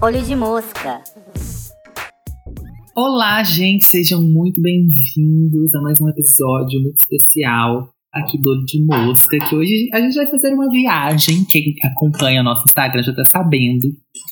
Olho de mosca. Olá, gente, sejam muito bem-vindos a mais um episódio muito especial aqui do Olho de Mosca, que hoje a gente vai fazer uma viagem. Quem acompanha nosso Instagram já tá sabendo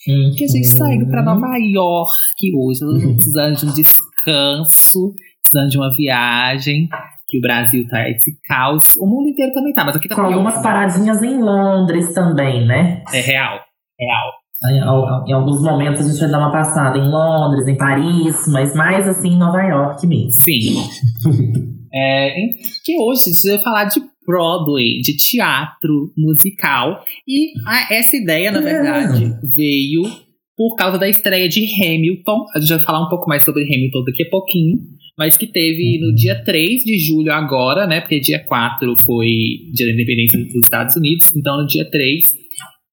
Uhum. que a gente tá indo pra Nova York hoje. Nós estamos precisando de um descanso, precisando de uma viagem. Que o Brasil tá esse caos. O mundo inteiro também tá, mas aqui tá Com algumas paradinhas em Londres também, né? É real, real. Em, em alguns momentos a gente vai dar uma passada em Londres, em Paris, mas mais assim em Nova York mesmo. Sim. é, que hoje a gente vai falar de Broadway, de teatro musical. E a- essa ideia, na verdade, veio por causa da estreia de Hamilton. A gente vai falar um pouco mais sobre Hamilton daqui a pouquinho. Mas que teve no dia 3 de julho agora, né? Porque dia 4 foi dia da independência dos Estados Unidos. Então, no dia 3,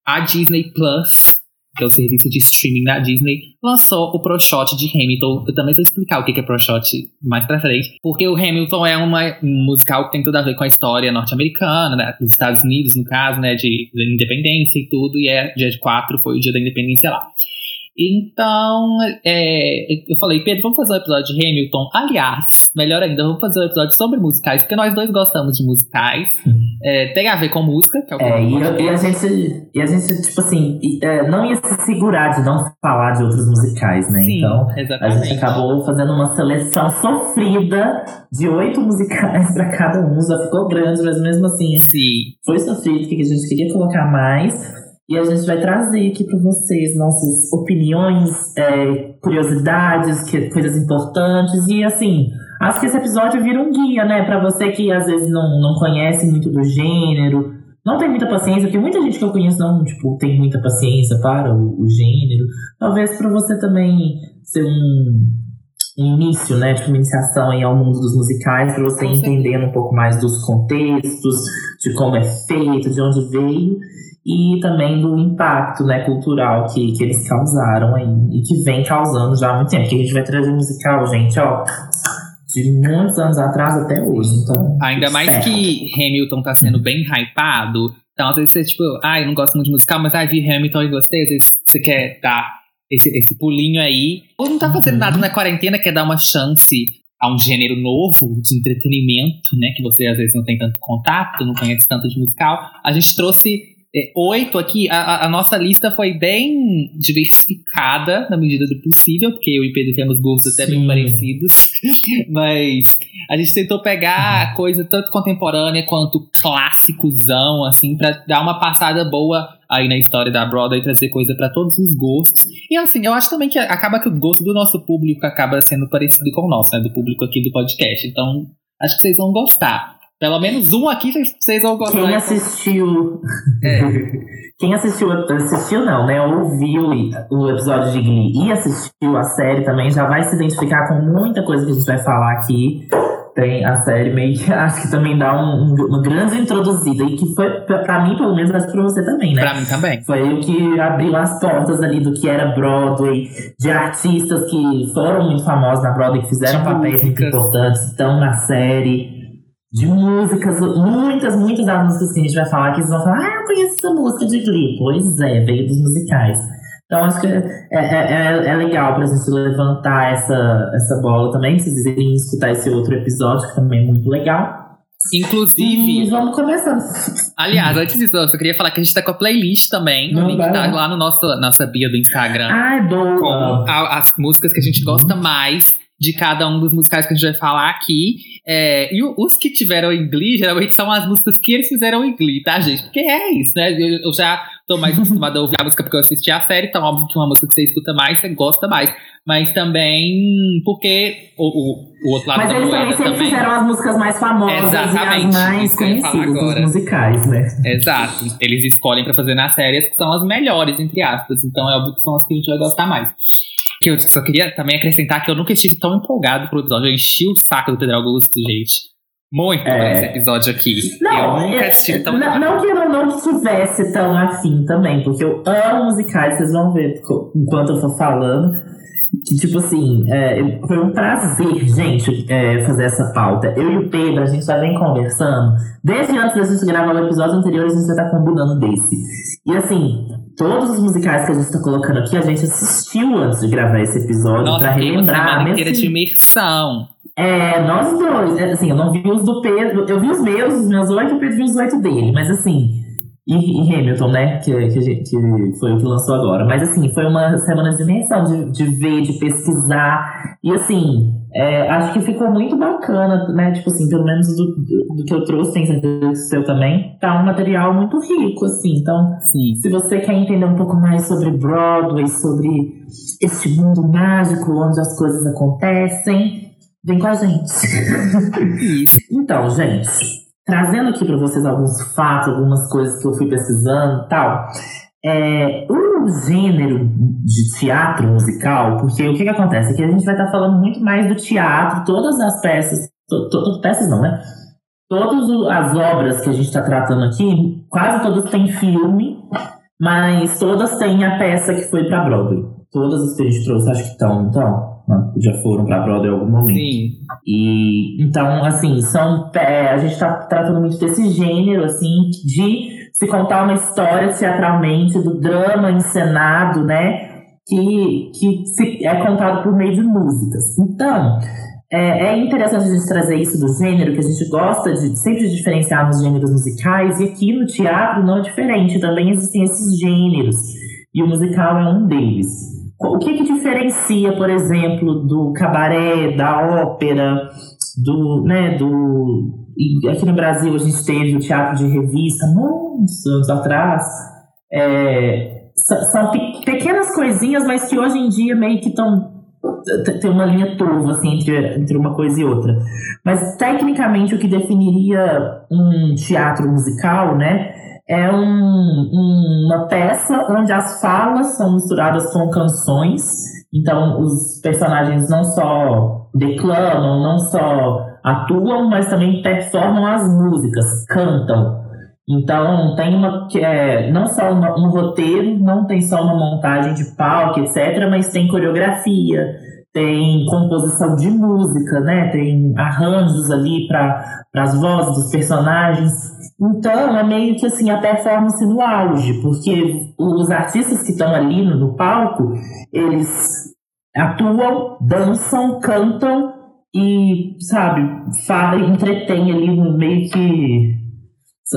a Disney Plus, que é o serviço de streaming da Disney, lançou o ProShot de Hamilton. Eu também vou explicar o que é ProShot mais pra frente. Porque o Hamilton é uma, um musical que tem tudo a ver com a história norte-americana, né, dos Estados Unidos, no caso, né, de, de independência e tudo. E é, dia 4 foi o dia da independência lá. Então, é, eu falei, Pedro, vamos fazer um episódio de Hamilton. Aliás, melhor ainda, vamos fazer um episódio sobre musicais, porque nós dois gostamos de musicais. É, tem a ver com música, que é o que É, eu e, eu- e a gente, e a gente, tipo assim, é, não ia se segurar de não falar de outros musicais, né? Sim, Então, a exatamente. gente acabou fazendo uma seleção sofrida de oito musicais pra cada um. Já ficou grande, mas mesmo assim, Sim. foi sofrido, porque a gente queria colocar mais. E a gente vai trazer aqui para vocês nossas opiniões, é, curiosidades, que- coisas importantes. E assim, acho que esse episódio vira um guia, né? Para você que às vezes não, não conhece muito do gênero, não tem muita paciência, porque muita gente que eu conheço não tipo, tem muita paciência para o, o gênero. Talvez para você também ser um, um início, né? Tipo, uma iniciação aí ao mundo dos musicais, para você entendendo um pouco mais dos contextos, de como é feito, de onde veio e também do impacto né, cultural que, que eles causaram aí e que vem causando já há muito tempo. Porque a gente vai trazer musical, gente, ó, de muitos anos atrás até hoje. Então, Ainda mais certo. que Hamilton tá sendo bem hypado. Então, às vezes você, tipo, ai, não gosto muito de musical, mas ai, vi Hamilton e gostei. Às vezes você quer dar esse, esse pulinho aí. Ou não tá fazendo Uhum. nada na quarentena, quer dar uma chance a um gênero novo de entretenimento, né? Que você às vezes não tem tanto contato, não conhece tanto de musical. A gente trouxe oito aqui. A, a- nossa lista foi bem diversificada na medida do possível, porque eu e Pedro temos gostos até bem Sim. parecidos. Mas a gente tentou pegar coisa tanto contemporânea quanto clássicozão, assim, pra dar uma passada boa aí na história da Broadway, trazer coisa pra todos os gostos. E assim, eu acho também que acaba que o gosto do nosso público acaba sendo parecido com o nosso, né? Do público aqui do podcast. Então, acho que vocês vão gostar. Pelo menos um aqui vocês- vocês vão gostar. Quem assistiu. É. Quem assistiu, assistiu não, né? Ouviu o episódio de Glee e assistiu a série também já vai se identificar com muita coisa que a gente vai falar aqui. Tem a série meio que acho que também dá um- um- uma grande introduzida e que foi, pra, pra mim, pelo menos, acho que pra você também, né? Pra mim também. Foi o que abriu as portas ali do que era Broadway, de artistas que foram muito famosos na Broadway, que fizeram De papéis muito importantes, estão na série. De músicas, muitas, muitas das músicas que a gente vai falar que vocês vão falar, ah, eu conheço essa música de Glee. Pois é, veio dos musicais. Então acho que é, é, é, é legal pra gente levantar essa, essa bola também. Se vocês irem escutar esse outro episódio, que também é muito legal. E Inclusive, vamos começando. aliás, antes disso, eu só queria falar que a gente tá com a playlist também. O Não, link vai tá lá. no nosso nossa bio do Instagram. Ai, boa! com a- as músicas que a gente gosta mais de cada um dos musicais que a gente vai falar aqui. É, e os que tiveram em Glee, geralmente são as músicas que eles fizeram em Glee, tá, gente? Porque é isso, né? Eu, eu já tô mais acostumada a ouvir a música porque eu assisti a série, então óbvio que uma música que você escuta mais, você gosta mais. Mas também porque o, o, o outro lado Mas da eles também sempre também. fizeram as músicas mais famosas Exatamente, e as mais conhecidas dos musicais, né? Exato. Eles escolhem pra fazer nas séries que são as melhores, entre aspas. Então é óbvio que são as que a gente vai gostar mais. Que eu só queria também acrescentar que eu nunca estive tão empolgado pro episódio. Eu enchi o saco do Pedro Augusto, gente. Muito É. esse episódio aqui. Não, eu nunca é- estive tão não, empolgado. não que eu não, não tivesse tão afim também, porque eu amo musicais, vocês vão ver enquanto eu for falando. que, tipo assim, é, foi um prazer, gente, é, fazer essa pauta. Eu e o Pedro, a gente já vem conversando. Desde antes da gente gravar o episódio anterior, a gente já tá combinando desse. E assim, todos os musicais que a gente tá colocando aqui, a gente assistiu antes de gravar esse episódio uma relembrar. Mesmo inteira de assim, imersão. é, nós dois. é, Assim, eu não vi os do Pedro. Eu vi os meus, os meus oito, o Pedro viu os oito dele. Mas assim. E, e Hamilton, né? Que, que, a gente- que foi o que lançou agora. Mas assim, foi uma semana de imersão, de, de ver, de pesquisar. E assim, é, acho que ficou muito bacana, né? Tipo assim, pelo menos do, do, do que eu trouxe, tem certeza que o seu também. Tá um material muito rico, assim. Então, Sim. se você quer entender um pouco mais sobre Broadway, sobre este mundo mágico onde as coisas acontecem, vem com a gente. Então, gente, trazendo aqui para vocês alguns fatos, algumas coisas que eu fui pesquisando e tal. É, o gênero de teatro musical, porque o que, que acontece? Aqui a gente vai estar falando muito mais do teatro, todas as peças, to, to- peças não, né? Todas as obras que a gente está tratando aqui, quase todas têm filme, mas todas têm a peça que foi para Broadway. Todas as que a gente trouxe, acho que estão, então, já foram para Broadway em algum momento. Sim. E então, assim, são é, a gente está tratando muito desse gênero, assim, de se contar uma história teatralmente, do drama encenado, né? Que, que se, é contado por meio de músicas. Então, é, é interessante a gente trazer isso do gênero, que a gente gosta de sempre diferenciar nos gêneros musicais, e aqui no teatro não é diferente, também existem esses gêneros, e o musical é um deles. O que, que diferencia, por exemplo, do cabaré, da ópera, do, né, do... e aqui no Brasil a gente teve o teatro de revista, muitos anos atrás. É, são são pe- pequenas coisinhas, mas que hoje em dia meio que estão... Tem uma linha turva, assim, entre, entre uma coisa e outra. Mas, tecnicamente, o que definiria um teatro musical, né? É um, um- uma peça onde as falas são misturadas com canções. Então, os personagens não só declamam, não só atuam, mas também performam as músicas, cantam. Então, tem uma que é não só uma- um roteiro, não tem só uma montagem de palco, etc., mas tem coreografia, tem composição de música, né? Tem arranjos ali para as vozes dos personagens. Então, é meio que assim a performance no auge, porque os artistas que estão ali no, no palco, eles atuam, dançam, cantam e, sabe, falam, entretêm ali no meio que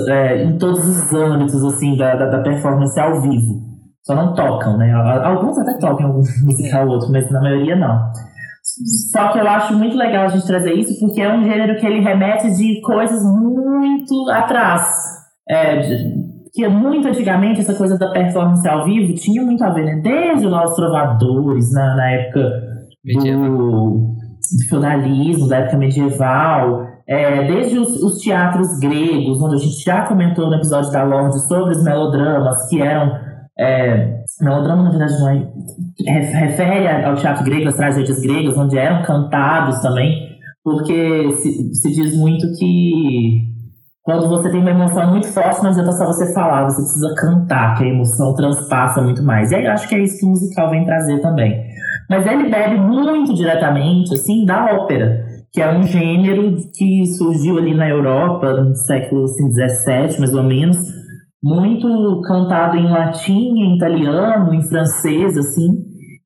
é, em todos os âmbitos assim da, da, da performance ao vivo. Só não tocam, né? Alguns até tocam algum musical ou outro, mas na maioria não. Só que eu acho muito legal a gente trazer isso porque é um gênero que ele remete de coisas muito atrás. É, de- que muito antigamente essa coisa da performance ao vivo tinha muito a ver, né? Desde lá os trovadores, na, na época Medieval. do, do feudalismo, da época medieval, é, desde os, os teatros gregos, onde a gente já comentou no episódio da Lorde sobre os melodramas, que eram. É, melodrama, na verdade, não é. ref- Refere ao teatro grego, às tragédias gregas, onde eram cantados também, porque se, se diz muito que quando você tem uma emoção muito forte, não adianta só você falar, você precisa cantar, que a emoção transpassa muito mais. E aí eu acho que é isso que o musical vem trazer também. Mas ele bebe muito diretamente, assim, da ópera, que é um gênero que surgiu ali na Europa no século assim, XVII, mais ou menos, muito cantado em latim, em italiano, em francês, assim.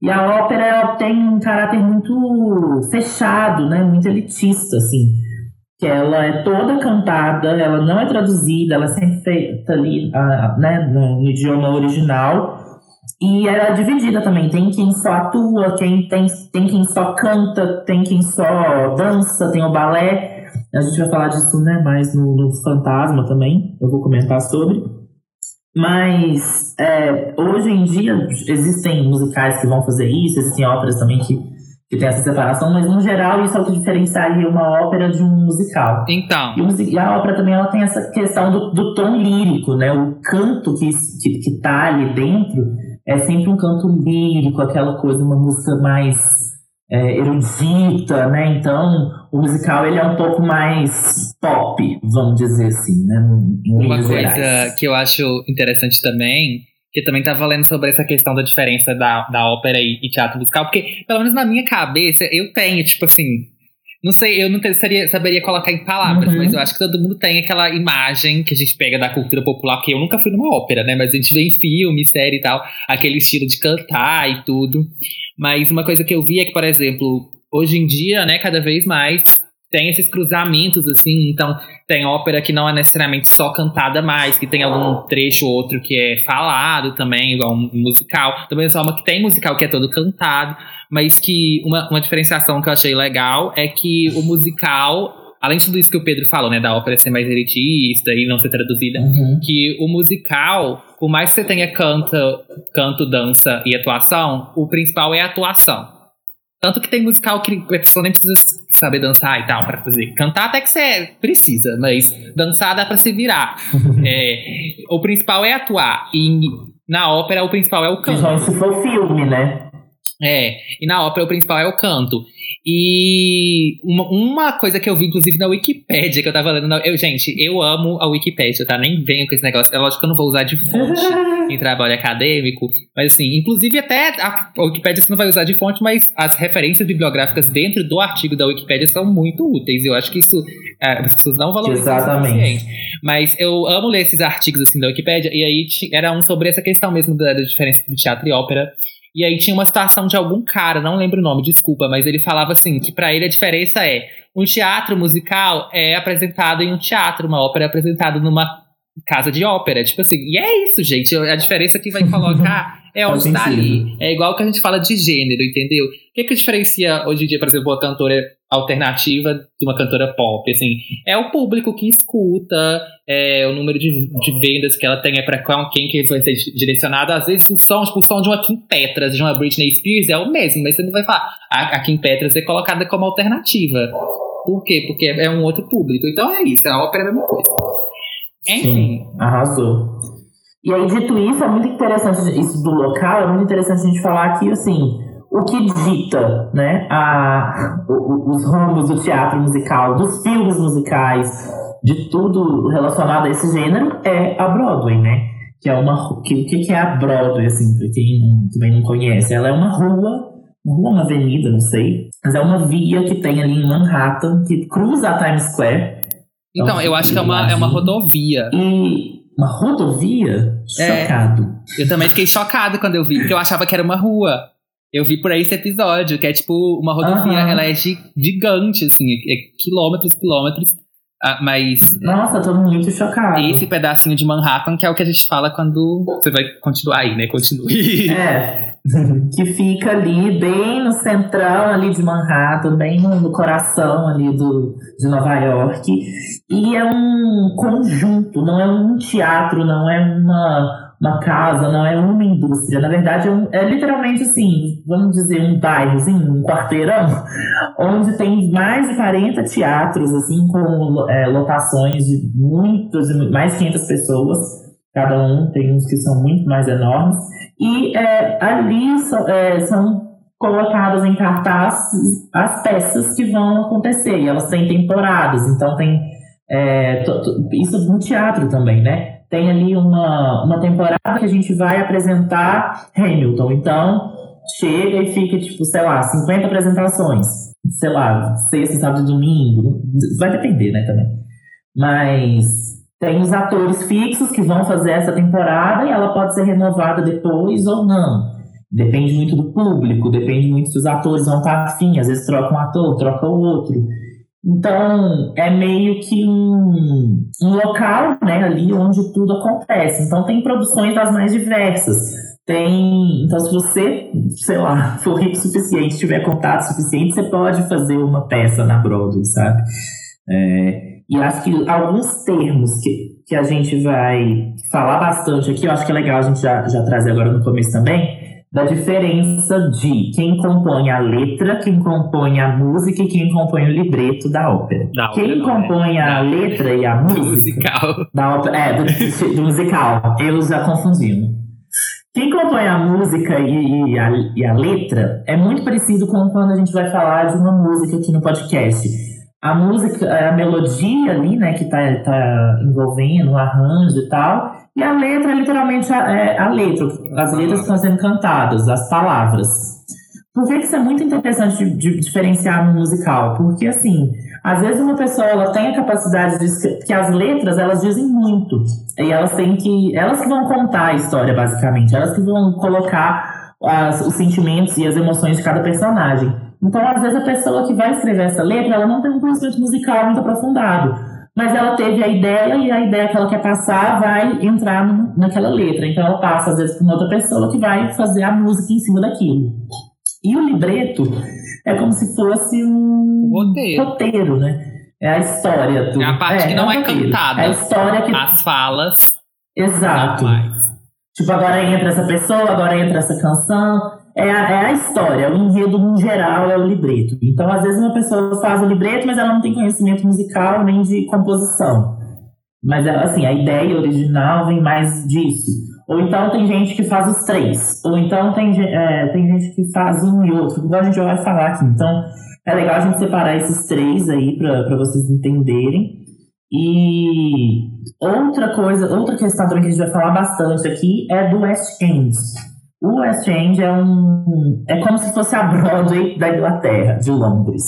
E a ópera tem um caráter muito fechado, né, muito elitista, assim que ela é toda cantada, ela não é traduzida, ela é sempre feita ali ah, né, no idioma original. E ela é dividida também. Tem quem só atua, quem tem, tem quem só canta, tem quem só dança, tem o balé. A gente vai falar disso né, mais no, no Fantasma também. Eu vou comentar sobre. Mas é, hoje em dia existem musicais que vão fazer isso, existem óperas também que, que tem essa separação, mas no geral isso é o que diferenciaria uma ópera de um musical. Então, E, e a ópera também ela tem essa questão do, do tom lírico, né? O canto que, que, que tá ali dentro é sempre um canto lírico, aquela coisa, uma música mais é, erudita, né? Então, o musical ele é um pouco mais pop, vamos dizer assim, né? Em uma coisa gerais. que eu acho interessante também, que também tava lendo sobre essa questão da diferença da, da ópera e, e teatro musical, porque, pelo menos na minha cabeça, eu tenho, tipo assim, não sei, eu não seria, saberia colocar em palavras, uhum. mas eu acho que todo mundo tem aquela imagem que a gente pega da cultura popular, porque eu nunca fui numa ópera, né? Mas a gente vê em filme, série e tal, aquele estilo de cantar e tudo. Mas uma coisa que eu vi é que, por exemplo, hoje em dia, né, cada vez mais tem esses cruzamentos, assim, então tem ópera que não é necessariamente só cantada mais, que tem algum trecho ou outro que é falado também, igual um musical. Também é uma que tem musical que é todo cantado, mas que uma, uma diferenciação que eu achei legal é que o musical além de tudo isso que o Pedro falou, né, da ópera ser mais elitista e não ser traduzida, uhum. que o musical, por mais que você tenha canto, canto, dança e atuação, o principal é a atuação. Tanto que tem musical que a pessoa nem precisa saber dançar e tal para fazer. Cantar até que você precisa, mas dançar dá para se virar. é, o principal é atuar. E na ópera o principal é o canto. Só se for filme, né? É, e na ópera o principal é o canto. E uma, uma coisa que eu vi, inclusive, na Wikipédia, que eu tava lendo. Eu, gente, eu amo a Wikipédia, tá? Nem venho com esse negócio. É lógico que eu não vou usar de fonte em trabalho acadêmico. Mas assim, inclusive até a, a Wikipédia você não vai usar de fonte, mas as referências bibliográficas dentro do artigo da Wikipédia são muito úteis. Eu acho que isso é, as pessoas não valorizam Exatamente. Mas eu amo ler esses artigos assim da Wikipédia, e aí era um sobre essa questão mesmo da, da diferença de teatro e ópera. E aí tinha uma situação de algum cara, não lembro o nome, desculpa, mas ele falava assim, que para ele a diferença é um teatro musical é apresentado em um teatro, uma ópera é apresentada numa casa de ópera. Tipo assim, e é isso, gente. A diferença que vai colocar é onde está ali. É igual que a gente fala de gênero, entendeu? O que, que diferencia hoje em dia, por exemplo, uma cantora alternativa de uma cantora pop? Assim, é o público que escuta, é o número de, de vendas que ela tem, é para quem que vai ser direcionado. Às vezes o som, tipo, o som de uma Kim Petras, de uma Britney Spears é o mesmo, mas você não vai falar. A, a Kim Petras é colocada como alternativa. Por quê? Porque é um outro público. Então é isso, a ópera é a mesma coisa. Enfim. Sim, arrasou. E aí, dito isso, é muito interessante isso do local, é muito interessante a gente falar que, assim, o que dita, né, a, os rumos do teatro musical, dos filmes musicais, de tudo relacionado a esse gênero, é a Broadway, né? Que é uma. Que, o que, é a Broadway, assim, pra quem não, também não conhece? Ela é uma rua, uma rua, uma avenida, não sei, mas é uma via que tem ali em Manhattan, que cruza a Times Square então, eu acho que é uma, é uma rodovia. E uma rodovia? É. Chocado. É, eu também fiquei chocado quando eu vi, porque eu achava que era uma rua. Eu vi por aí esse episódio, que é tipo uma rodovia, uhum. ela é gigante, assim, é quilômetros, quilômetros. Ah, mas. Nossa, tô muito chocado. Esse pedacinho de Manhattan, que é o que a gente fala quando você vai continuar aí, né? Continue. É. que fica ali bem no centrão ali de Manhattan, bem no, no, coração ali do, de Nova York. E é um conjunto, não é um teatro, não é uma, uma casa, não é uma indústria. Na verdade, é, um, é literalmente assim, vamos dizer, um bairrozinho, um quarteirão, onde tem mais de 40 teatros, assim, com é, lotações de muitos, mais de 500 pessoas cada um tem uns que são muito mais enormes, e é, ali so, é, são colocadas em cartaz as peças que vão acontecer, e elas têm temporadas, então tem é, isso no teatro também, né? Tem ali uma, uma temporada que a gente vai apresentar Hamilton, então chega e fica, tipo, sei lá, 50 apresentações, sei lá, sexta, sábado domingo, vai depender, né, também. Mas tem os atores fixos que vão fazer essa temporada e ela pode ser renovada depois ou não. Depende muito do público, depende muito se os atores vão estar afim, às vezes troca um ator, troca o outro. Então, é meio que um, um local né, ali onde tudo acontece. Então, tem produções das mais diversas. Tem. Então, se você, sei lá, for rico o suficiente, tiver contato suficiente, você pode fazer uma peça na Broadway, sabe? É, e acho que alguns termos que, que a gente vai falar bastante aqui, eu acho que é legal a gente já, já trazer agora no começo também, da diferença de quem compõe a letra, quem compõe a música e quem compõe o libreto da ópera. Da quem ópera, compõe a letra e a música. Do musical. Da ópera, é, do, do musical. Eu já confundindo. Quem compõe a música e, e, a, e a letra é muito parecido com quando a gente vai falar de uma música aqui no podcast a música, a melodia ali, né, que tá, tá envolvendo o arranjo e tal, e a letra é literalmente a, é, a letra, as letras estão sendo cantadas, as palavras. Por que isso é muito interessante de, de diferenciar no musical? Porque, assim, às vezes uma pessoa ela tem a capacidade de que as letras elas dizem muito e elas têm que elas que vão contar a história basicamente, elas que vão colocar as, os sentimentos e as emoções de cada personagem. Então, às vezes, a pessoa que vai escrever essa letra, ela não tem um conhecimento musical muito aprofundado. Mas ela teve a ideia e a ideia que ela quer passar vai entrar no, naquela letra. Então, ela passa, às vezes, para uma outra pessoa que vai fazer a música em cima daquilo. E o libreto é como se fosse um roteiro, roteiro né? É a história. Do... É a parte é, que não é, é cantada. É a história que. As falas. Exato. Tipo, agora entra essa pessoa, agora entra essa canção é a, é a história, o enredo no geral é o libreto. Então, às vezes, uma pessoa faz o libreto, mas ela não tem conhecimento musical nem de composição. Mas, assim, a ideia original vem mais disso. Ou então tem gente que faz os três. Ou então tem, é, tem gente que faz um e outro, igual a gente vai falar aqui. Então, é legal a gente separar esses três aí para vocês entenderem. E outra coisa, outra questão também que a gente vai falar bastante aqui é do West End. O West End é um. É como se fosse a Broadway da Inglaterra, de Londres.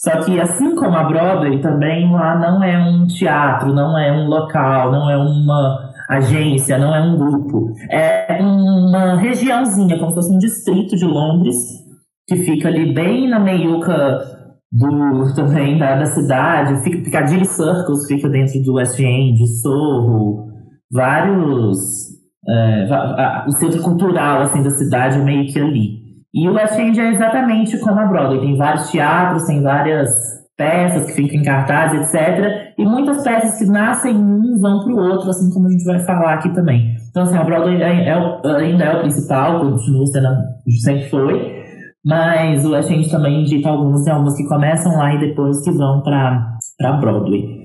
Só que, assim como a Broadway, também lá não é um teatro, não é um local, não é uma agência, não é um grupo. É uma regiãozinha, como se fosse um distrito de Londres, que fica ali bem na meiuca do, também da, da cidade. Fica, Piccadilly Circus fica dentro do West End, Sorro, vários é, o centro cultural assim da cidade meio que ali. E o West End é exatamente como a Broadway, tem vários teatros, tem várias peças que ficam em cartaz, etc. E muitas peças que nascem em um vão para o outro, assim como a gente vai falar aqui também. Então, assim, a Broadway é, é, ainda é o principal, continua sendo, sempre foi. Mas o West End também indica alguns, tem alguns que começam lá e depois que vão para Broadway.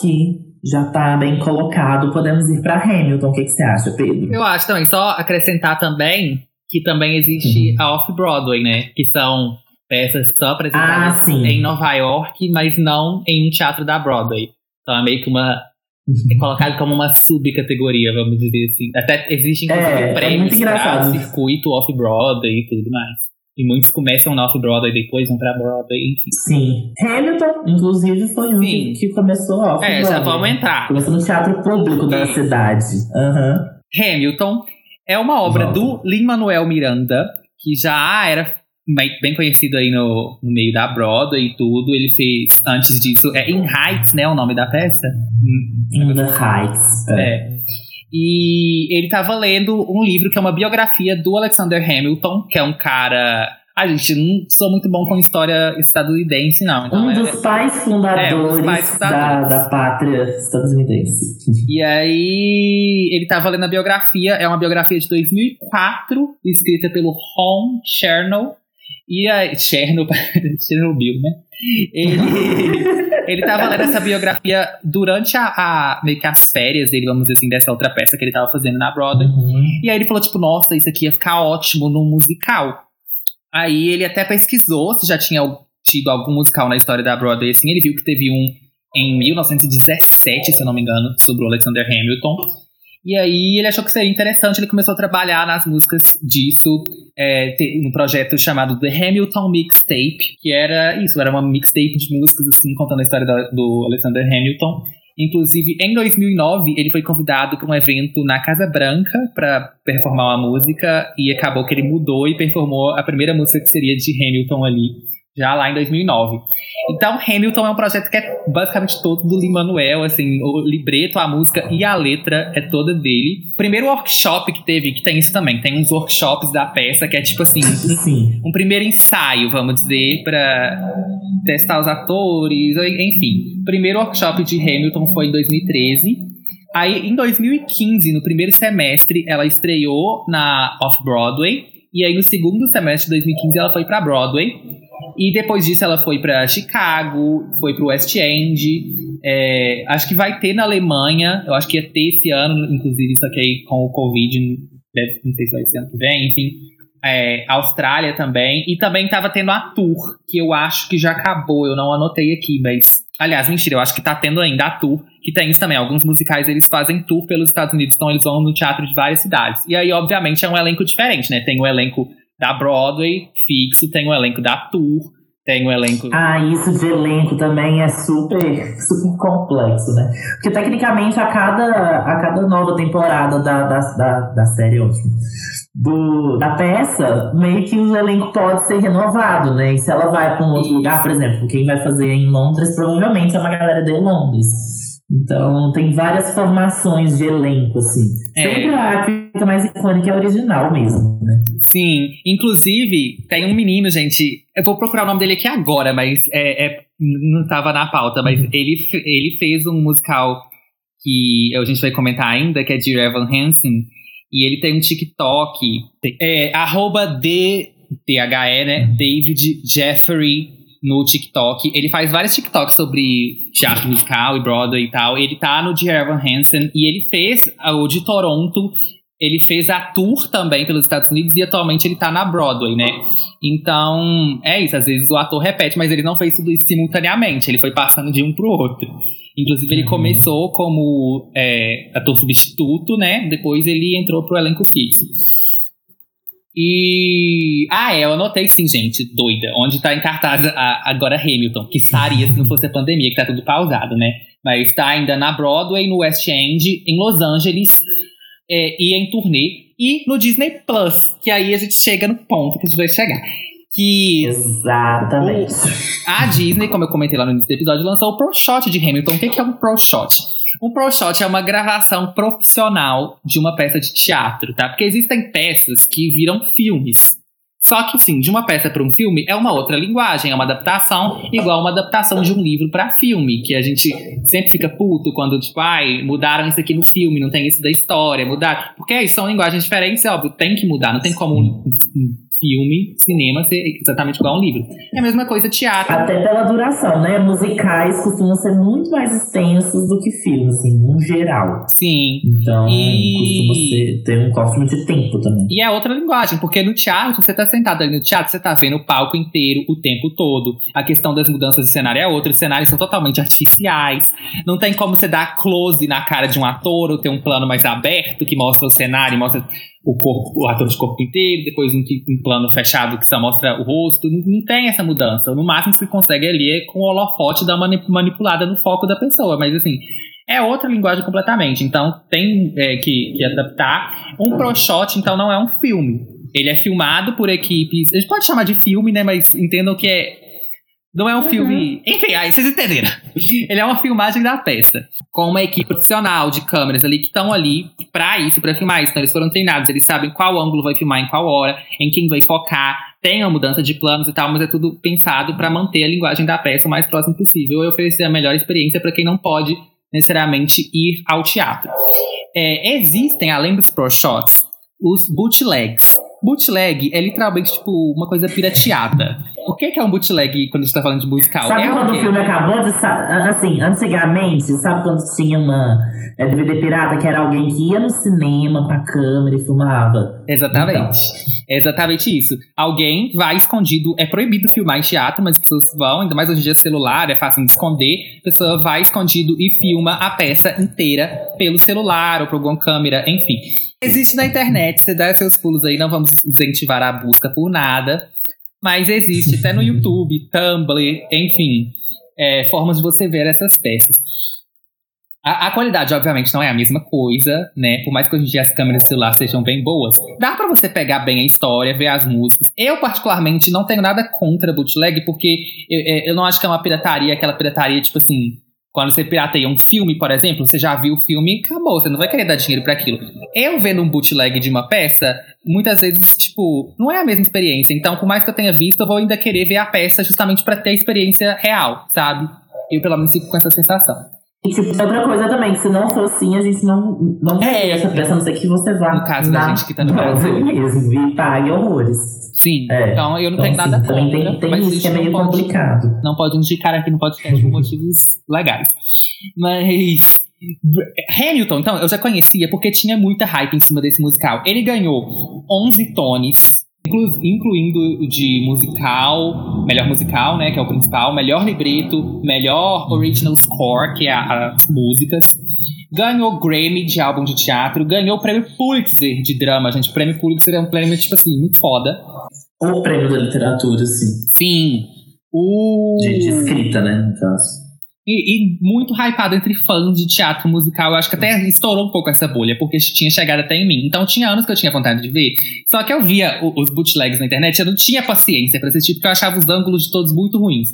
Que já está bem colocado. Podemos ir para Hamilton. O que, que, você acha, Pedro? Eu acho também. Só acrescentar também que também existe uhum. a Off-Broadway, né? Que são peças são apresentadas ah, em Nova York, mas não em um teatro da Broadway. Então é meio que uma. Uhum. É colocado como uma subcategoria, vamos dizer assim. Até existe inclusive é, é prêmios é para o circuito Off-Broadway e tudo mais. E muitos começam na Off-Broadway depois vão pra Broadway, enfim. Sim. Hamilton, inclusive, foi um que, que, começou off É, já vamos entrar. Começou no teatro público da cidade. Uhum. Hamilton é uma obra do Lin-Manuel Miranda, que já era bem conhecido aí no, no meio da Broadway e tudo. Ele fez, antes disso, é In Heights, né, o nome da peça? In the Heights. É. é. E ele estava lendo um livro que é uma biografia do Alexander Hamilton, que é um cara. A gente não sou muito bom com história estadunidense, não. Então um, é, dos pais fundadores é, um dos pais fundadores da, da pátria estadunidense. E aí, ele estava lendo a biografia, é uma biografia de 2004, escrita pelo Ron Chernow. E a Chernobyl, Chernobyl, né? Ele, ele tava lendo essa biografia durante a, a, meio que as férias dele, vamos dizer assim, dessa outra peça que ele tava fazendo na Broadway. Uhum. E aí ele falou, tipo, nossa, isso aqui ia ficar ótimo num musical. Aí ele até pesquisou se já tinha tido algum musical na história da Broadway, assim, ele viu que teve um em 1917, se eu não me engano, sobre o Alexander Hamilton. E aí ele achou que seria interessante, ele começou a trabalhar nas músicas disso, é, um projeto chamado The Hamilton Mixtape, que era isso, era uma mixtape de músicas, assim, contando a história do, do Alexander Hamilton. Inclusive, em 2009, ele foi convidado para um evento na Casa Branca para performar uma música e acabou que ele mudou e performou a primeira música que seria de Hamilton ali já lá em 2009. Então, Hamilton é um projeto que é basicamente todo do Lin-Manuel, assim, o libreto, a música e a letra é toda dele. Primeiro workshop que teve, que tem isso também, tem uns workshops da peça que é tipo assim, um, um primeiro ensaio, vamos dizer, para testar os atores, enfim. O primeiro workshop de Hamilton foi em 2013. Aí, em 2015, no primeiro semestre, ela estreou na Off-Broadway. E aí, no segundo semestre de 2015, ela foi para Broadway. E depois disso ela foi para Chicago, foi para o West End. É, acho que vai ter na Alemanha, eu acho que ia ter esse ano, inclusive, que aí com o Covid, não sei se vai ser ano que vem, enfim. é, Austrália também. E também tava tendo a tour, que eu acho que já acabou. Eu não anotei aqui, mas. Aliás, mentira, eu acho que tá tendo ainda a tour. Que tem isso também. Alguns musicais eles fazem tour pelos Estados Unidos, então eles vão no teatro de várias cidades. E aí, obviamente, é um elenco diferente, né? Tem o elenco da Broadway fixo, tem o elenco da tour. Tem o elenco. Ah, isso de elenco também é super, super complexo, né? Porque tecnicamente a cada, a cada nova temporada da, da, da, da série, ótimo, do, da peça, meio que o elenco pode ser renovado, né? E se ela vai para um outro lugar, por exemplo, quem vai fazer em Londres provavelmente é uma galera de Londres. Então tem várias formações de elenco, assim. É. Sempre que fica mais icônica é original mesmo, né? Sim, inclusive, tem um menino, gente. Eu vou procurar o nome dele aqui agora, mas é, é- não tava na pauta. Mas ele, fe- ele fez um musical que a gente vai comentar ainda, que é de Evan Hansen. E ele tem um TikTok. É, arroba D, THE, né? David Jeffrey no TikTok. Ele faz vários TikToks sobre teatro musical e Broadway e tal. Ele tá no de Evan Hansen e ele fez o de Toronto. Ele fez a tour também pelos Estados Unidos e atualmente ele tá na Broadway, né? Então, é isso. Às vezes o ator repete, mas ele não fez tudo isso simultaneamente. Ele foi passando de um pro outro. Inclusive, ele Uhum. começou como é, ator substituto, né? Depois ele entrou pro elenco fixo. E. Ah, é, eu anotei sim, gente, doida. Onde tá encartada a- agora Hamilton, que estaria se não fosse a pandemia, que tá tudo pausado, né? Mas tá ainda na Broadway, no West End, em Los Angeles, é, e em turnê. E no Disney Plus, que aí a gente chega no ponto que a gente vai chegar. Que Exatamente. a Disney, como eu comentei lá no início do episódio, lançou o Pro Shot de Hamilton. O que que é um Pro Shot? Um Pro Shot é uma gravação profissional de uma peça de teatro, tá? Porque existem peças que viram filmes. Só que, sim, de uma peça para um filme é uma outra linguagem, é uma adaptação, igual uma adaptação de um livro para filme, que a gente sempre fica puto quando, tipo, ai, mudaram isso aqui no filme, não tem isso da história, mudaram. Porque aí são linguagens diferentes, é óbvio, tem que mudar, não tem como filme, cinema ser exatamente igual a um livro. É a mesma coisa teatro. Até pela duração, né? Musicais costumam ser muito mais extensos do que filmes, assim, no geral. Sim. Então, E- costuma ser, ter um cosmo de tempo também. E é outra linguagem, porque no teatro, você tá sentado ali no teatro, você tá vendo o palco inteiro o tempo todo. A questão das mudanças de cenário é outra, os cenários são totalmente artificiais. Não tem como você dar close na cara de um ator ou ter um plano mais aberto que mostra o cenário, mostra o corpo, o ator de corpo inteiro, depois um, um plano fechado que só mostra o rosto. Não, não tem essa mudança. No máximo que você consegue ali é com o holofote dar uma mani- manipulada no foco da pessoa, mas assim. É outra linguagem completamente, então tem é, que, que adaptar. Um pro shot, então, não é um filme. Ele é filmado por equipes. A gente pode chamar de filme, né? Mas entendam que é. Não é um filme. Enfim, aí vocês entenderam. Ele é uma filmagem da peça. Com uma equipe profissional de câmeras ali que estão ali pra isso, pra filmar isso. Então eles foram treinados, eles sabem qual ângulo vai filmar em qual hora, em quem vai focar. Tem uma mudança de planos e tal, mas é tudo pensado pra manter a linguagem da peça o mais próximo possível e oferecer a melhor experiência pra quem não pode necessariamente ir ao teatro. É, existem, além dos pro shots, os bootlegs. Bootleg é literalmente tipo uma coisa pirateada. O que é um bootleg quando a gente tá falando de musical? Sabe é quando o filme acabou de assim, antigamente, sabe quando tinha uma é, DVD pirata que era alguém que ia no cinema pra câmera e filmava? Exatamente. É exatamente isso. Alguém vai escondido. É proibido filmar em teatro, mas as pessoas vão, ainda mais hoje em dia celular, é fácil de esconder. A pessoa vai escondido e filma a peça inteira pelo celular ou por alguma câmera, enfim. Existe na internet, você dá seus pulos aí, não vamos incentivar a busca por nada. Mas existe até no YouTube, Tumblr, enfim, é, formas de você ver essas peças. A, a qualidade, obviamente, não é a mesma coisa, né? Por mais que hoje em dia as câmeras de celular sejam bem boas, dá pra você pegar bem a história, ver as músicas. Eu, particularmente, não tenho nada contra bootleg, porque eu, é, eu não acho que é uma pirataria, aquela pirataria, tipo assim, quando você pirateia um filme, por exemplo, você já viu o filme e acabou, você não vai querer dar dinheiro pra aquilo. Eu vendo um bootleg de uma peça, muitas vezes, tipo, não é a mesma experiência. Então, por mais que eu tenha visto, eu vou ainda querer ver a peça justamente pra ter a experiência real, sabe? Eu, pelo menos, fico com essa sensação. E tipo, outra coisa também, se não for assim, a gente não, não É. essa peça, a não ser que você vá No caso da gente que tá no Brasil. mesmo e pague horrores. Sim, É. então eu não Então, tenho nada assim, também contra, tem, tem mas isso que é meio pode, complicado. não pode indicar aqui no podcast por motivos legais. Mas Hamilton, então, eu já conhecia porque tinha muita hype em cima desse musical. Ele ganhou 11 Tonys inclu- incluindo de musical, melhor musical, né, que é o principal, melhor libreto, melhor original score, que é a- as músicas. Ganhou Grammy de álbum de teatro, ganhou o prêmio Pulitzer de drama, gente. O prêmio Pulitzer é um prêmio, tipo assim, muito foda. O prêmio da literatura, assim. Sim. O... De, de escrita, né, no caso. E, e muito hypado entre fãs de teatro musical. Eu acho que até estourou um pouco essa bolha, porque tinha chegado até em mim. Então tinha anos que eu tinha vontade de ver. Só que eu via o- os bootlegs na internet, eu não tinha paciência pra assistir, porque eu achava os ângulos de todos muito ruins.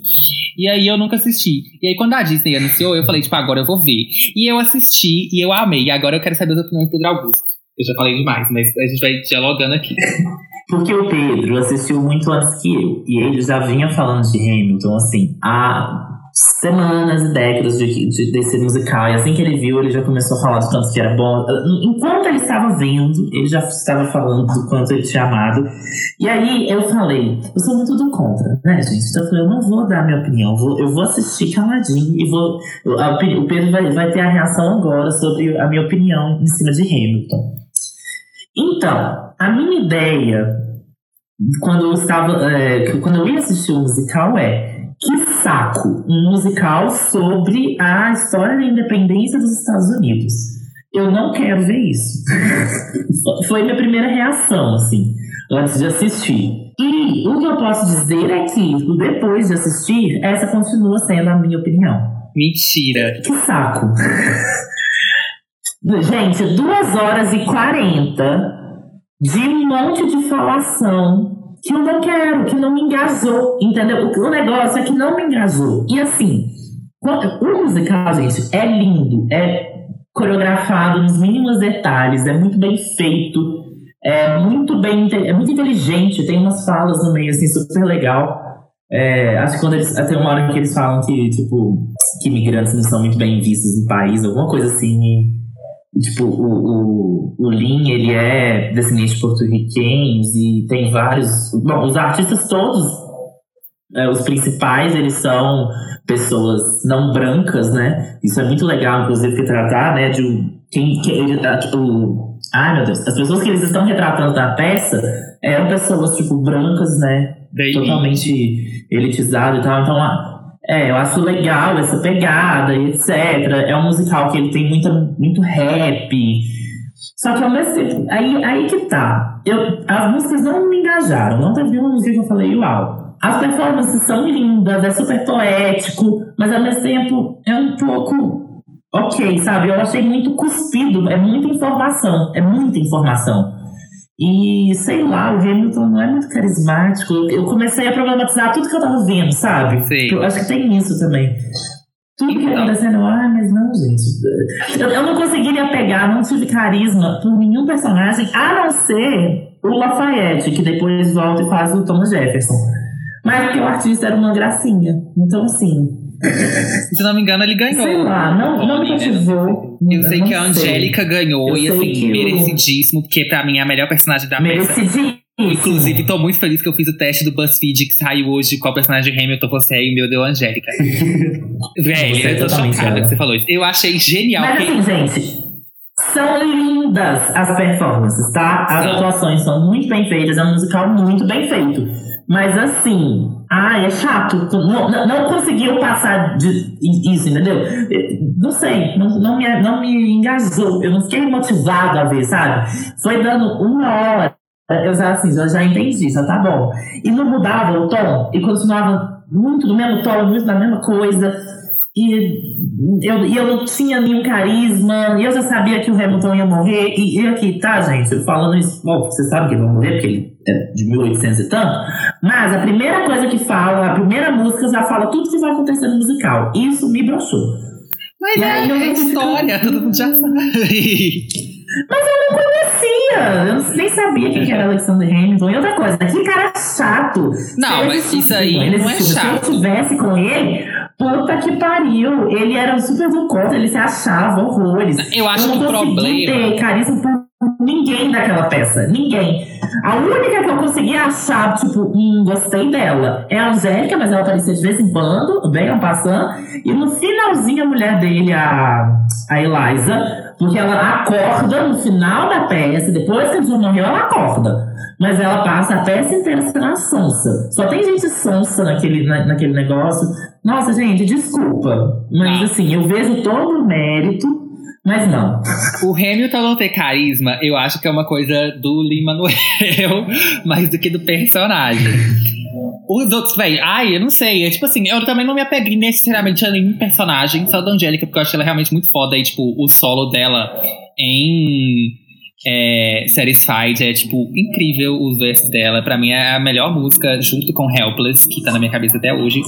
E aí eu nunca assisti. E aí quando a Disney anunciou, eu falei, tipo, agora eu vou ver. E eu assisti e eu amei. E agora eu quero saber as opiniões do Pedro Augusto. Eu já falei demais, mas a gente vai dialogando aqui. Porque o Pedro assistiu muito antes que eu. E ele já vinha falando de Hamilton, assim, há semanas e décadas de, de, desse musical. E assim que ele viu, ele já começou a falar do tanto que era bom. Enquanto ele estava vendo, ele já estava falando do quanto ele tinha amado. E aí eu falei, eu sou muito do contra, né, gente? Então eu falei, eu não vou dar minha opinião, eu vou, eu vou assistir caladinho e vou. a o Pedro vai, vai ter a reação agora sobre a minha opinião em cima de Hamilton. Então, a minha ideia quando eu estava. é, quando eu ia assistir o musical é que saco um musical sobre a história da independência dos Estados Unidos. Eu não quero ver isso. Foi minha primeira reação, assim, antes de assistir. E o que eu posso dizer é que, depois de assistir, essa continua sendo a minha opinião. Mentira. Que saco. Gente, 2 horas e 40 de um monte de falação que eu não quero, que não me engajou, entendeu? O, negócio é que não me engajou. E assim, o musical, gente, é lindo, é coreografado nos mínimos detalhes, é muito bem feito, é muito bem, é muito inteligente, tem umas falas no meio, assim, super legal. É, acho que quando eles. Tem uma hora que eles falam que, tipo, que imigrantes não são muito bem vistos no país, alguma coisa assim. Tipo, o, o, o Lin, ele é descendente de porto-riquenhos e tem vários. Bom, os artistas todos, é, os principais, eles são pessoas não brancas, né? Isso é muito legal, inclusive, que tratar, né? De um- quem, que ele, ah, tipo, ai meu Deus, as pessoas que eles estão retratando na peça eram pessoas, tipo, brancas, né? Daí, totalmente elitizado e tal. Então, é, eu acho legal essa pegada etc. É um musical que ele tem muita, muito rap. Só que ao mesmo tempo, aí, aí que tá. Eu, as músicas não me engajaram. Não teve uma música que eu falei, uau. As performances são lindas, é super poético, mas ao mesmo tempo é um pouco ok, sabe? Eu achei muito cuspido, é muita informação, é muita informação. E sei lá, o Hamilton não é muito carismático. Eu comecei a problematizar tudo que eu tava vendo, sabe? Sei. Eu acho que tem isso também. Tudo que Então. tá acontecendo, ah, mas não, gente. Eu, eu não conseguiria pegar, não tive carisma por nenhum personagem, a não ser o Lafayette, que depois volta e faz o Thomas Jefferson. Mas porque o artista era uma gracinha. Então, assim, se não me engano, ele ganhou. sei lá, não, não me Tony, né? cativou. Eu sei não que a Angélica ganhou Eu e sei assim, que eu- merecidíssimo, porque pra mim é a melhor personagem da peça. Merecidíssimo. Inclusive, tô muito feliz que eu fiz o teste do BuzzFeed que saiu hoje qual personagem de Hamilton você é e o meu deu Angélica. Velho, Você é eu tô totalmente chocada ela. que você falou isso. Eu achei genial. Mas que- assim, gente, são lindas as performances, tá? As São. atuações são muito bem feitas, é um musical muito bem feito. Mas assim, ai, é chato. Não, não, conseguiu passar de isso, entendeu? Não sei, não, não, me, não me engajou. Eu não fiquei motivado a ver, sabe? Foi dando uma hora. Eu já assim, já, já entendi, já tá bom. E não mudava o tom, e continuava muito do mesmo tom, muito da mesma coisa. E eu, e eu não tinha nenhum carisma, e eu já sabia que o Hamilton ia morrer. E, e aqui, tá, gente, falando isso, bom, você sabe que ele vai morrer, porque ele de 1800 e tanto. Mas a primeira coisa que fala, a primeira música já fala tudo que vai acontecer no musical. Isso me broxou. Mas E é, aí eu é história, todo mundo já sabe. Conhecia, eu nem sabia quem que era Alexander Hamilton. E outra coisa, que cara chato. Não, mas isso aí não é filme, chato. Se eu tivesse com ele, puta que pariu. Ele era super do contra, ele se achava horrores. Eu acho não que o problema- ter carisma por ninguém daquela peça. Ninguém. A única que eu consegui achar, tipo, hum, gostei dela é a Angélica, mas ela aparecia de vez em quando, bem passando. E no finalzinho, a mulher dele, a, a Eliza, porque ela acorda no final da peça, depois que a João morreu, ela acorda. Mas ela passa a peça inteira sendo a sonsa. Só tem gente sonsa naquele, na, naquele negócio. Nossa, gente, desculpa. Mas assim, eu vejo todo o mérito, mas não. O Hamilton não ter carisma, eu acho que é uma coisa do Lin-Manuel mais do que do personagem. Os outros, velho, ai, eu não sei. É tipo assim, eu também não me apeguei necessariamente a nenhum personagem, só da Angélica, porque eu achei ela realmente muito foda. E, tipo, o solo dela em é, Satisfied é, tipo, incrível os versos dela. Pra mim é a melhor música, junto com Helpless, que tá na minha cabeça até hoje.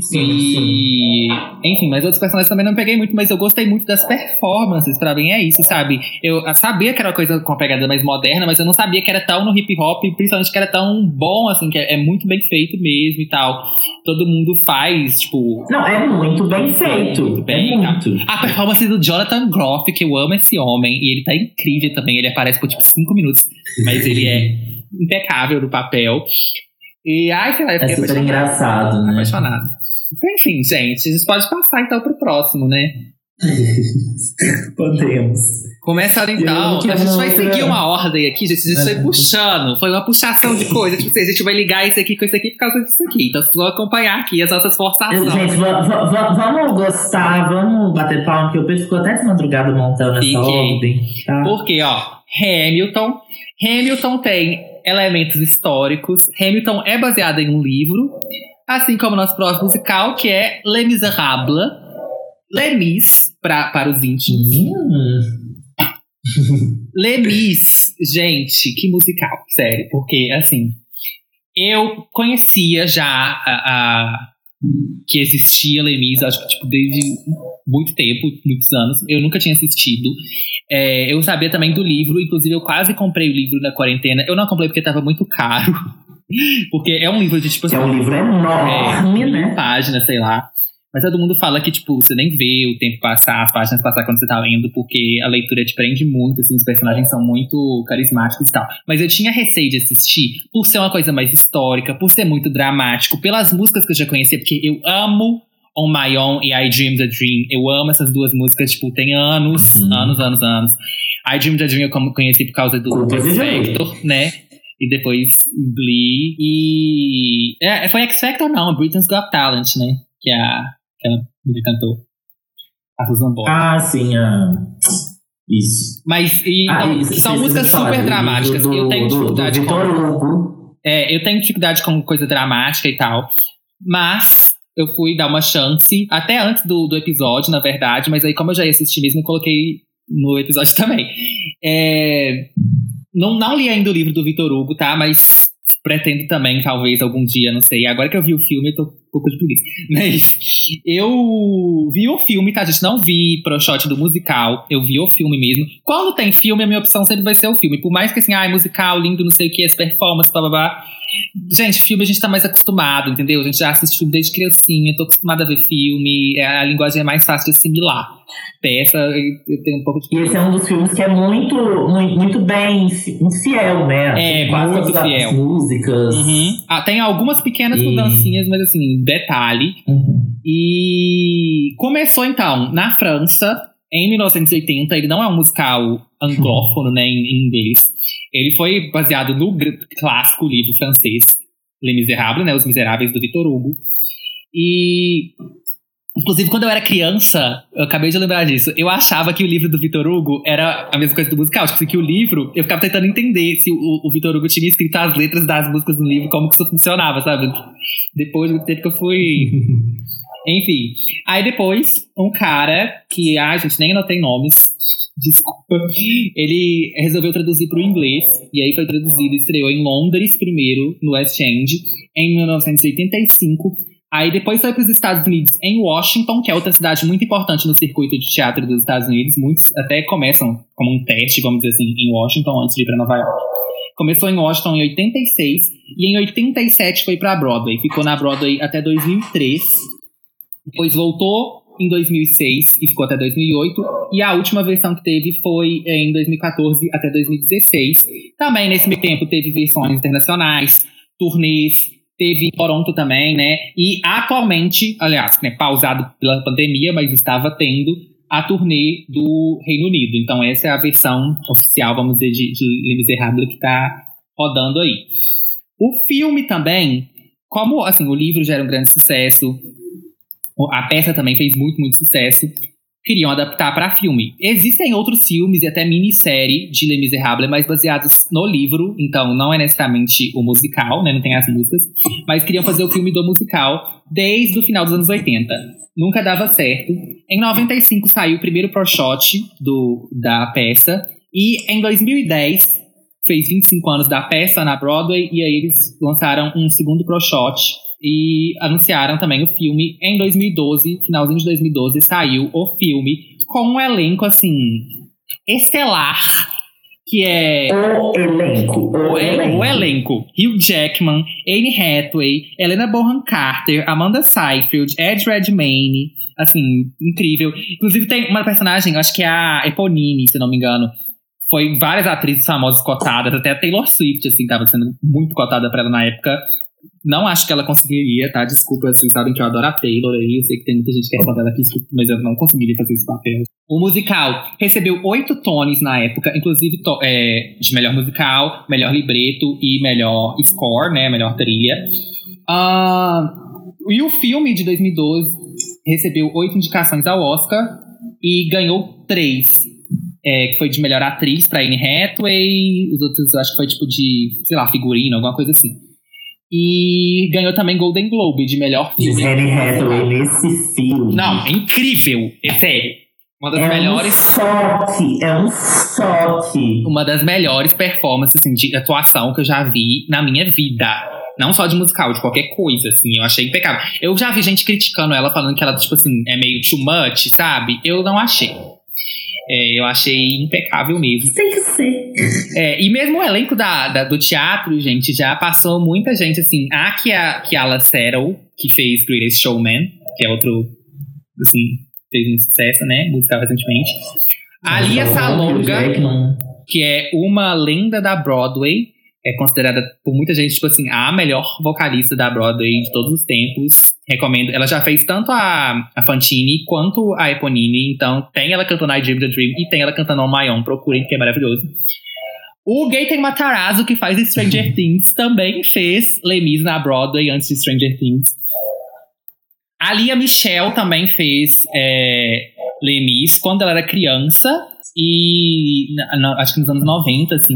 Sim, e, sim. enfim, mas outros personagens também não peguei muito, mas eu gostei muito das performances. Pra mim é isso, sabe? Eu sabia que era uma coisa com uma pegada mais moderna, mas eu não sabia que era tão no hip hop, principalmente que era tão bom, assim, que é, é muito bem feito mesmo e tal. Todo mundo faz, tipo. Não, é muito bem feito. Muito bem, é tá? muito. A performance do Jonathan Groff, que eu amo esse homem, e ele tá incrível também. Ele aparece por tipo 5 minutos, mas ele é impecável no papel. E ai, sei lá, eu É fiquei super apaixonado. engraçado, né? apaixonado. Enfim, gente, a gente pode passar então pro próximo, né? Podemos. Começando Eu então, a gente vai seguir uma ordem aqui, gente. A gente foi É. puxando, foi uma puxação de coisas. Tipo assim, a gente vai ligar isso aqui com isso aqui por causa disso aqui. Então vocês vão acompanhar aqui as nossas forçações. Gente, va- va- vamos gostar, vamos bater palma, que o Pedro ficou até de madrugada montando essa ordem. Tá? Porque, ó, Hamilton. Hamilton tem elementos históricos. Hamilton é baseado em um livro. Assim como o nosso próximo musical, que é Les Miserables. Lemis, pra, para os íntimos. Hum, Lemis, gente, que musical, sério. Porque, assim, eu conhecia já a, a- que existia Lemis, acho que, tipo, desde muito tempo, muitos anos. Eu nunca tinha assistido. É, eu sabia também do livro, inclusive eu quase comprei o livro na quarentena. Eu não comprei porque tava muito caro. Porque é um livro de, tipo que é assim, um livro enorme, mil né? páginas, sei lá. Mas todo mundo fala que, tipo, você nem vê o tempo passar, as páginas passar quando você tá lendo, porque a leitura te prende muito, assim, os personagens são muito carismáticos e tal. Mas eu tinha receio de assistir por ser uma coisa mais histórica, por ser muito dramático, pelas músicas que eu já conhecia, porque eu amo On My Own e I Dream the Dream. Eu amo essas duas músicas, tipo, tem anos, Uhum. anos, anos, anos. I Dream the Dream eu conheci por causa do Culpa de X gente. Factor, né? E depois Glee. E. É, foi X Factor, não, Britain's Got Talent, né? Que é a. Que ela mulher cantou. A Susan Boyle. Ah, sim, ah, isso. Mas e, Ah, então, isso, são isso, músicas falar super do- dramáticas. do- eu tenho do- do dificuldade com. Vitor Hugo. É, eu tenho dificuldade com coisa dramática e tal. Mas eu fui dar uma chance, até antes do, do episódio, na verdade, mas aí, como eu já ia assistir mesmo, eu coloquei no episódio também. É, não, não li ainda o livro do Vitor Hugo, tá? Mas pretendo também, talvez, algum dia, não sei. Agora que eu vi o filme, eu tô um pouco de preguiça. Mas eu vi o filme, tá, gente? Não vi pro shot do musical. Eu vi o filme mesmo. Quando tem filme, a minha opção sempre vai ser o filme. Por mais que assim, ah, musical, lindo, não sei o que, as performances, blá blá blá. Gente, filme a gente tá mais acostumado, entendeu? A gente já assiste filme desde criancinha, tô acostumada a ver filme, é, a linguagem é mais fácil de assimilar. Peça, tenho um pouco de. E esse é um dos filmes que é muito, muito, muito bem fi- fiel, né? É, Tem quase fiel. Músicas. Uhum. Ah, tem algumas pequenas E- mudancinhas, mas assim, detalhe. Uhum. E começou então na França, em 1980. Ele não é um musical anglófono, né, em, inglês. Ele foi baseado no clássico livro francês, Les Miserables, né, Os Miseráveis, do Victor Hugo. E, inclusive, quando eu era criança, eu acabei de lembrar disso, eu achava que o livro do Victor Hugo era a mesma coisa do musical. Tipo, assim, que o livro, eu ficava tentando entender se o, o Victor Hugo tinha escrito as letras das músicas do livro, como que isso funcionava, sabe? Depois do tempo que eu fui enfim. Aí depois, um cara que, ah, gente, nem anotei nomes. Desculpa. Ele resolveu traduzir para o inglês. E aí foi traduzido e estreou em Londres primeiro, no West End, em 1985. Aí depois foi para os Estados Unidos, em Washington, que é outra cidade muito importante no circuito de teatro dos Estados Unidos. Muitos até começam como um teste, vamos dizer assim, em Washington, antes de ir para Nova York. Começou em Washington em 86 e em 87 foi para Broadway. Ficou na Broadway até 2003. Depois voltou em 2006 e ficou até 2008. E a última versão que teve foi em 2014 até 2016. Também nesse tempo teve versões internacionais, turnês, teve Toronto também, né? E atualmente, aliás, né, pausado pela pandemia, mas estava tendo a turnê do Reino Unido. Então essa é a versão oficial, vamos dizer, de, de Les Miserables que está rodando aí. O filme também, como assim, o livro já era um grande sucesso, a peça também fez muito, muito sucesso, queriam adaptar para filme. Existem outros filmes e até minissérie de Les Miserables, mas baseados no livro, então não é necessariamente o musical, né, não tem as músicas, mas queriam fazer o filme do musical desde o final dos anos 80. Nunca dava certo. Em 95 saiu o primeiro pro shot do, da peça, e em 2010 fez 25 anos da peça na Broadway, e aí eles lançaram um segundo pro shot e anunciaram também o filme em 2012, finalzinho de 2012, saiu o filme com um elenco assim estelar, que é O elenco. O, o, elenco. o elenco. Hugh Jackman, Anne Hathaway, Helena Bonham Carter, Amanda Seyfried, Ed Redmayne, assim, incrível. Inclusive tem uma personagem, acho que é a Eponine, se não me engano. Foi várias atrizes famosas cotadas, até a Taylor Swift, assim, tava sendo muito cotada pra ela na época. Não acho que ela conseguiria, tá? Desculpa, vocês sabem que eu adoro a Taylor aí. Eu sei que tem muita gente que é fã dela aqui, mas eu não conseguiria fazer esse papel. O musical recebeu oito Tonys na época, inclusive é, de melhor musical, melhor libreto e melhor score, né? Melhor trilha. Ah, e o filme de 2012 recebeu oito indicações ao Oscar e ganhou três. É, que foi de melhor atriz pra Anne Hathaway, os outros acho que foi tipo de, sei lá, figurino, alguma coisa assim. E ganhou também Golden Globe de melhor filme. Anne Hathaway nesse filme. Não, é incrível, é sério. Uma das é melhores, um choque, é um choque. uma das melhores performances assim, de atuação que eu já vi na minha vida. Não só de musical, de qualquer coisa, assim, eu achei impecável. Eu já vi gente criticando ela, falando que ela, tipo assim, é meio too much, sabe? Eu não achei. É, eu achei impecável mesmo. Tem que ser. É, e mesmo o elenco da, da- do teatro, gente, já passou muita gente, assim. A Kia, Kiala Settle, que fez Greatest Showman, que é outro, assim, fez muito sucesso, né? Musical recentemente. A Lia Hugh Salonga, Jackman. que é uma lenda da Broadway, é considerada por muita gente, tipo assim, a melhor vocalista da Broadway de todos os tempos. Recomendo. Ela já fez tanto a, a Fantine quanto a Eponine. Então, tem ela cantando I Dream the Dream e tem ela cantando On My Own. Procurem, que é maravilhoso. O Gaten Matarazzo, que faz Stranger Things, também fez Lemis na Broadway antes de Stranger Things. A Lia Michelle também fez é, Lemis quando ela era criança. E na- na- acho que nos anos 90, assim.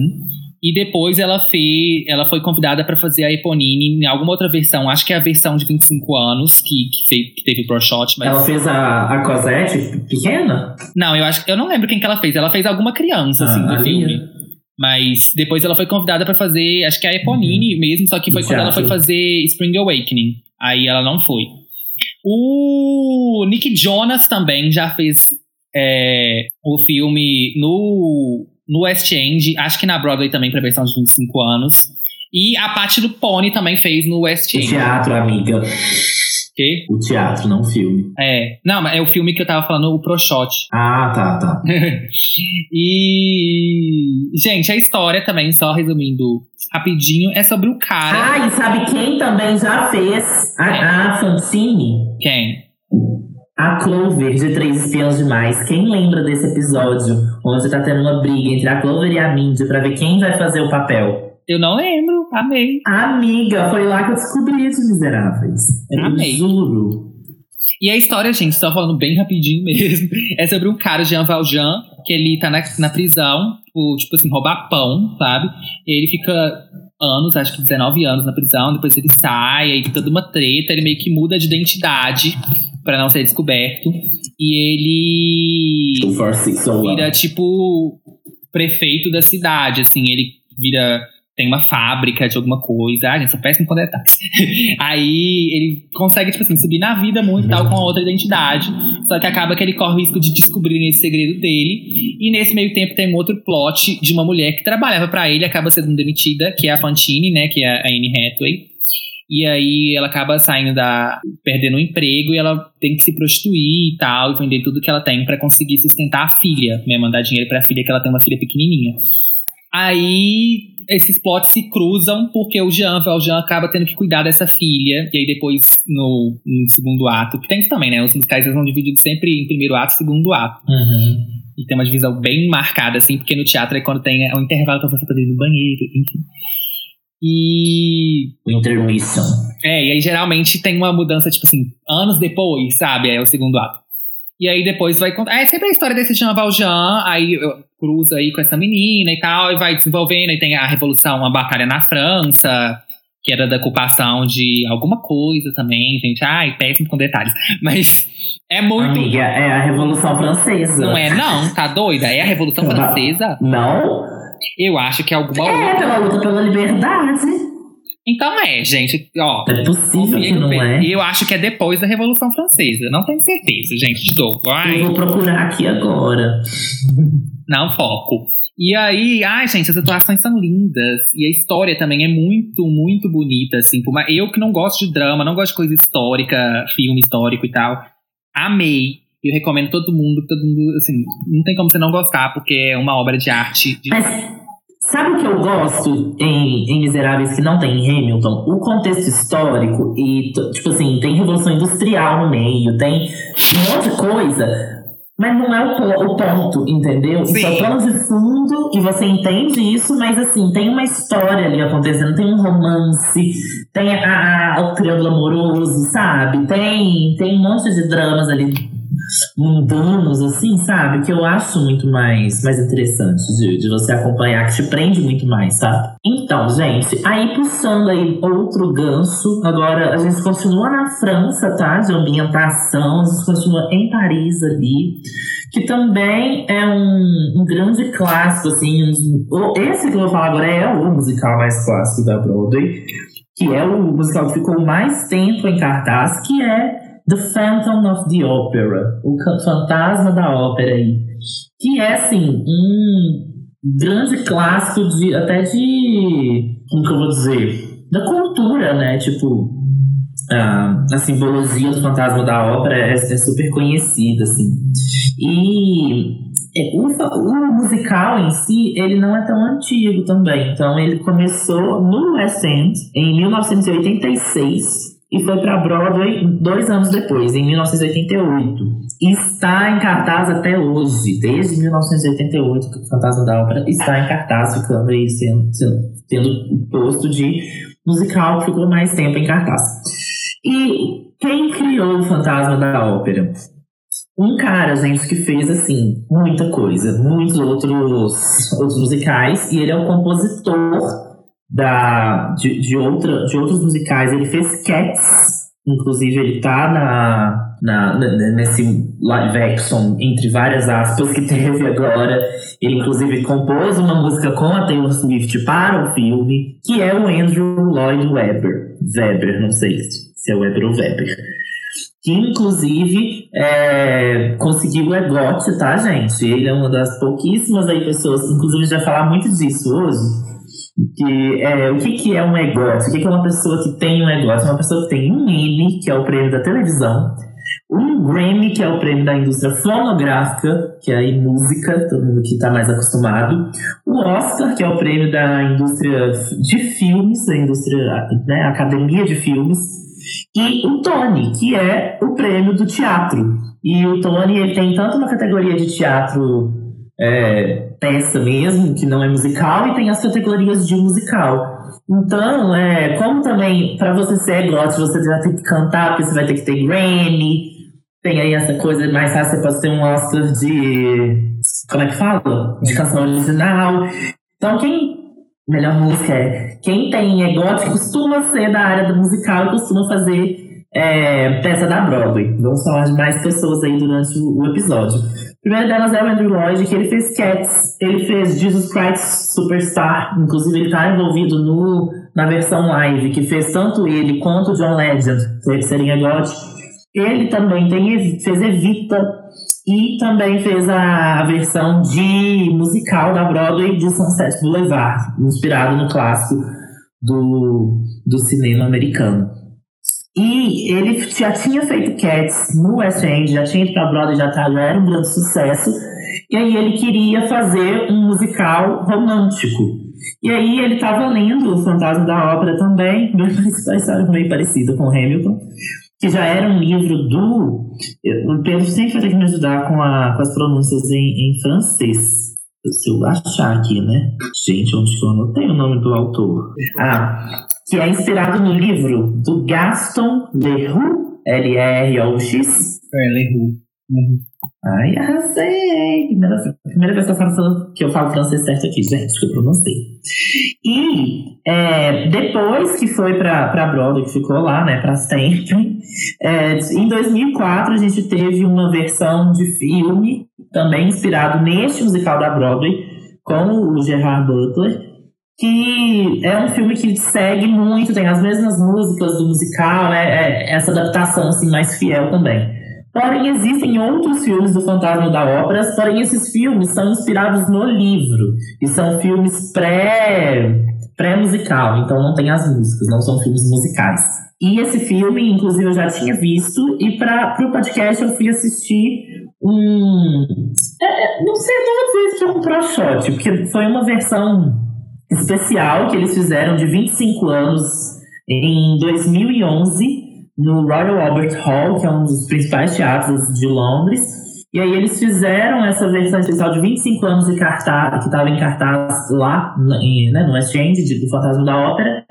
E depois ela fez. Ela foi convidada para fazer a Eponine em alguma outra versão. Acho que é a versão de 25 anos que, que, fez, que teve o Pro Shot, mas. Ela fez a, a Cosette pequena? Não, eu acho eu não lembro quem que ela fez. Ela fez alguma criança, assim, Ah, do a filme. Mas depois ela foi convidada pra fazer, acho que é a Eponine mesmo, só que foi Do quando ela foi fazer Spring Awakening. Aí ela não foi. O Nick Jonas também já fez é, o filme no, no West End, acho que na Broadway também pra versão de 25 anos. E a Patti Lupone também fez no West O End. teatro, amiga. Que? O teatro, não o filme. É. Não, mas é o filme que eu tava falando, o Pro Shot. Ah, tá, tá. e. Gente, a história também, só resumindo rapidinho, é sobre o cara. Ah, e sabe quem também já fez? A, a Fantine? Quem? A Clover, de Três Espiãs Demais. Quem lembra desse episódio? Onde tá tendo uma briga entre a Clover e a Mindy pra ver quem vai fazer o papel. Eu não lembro, amei. Amiga, foi lá que eu descobri esses miseráveis. Eu Amei. juro. E a história, gente, só falando bem rapidinho mesmo, é sobre um cara, Jean Valjean, que ele tá na, na prisão por, tipo assim, roubar pão, sabe? E ele fica anos, acho que 19 anos na prisão, depois ele sai, aí tem toda uma treta, ele meio que muda de identidade pra não ser descoberto. E ele vira tipo prefeito da cidade, assim, ele vira tem uma fábrica de alguma coisa, ah, gente, sou péssimo com detalhes. Aí ele consegue, tipo assim, subir na vida muito tal com outra identidade, só que acaba que ele corre o risco de descobrir esse segredo dele, e nesse meio tempo tem um outro plot de uma mulher que trabalhava pra ele, acaba sendo demitida, que é a Fantine, né, que é a Anne Hathaway, E aí ela acaba saindo da. perdendo o emprego e ela tem que se prostituir e tal, e vender tudo que ela tem para conseguir sustentar a filha, né? Mandar dinheiro pra filha, que ela tem uma filha pequenininha. Aí esses plots se cruzam porque o Jean, o Jean acaba tendo que cuidar dessa filha. E aí depois, no, no segundo ato, que tem isso também, né? Os musicais eles são divididos sempre em primeiro ato e segundo ato. Uhum. E tem uma divisão bem marcada, assim, porque no teatro é quando tem o intervalo pra você poder ir no banheiro, enfim. E. O intermission. É, e aí geralmente tem uma mudança, tipo assim, anos depois, sabe? É o segundo ato. E aí depois vai contar. É sempre a história desse Jean Valjean, aí cruza aí com essa menina e tal, e vai desenvolvendo, e tem a Revolução, a Batalha na França, que era da ocupação de alguma coisa também, gente. Ai, péssimo com detalhes. Mas é muito. Amiga, é a Revolução Francesa. Não é, não, tá doida? É a Revolução Francesa? Não? Eu acho que é alguma É, outra. pela luta pela liberdade. Então é, gente, ó. É possível que não é. E eu acho que é depois da Revolução Francesa. Não tenho certeza, gente, de novo. Ai. Eu vou procurar aqui agora. Não foco. E aí, ai, gente, as atuações são lindas. E a história também é muito, muito bonita, assim. Por Eu que não gosto de drama, não gosto de coisa histórica, filme histórico e tal. Amei. Eu recomendo todo mundo, todo mundo, assim, não tem como você não gostar, porque é uma obra de arte. de- Mas sabe o que eu gosto em, em Miseráveis que não tem em Hamilton? O contexto histórico e, tipo assim, tem Revolução Industrial no meio, tem um monte de coisa. Mas não é o, o ponto, entendeu? Sim. Isso é o plano de fundo e você entende isso, mas assim, tem uma história ali acontecendo, tem um romance, tem a, a- o triângulo amoroso, sabe? Tem, tem um monte de dramas ali mundanos, assim, sabe? Que eu acho muito mais, mais interessante de, de você acompanhar, que te prende muito mais, sabe? Então, gente, aí puxando aí outro gancho, agora a gente continua na França, tá? De ambientação, a gente continua em Paris ali, que também é um, um grande clássico, assim. um- esse que eu vou falar agora é o musical mais clássico da Broadway, que é o musical que ficou mais tempo em cartaz, que é The Phantom of the Opera, o fantasma da ópera aí. Que é, assim, um grande clássico de até de. Como que eu vou dizer? Da cultura, né? Tipo, a, simbologia do fantasma da ópera é, é super conhecida, assim. E é, o, o musical em si, ele não é tão antigo também. Então, ele começou no West End em 1986 e foi para Broadway dois anos depois, em 1988. E está em cartaz até hoje, desde 1988, que o Fantasma da Ópera está em cartaz, ficando aí sendo, sendo, tendo o posto de musical que ficou mais tempo em cartaz. E quem criou o Fantasma da Ópera? Um cara, gente, que fez, assim, muita coisa. Muitos outros, outros musicais. E ele é o compositor da, de, de, outra, de outros musicais. Ele fez Cats. Inclusive, ele tá na, na, nesse live action, entre várias aspas, que teve agora. Ele, inclusive, compôs uma música com a Taylor Swift para o filme, que é o Andrew Lloyd Webber. Webber, não sei se é Webber ou Weber que inclusive é, conseguiu o EGOT, tá, gente? Ele é uma das pouquíssimas aí pessoas, inclusive vai falar muito disso hoje, que é, o que, que é um EGOT? O que, que é uma pessoa que tem um? É uma pessoa que tem um Emmy, que é o prêmio da televisão, um Grammy, que é o prêmio da indústria fonográfica, que é aí música, todo mundo que está mais acostumado, o Oscar, que é o prêmio da indústria de filmes, da indústria, né, academia de filmes, e o Tony, que é o prêmio do teatro. E o Tony ele tem tanto uma categoria de teatro é, peça mesmo, que não é musical, e tem as categorias de musical. Então, é, como também, para você ser EGOT, você vai ter que cantar, porque você vai ter que ter Grammy. Tem aí essa coisa mais fácil, pode ter um Oscar de. Como é que fala? De canção original. Então, quem. Melhor música é. Quem tem EGOT costuma ser da área do musical e costuma fazer é, peça da Broadway. Vamos falar de mais pessoas aí durante o episódio. Primeira delas é o Andrew Lloyd, que ele fez Cats, ele fez Jesus Christ Superstar, inclusive ele está envolvido no, na versão live, que fez tanto ele quanto John Legend, que seria EGOT. Ele também tem, fez Evita e também fez a, a versão de musical da Broadway de Sunset Boulevard, inspirado no clássico do, do cinema americano. E ele já tinha feito Cats no West End, já tinha ido pra Broadway, já, tá, já era um grande sucesso. E aí ele queria fazer um musical romântico. E aí ele estava lendo O Fantasma da Ópera também, a história meio parecida com Hamilton, que já era um livro do... O Pedro sempre vai ter que me ajudar com, a, com as pronúncias em, em francês. Se eu achar aqui, né? Gente, onde que eu anotei o nome do autor? Ah, que é inspirado no livro do Gaston Leroux, L-R-O-X. É, Leroux. Uhum. Ai, arrasei! Primeira, primeira vez que eu, falo, que eu falo francês certo aqui, gente, que eu pronunciei. E é, depois que foi pra, pra Broadway, que ficou lá, né, pra sempre, é, em 2004 a gente teve uma versão de filme, também inspirado neste musical da Broadway, com o Gerard Butler, que é um filme que segue muito, tem as mesmas músicas do musical, é, é essa adaptação assim, mais fiel também. Porém, existem outros filmes do Fantasma da Ópera, porém esses filmes são inspirados no livro. E são filmes pré, pré-musical, então não tem as músicas, não são filmes musicais. E esse filme, inclusive, eu já tinha visto, e para o podcast eu fui assistir um. É, é, não sei, não vou dizer que é um pro shot, porque foi uma versão especial que eles fizeram de 25 anos em 2011 no Royal Albert Hall, que é um dos principais teatros de Londres. E aí eles fizeram essa versão especial de 25 anos de cartaz, que estava em cartaz lá né, no West End, do Fantasma da Ópera.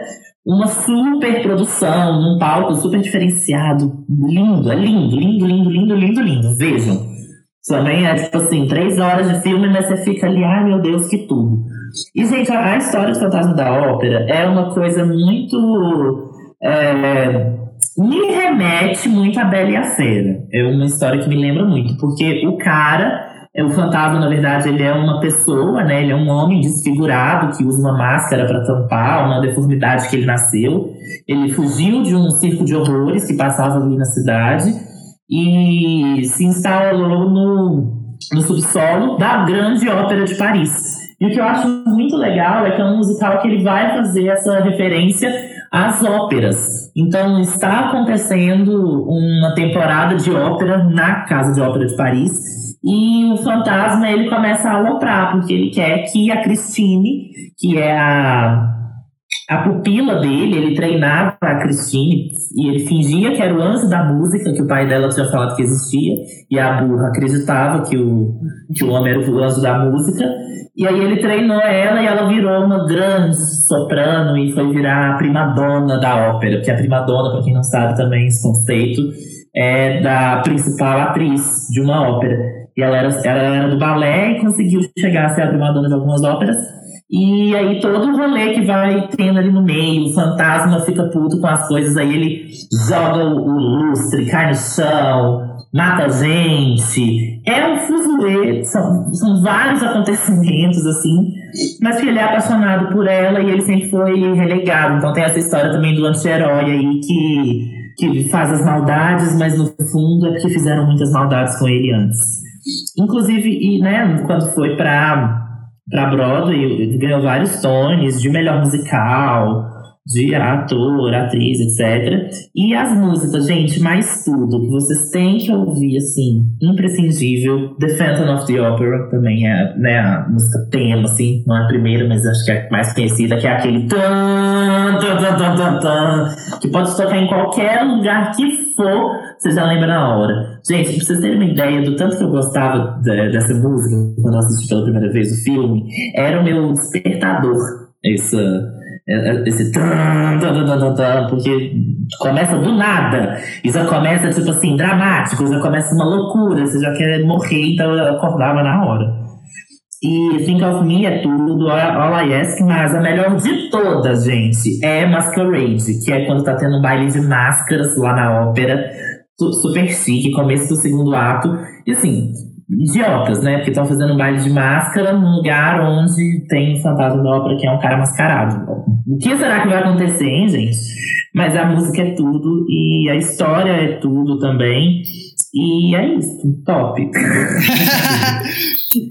Uma super produção, num palco super diferenciado. Lindo, é lindo, lindo, lindo, lindo, lindo, lindo. Vejam. Também é tipo assim, três horas de filme, mas você fica ali, ai meu Deus, que tudo. E, gente, a, a história do Fantasma da Ópera é uma coisa muito. É, me remete muito a Bela e a Fera. É uma história que me lembra muito, porque o cara, é o fantasma, na verdade, ele é uma pessoa, né? Ele é um homem desfigurado que usa uma máscara para tampar uma deformidade que ele nasceu. Ele fugiu de um circo de horrores que passava ali na cidade e se instalou no, no subsolo da grande ópera de Paris. E o que eu acho muito legal é que é um musical que ele vai fazer essa referência às óperas. Então está acontecendo uma temporada de ópera na Casa de Ópera de Paris e o fantasma ele começa a aloprar porque ele quer que a Christine, que é a a pupila dele, ele treinava a Christine e ele fingia que era o anjo da música, que o pai dela tinha falado que existia, e a burra acreditava que o, que o homem era o anjo da música. E aí ele treinou ela e ela virou uma grande soprano e foi virar a primadona da ópera, porque a primadona, para quem não sabe também esse conceito, é da principal atriz de uma ópera. E ela era, ela era do balé e conseguiu chegar a ser a primadona de algumas óperas. E aí todo o rolê que vai tendo ali no meio, o fantasma fica puto com as coisas, aí ele joga o, o lustre, cai no chão, mata gente. É um fuzuê, são, são vários acontecimentos, assim. Mas que ele é apaixonado por ela e ele sempre foi relegado. Então tem essa história também do anti-herói aí que, que faz as maldades, mas no fundo é porque fizeram muitas maldades com ele antes. Inclusive, e, né, quando foi pra para Broadway, ganhou vários Tonys de melhor musical, de ator, atriz, etc. E as músicas, gente, mais tudo que vocês têm que ouvir, assim, imprescindível. The Phantom of the Opera também é né, a música tema, assim, não é a primeira, mas acho que é a mais conhecida, que é aquele tan, tan, tan, tan, tan, que pode tocar em qualquer lugar que for, você já lembra na hora. Gente, pra vocês terem uma ideia do tanto que eu gostava de, dessa música quando eu assisti pela primeira vez o filme, era o meu despertador, é, é, esse tan, porque começa do nada. E já começa, tipo assim, dramático, já começa uma loucura, você já quer morrer, então eu acordava na hora. E Think of Me é tudo, All I Ask, mas a melhor de todas, gente, é Masquerade, que é quando tá tendo um baile de máscaras lá na ópera, super chique, começo do segundo ato. E assim, idiotas, né? Porque estão fazendo um baile de máscara num lugar onde tem um fantasma da ópera que é um cara mascarado. O que será que vai acontecer, hein, gente? Mas a música é tudo e a história é tudo também. E é isso, top.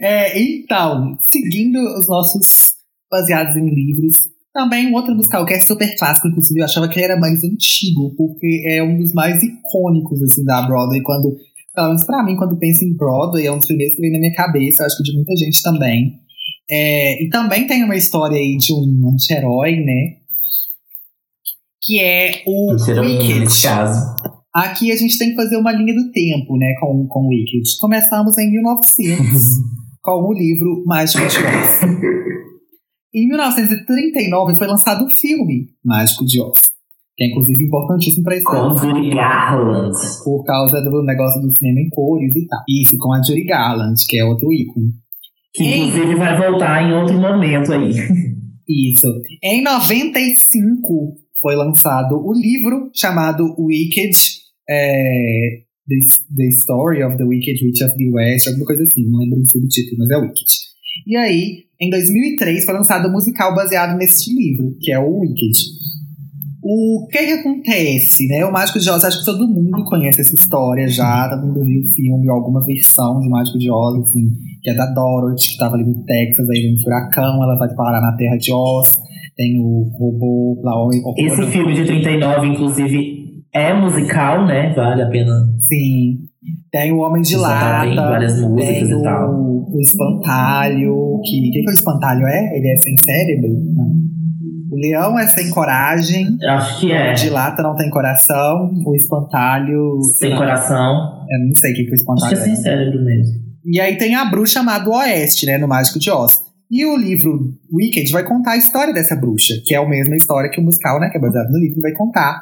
é, então, seguindo os nossos baseados em livros, Também um outro musical que é super clássico, inclusive eu achava que ele era mais antigo, porque é um dos mais icônicos, assim, da Broadway. Quando, pelo menos pra mim, quando penso em Broadway, é um dos primeiros que vem na minha cabeça, eu acho que de muita gente também. É, e também tem uma história aí de um anti-herói, né? Que é o Wicked. nesse caso. Aqui a gente tem que fazer uma linha do tempo, né, com, com Wicked. Começamos em 1900, com o livro Mágico de Oz. Em 1939 foi lançado o filme Mágico de Oz, que é inclusive importantíssimo para a história. Com Judy Garland. Por causa do negócio do cinema em cores e tal. Isso, com a Judy Garland, que é outro ícone. Que inclusive vai voltar em outro momento aí. Isso. Em 95 foi lançado o livro chamado Wicked, é, the, the Story of the Wicked Witch of the West, alguma coisa assim, não lembro o subtítulo, mas é Wicked. E aí, em 2003, foi lançado um musical baseado nesse livro, que é o Wicked. O que que acontece, né? O Mágico de Oz, acho que todo mundo conhece essa história já, todo mundo viu o filme, alguma versão de Mágico de Oz, assim, que é da Dorothy, que estava ali no Texas, aí vem um furacão, ela vai parar na Terra de Oz, tem o robô lá, o Esse filme de 39, inclusive, é musical, né? Vale a pena. Sim. Tem o Homem de Exato, tem Lata, várias músicas tem e o, tal. o Espantalho, que... O que, que o Espantalho é? Ele é sem cérebro? Não. O Leão é sem coragem, Acho que é. o de Lata não tem coração, o Espantalho... Sem coração. Eu não sei o que, que o Acho Espantalho que é sem cérebro mesmo. E aí tem a bruxa má do Oeste, né, no Mágico de Oz. E o livro Wicked vai contar a história dessa bruxa, que é a mesma história que o musical, né, que é baseado no livro, vai contar.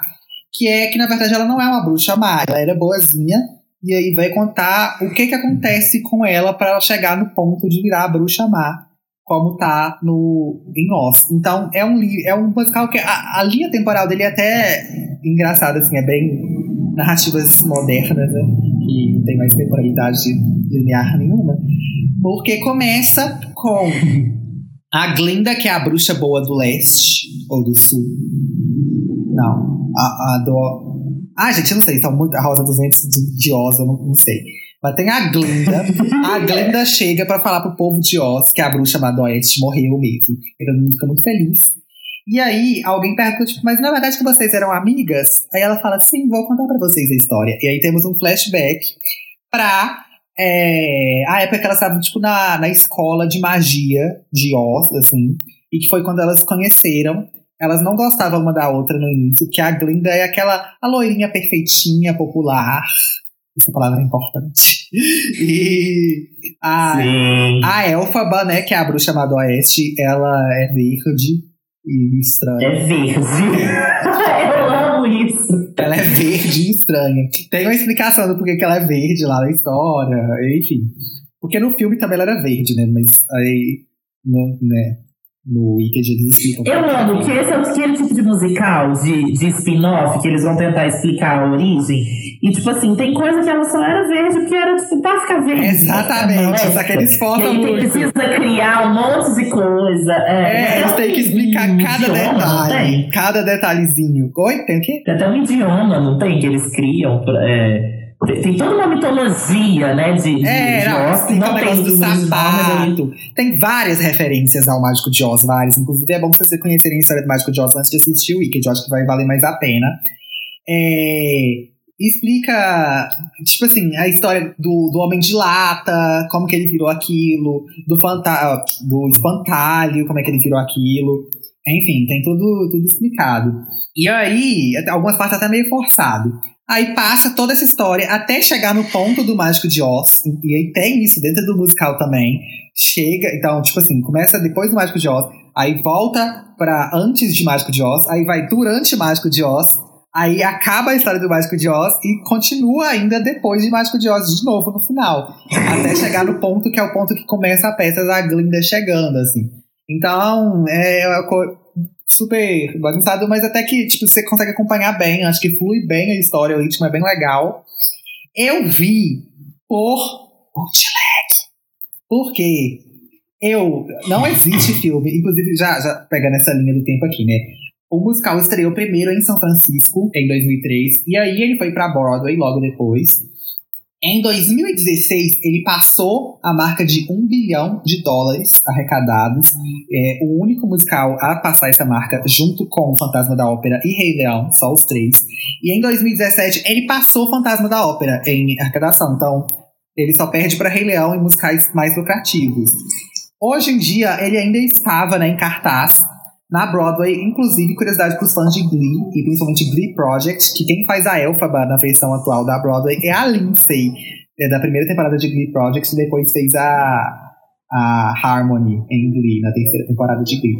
Que é que, na verdade, ela não é uma bruxa má, ela era boazinha. E aí vai contar o que que acontece com ela para ela chegar no ponto de virar a bruxa má, como tá no, em Oz. Então, é um, é um musical que a, a linha temporal dele é até engraçada, assim, é bem narrativas modernas, né? Que não tem mais temporalidade linear nenhuma. Porque começa com a Glinda, que é a bruxa boa do leste, ou do sul. Não, a, a do. Ah, gente, eu não sei, são muito. A Rosa dos Ventos de, de Oz, eu não, não sei. Mas tem a Glinda. a Glinda chega pra falar pro povo de Oz que a bruxa má do oeste morreu mesmo. E todo fica muito feliz. E aí, alguém pergunta, tipo, mas na verdade que vocês eram amigas? Aí ela fala, sim, vou contar pra vocês a história. E aí temos um flashback pra é, a época que elas estavam, tipo, na, na escola de magia de Oz, assim. E que foi quando elas conheceram. Elas não gostavam uma da outra no início, porque a Glinda é aquela a loirinha perfeitinha, popular. Essa palavra é importante. E a, Sim. a Elfaba, né, que é a bruxa do oeste, ela é verde e estranha. É verde. Eu amo isso. Ela é verde e estranha. Tem uma explicação do porquê que ela é verde lá na história, enfim. Porque no filme também ela era verde, né? Mas aí, no, né, no Wicked eles explicam. Eu amo que esse é aquele tipo de musical de, de spin-off que eles vão tentar explicar a origem. E, tipo assim, tem coisa que ela só era verde porque era, tipo, pra ficar verde. Exatamente, só que eles esforçam aí muito. precisa criar um monte de coisa. É, É, eles têm que explicar um cada idioma, detalhe, cada detalhezinho. Oi, tem o quê? Tem até um idioma, não tem? Que eles criam. é, tem, tem toda uma mitologia, né? De, É, de não, Oz, tem o não negócio do aí- sapato. Tem várias referências ao Mágico de Oz, várias. Inclusive, é bom vocês conhecerem a história do Mágico de Oz antes de assistir o Wicked. Eu acho que vai valer mais a pena. É, explica, tipo assim, a história do, do Homem de Lata, como que ele virou aquilo, do, fanta do espantalho, como é que ele virou aquilo. Enfim, tem tudo, tudo explicado. E aí, algumas partes até meio forçado. Aí passa toda essa história até chegar no ponto do Mágico de Oz. E aí tem isso dentro do musical também. Chega, então, tipo assim, começa depois do Mágico de Oz, aí volta pra antes de Mágico de Oz, aí vai durante Mágico de Oz, aí acaba a história do Mágico de Oz e continua ainda depois de Mágico de Oz de novo no final. Até chegar no ponto que é o ponto que começa a peça da Glinda chegando, assim. Então, é co- super bagunçado, mas até que tipo, você consegue acompanhar bem, acho que flui bem a história, o ritmo é bem legal. Eu vi por bootleg. Porque eu. Não existe filme, inclusive, já, já pegando essa linha do tempo aqui, né? O musical estreou primeiro em São Francisco, em 2003, e aí ele foi pra Broadway logo depois. Em 2016, ele passou a marca de um bilhão de dólares arrecadados. É o único musical a passar essa marca, junto com Fantasma da Ópera e Rei Leão, só os três. E em 2017, ele passou Fantasma da Ópera em arrecadação. Então, ele só perde para Rei Leão em musicais mais lucrativos. Hoje em dia, ele ainda estava né, em cartaz na Broadway, inclusive, curiosidade para os fãs de Glee, e principalmente Glee Project, que quem faz a Elphaba na versão atual da Broadway é a Lindsay, é da primeira temporada de Glee Project, e depois fez a, a Harmony em Glee, na terceira temporada de Glee.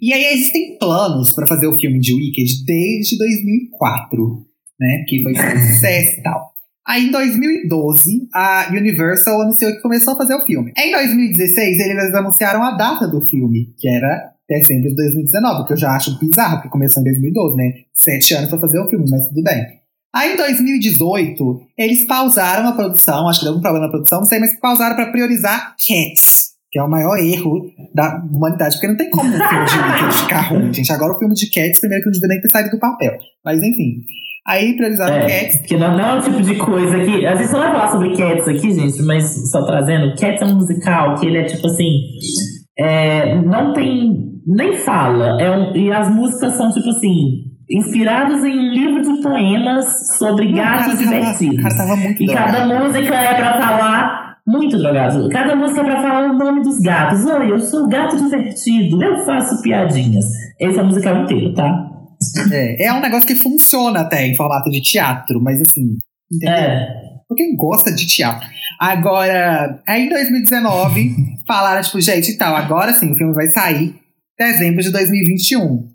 E aí existem planos para fazer o filme de Wicked desde 2004, né, que foi sucesso e tal. Aí, em 2012, a Universal anunciou que começou a fazer o filme. Em 2016, eles anunciaram a data do filme, que era dezembro de 2019, que eu já acho bizarro, porque começou em 2012, né? Sete anos pra fazer o filme, mas tudo bem. Aí em 2018, eles pausaram a produção, acho que deu algum problema na produção, não sei, mas pausaram para priorizar Cats, que é o maior erro da humanidade, porque não tem como um filme de ficar ruim, gente. Agora o filme de Cats, primeiro que não devia nem ter saído do papel. Mas enfim. Aí priorizaram É, Cats. porque não, não é o tipo de coisa que. A gente só vai falar sobre Cats aqui, gente, mas só trazendo. Cats é um musical que ele é tipo assim. é, não tem. Nem fala. É um, e as músicas são tipo assim. Inspiradas em um livro de poemas sobre gatos divertidos. Cara E drogado. cada música é pra falar. Muito drogado. Cada música é pra falar o nome dos gatos. Oi, eu sou gato divertido. Eu faço piadinhas. Esse é o musical inteiro, tá? É, é um negócio que funciona até em formato de teatro, mas assim. Entendeu? É. Pra quem gosta de teatro. Agora, aí em 2019, falaram, tipo, gente, e tal, agora sim, o filme vai sair dezembro de 2021.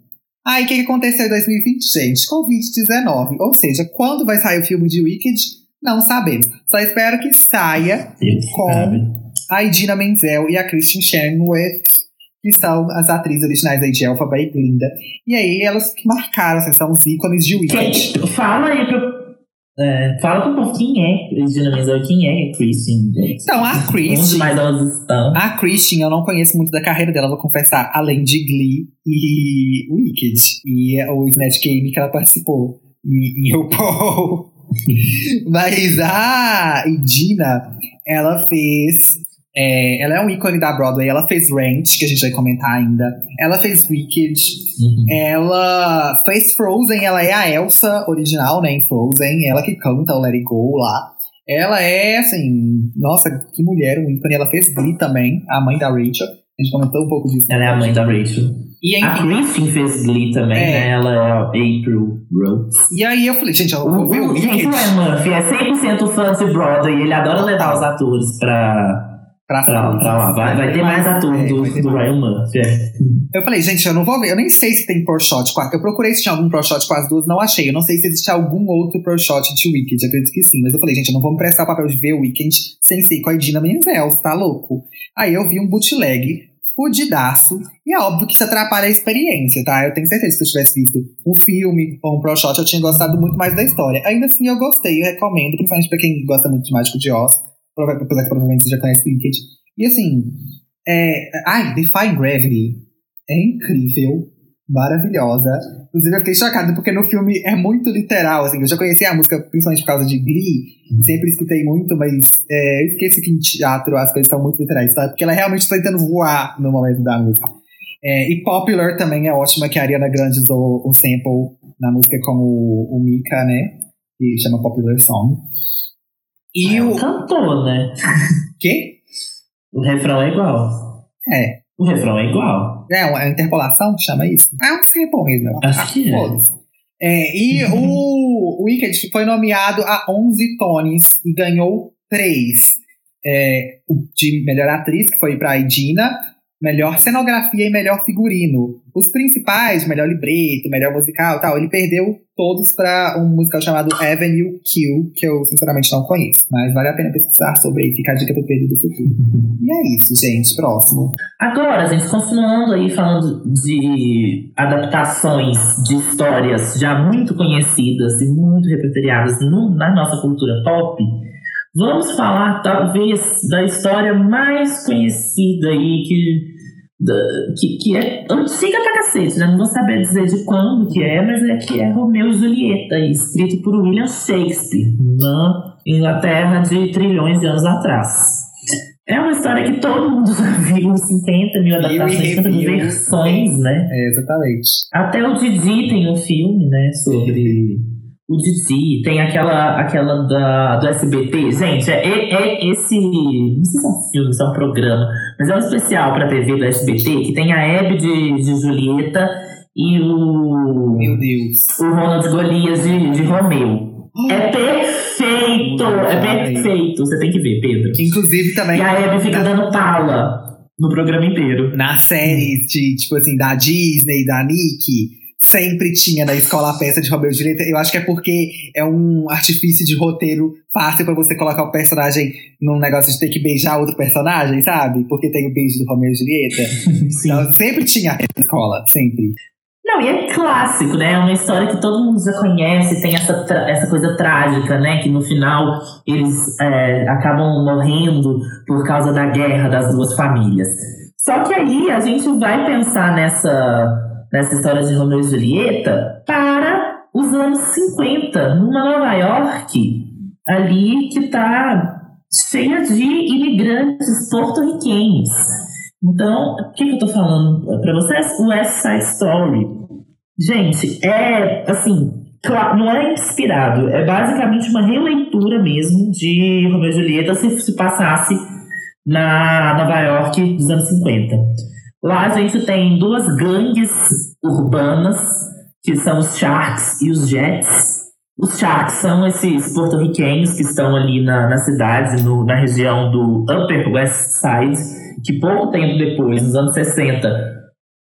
Aí o que, que aconteceu em 2020, gente? Covid-19. Ou seja, quando vai sair o filme de Wicked, não sabemos. Só espero que saia Com- sabe. a Idina Menzel e a Kristen Chenoweth, que são as atrizes originais aí de Elphaba e Glinda. E aí elas que marcaram, assim, são os ícones de Wicked. Quem, fala aí pro. É, fala pro povo quem é Regina Menzel, quem é Christian. Então, a Onde Kristen... mais elas estão? A Christian, eu não conheço muito da carreira dela, vou confessar, além de Glee e Wicked. E o Snatch Game que ela participou em, em RuPaul. Mas a Idina, ela fez. É, ela é um ícone da Broadway. Ela fez Rent, que a gente vai comentar ainda. Ela fez Wicked. Uhum. Ela fez Frozen, ela é a Elsa original, né, em Frozen. Ela que canta o Let It Go lá. Ela é, assim, nossa, que mulher, um ícone. Ela fez Glee também, a mãe da Rachel. A gente comentou um pouco disso. Ela é a mãe da Rachel. E, A enfim, Christian fez Glee também, É. né? Ela é a April Rhodes. e aí eu falei, gente, eu O, vou ver o gente, Wicked o Ryan Murphy é 100% fã de Broadway. Ele adora levar os atores pra, pra, pra, pra lá. Vai, vai ter mais ator é, do, ter do. Ryan Murphy. é. Eu falei, gente, eu não vou ver. Eu nem sei se tem pro shot com a... Eu procurei se tinha algum pro shot com as duas, não achei. Eu não sei se existe algum outro pro shot de Wicked. Eu acredito que sim. Mas eu falei, gente, eu não vou me prestar o papel de ver o Wicked sem ser com a Idina Menzel, tá louco? Aí eu vi um bootleg fudidaço. E é óbvio que isso atrapalha a experiência, tá? Eu tenho certeza que se eu tivesse visto um filme ou um pro shot, eu tinha gostado muito mais da história. Ainda assim, eu gostei, eu recomendo, principalmente pra quem gosta muito de Mágico de Oz. Apesar que provavelmente você já conhece Wicked. E assim, é... ai, Defy Gravity é incrível, maravilhosa. Inclusive, eu fiquei chocada porque no filme é muito literal, assim. Eu já conhecia a música principalmente por causa de Glee, sempre escutei muito, mas é, eu esqueci que em teatro as coisas são muito literais, sabe? Porque ela realmente está tentando voar no momento da música. É, e Popular também é ótima, que a Ariana Grande usou o sample na música com o, o Mika, né? Que chama Popular Song. E É o. cantor, né? Quê? O refrão é igual. É. O refrão é igual. É uma interpolação que chama isso? É um sample mesmo. Acho que é. É, e o Wicked foi nomeado a 11 Tonys e ganhou 3. É, de melhor atriz, que foi pra Idina, melhor cenografia e melhor figurino. Os principais, melhor libreto, melhor musical tal, ele perdeu todos pra um musical chamado Avenue Q, que eu sinceramente não conheço. Mas vale a pena pesquisar sobre ele, fica a dica pro Pedro do futuro. E é isso, gente. Próximo. Agora, gente, continuando aí falando de adaptações de histórias já muito conhecidas e muito repertoriadas no- na nossa cultura pop, vamos falar talvez da história mais conhecida aí que, da- que, que é antiga pra cacete, né? Não vou saber dizer de quando que é, mas é que é Romeu e Julieta, escrito por William Shakespeare. Né? Inglaterra de trilhões de anos atrás. É uma história que todo mundo já viu, 50 mil adaptações, 50 mil versões, né? É, exatamente. Até o Didi tem um filme, né, sobre o Didi. Tem aquela, aquela da, do SBT. Gente, é, é esse. Não sei se é um filme, se é um programa, mas é um especial pra TV do SBT que tem a Hebe de, de Julieta e o. Meu Deus. O Ronald Golias de, de Romeu. É perfeito! É perfeito! Você tem que ver, Pedro. Inclusive também. E a Hebe fica dando pala no programa inteiro. Na série de, tipo assim, da Disney, da Nick, sempre tinha na escola a peça de Romeu e Julieta. Eu acho que é porque é um artifício de roteiro fácil pra você colocar o personagem num negócio de ter que beijar outro personagem, sabe? Porque tem o beijo do Romeu e Julieta. Sim. Então sempre tinha na escola, sempre. Não, e é clássico, né? É uma história que todo mundo já conhece, tem essa, essa coisa trágica, né? Que no final eles é, acabam morrendo por causa da guerra das duas famílias. Só que aí a gente vai pensar nessa, nessa história de Romeu e Julieta para os anos 50, numa Nova York, ali que tá cheia de imigrantes porto-riquenhos. Então, o que, que eu tô falando pra vocês? West Side Story. Gente, é assim, não é inspirado, é basicamente uma releitura mesmo de Romeu e Julieta se, se passasse na Nova York dos anos 50. Lá a gente tem duas gangues urbanas, que são os Sharks e os Jets. Os Sharks são esses porto-riquenhos que estão ali na, na cidade, no- na região do Upper West Side, que pouco tempo depois, nos anos 60,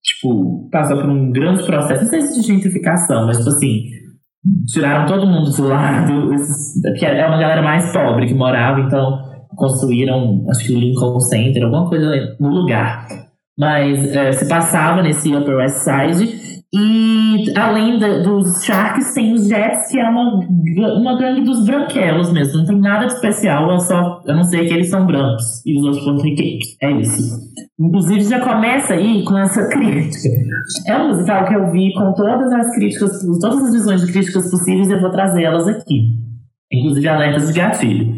tipo, passou por um grande processo, não sei se de gentrificação, mas tipo assim, tiraram todo mundo do lado, esses- porque é uma galera mais pobre que morava, então construíram, acho que o Lincoln Center, alguma coisa no lugar. Mas é, se passava nesse Upper West Side. E além da- dos Sharks, tem os Jets, que é uma, uma gangue dos branquelos mesmo. Não tem nada de especial, eu só eu não sei que eles são brancos e os outros porto-riquenhos. É isso. Inclusive já começa aí com essa crítica. É um musical que eu vi com todas as críticas, todas as visões de críticas possíveis, eu vou trazer elas aqui. Inclusive alertas de gatilho.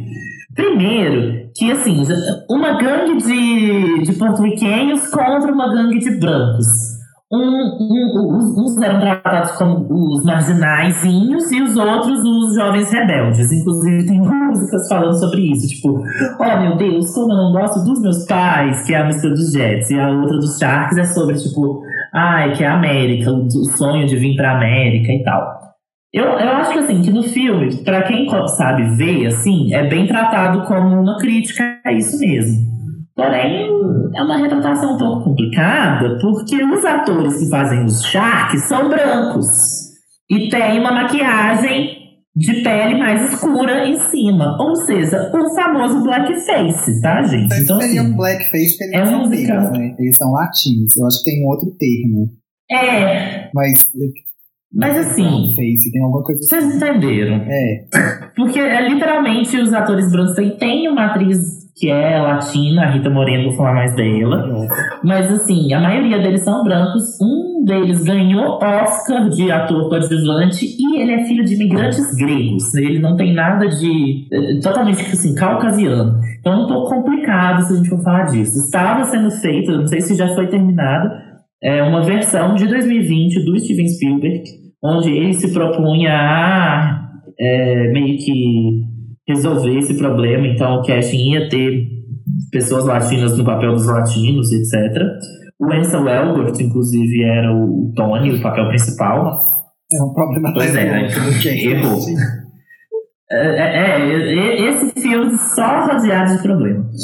Primeiro, que assim, uma gangue de, de porto-riquenhos contra uma gangue de brancos. Um, um- uns- uns eram tratados como os marginaizinhos e os outros os jovens rebeldes. Inclusive tem músicas falando sobre isso, tipo, oh meu Deus, como eu não gosto dos meus pais, que é a música dos Jets, e a outra dos Sharks é sobre, tipo, ai, que é a América, o sonho de vir pra América e tal. Eu, eu acho que assim, que no filme, pra quem sabe ver, assim, é bem tratado como uma crítica a isso mesmo. Porém, é uma retratação um pouco complicada, porque os atores que fazem os Sharks são brancos. E tem uma maquiagem de pele mais escura em cima. Ou seja, o famoso blackface, tá, gente? Então, Então, seria assim, um blackface porque é são um musical. negros, né? Eles são latinos. Eu acho que tem um outro termo. é. Mas. Mas assim, Blackface, tem alguma coisa. vocês entenderam. É. Porque é, literalmente os atores brancos têm, tem uma atriz que é latina, a Rita Moreno, vou falar mais dela. Mas assim, a maioria deles são brancos. Um deles ganhou Oscar de ator coadjuvante e ele é filho de imigrantes gregos. Ele não tem nada de. é, totalmente assim, caucasiano. Então é um pouco complicado se a gente for falar disso. Estava sendo feito, não sei se já foi terminado, é uma versão de 2020 do Steven Spielberg, onde ele se propunha a é, meio que resolver esse problema. Então o casting ia ter pessoas latinas no papel dos latinos, etc. O Ansel Elgort, inclusive, era o Tony, o papel principal. É um problema Pois é, do né? Errou. É, é, é, esse filme só rodeado de problemas.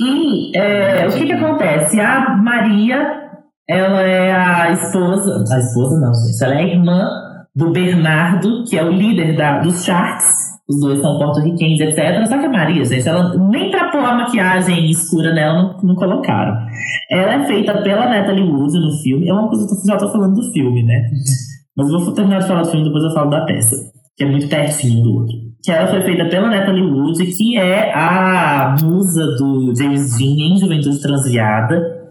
E é, o que que acontece? A Maria, ela é a esposa... A esposa não, gente. Ela é a irmã do Bernardo, que é o líder da, dos Sharks. Os dois são porto-riquenhos, etc. Só que a Maria, gente, ela nem pra pôr a maquiagem escura nela, não, não colocaram. Ela é feita pela Natalie Wood no filme. É uma coisa que eu já tô falando do filme, né? Mas eu vou terminar de falar do filme, depois eu falo da peça. Que é muito pertinho do outro. Que ela foi feita pela Natalie Wood, que é a musa do James Dean em Juventude Transviada.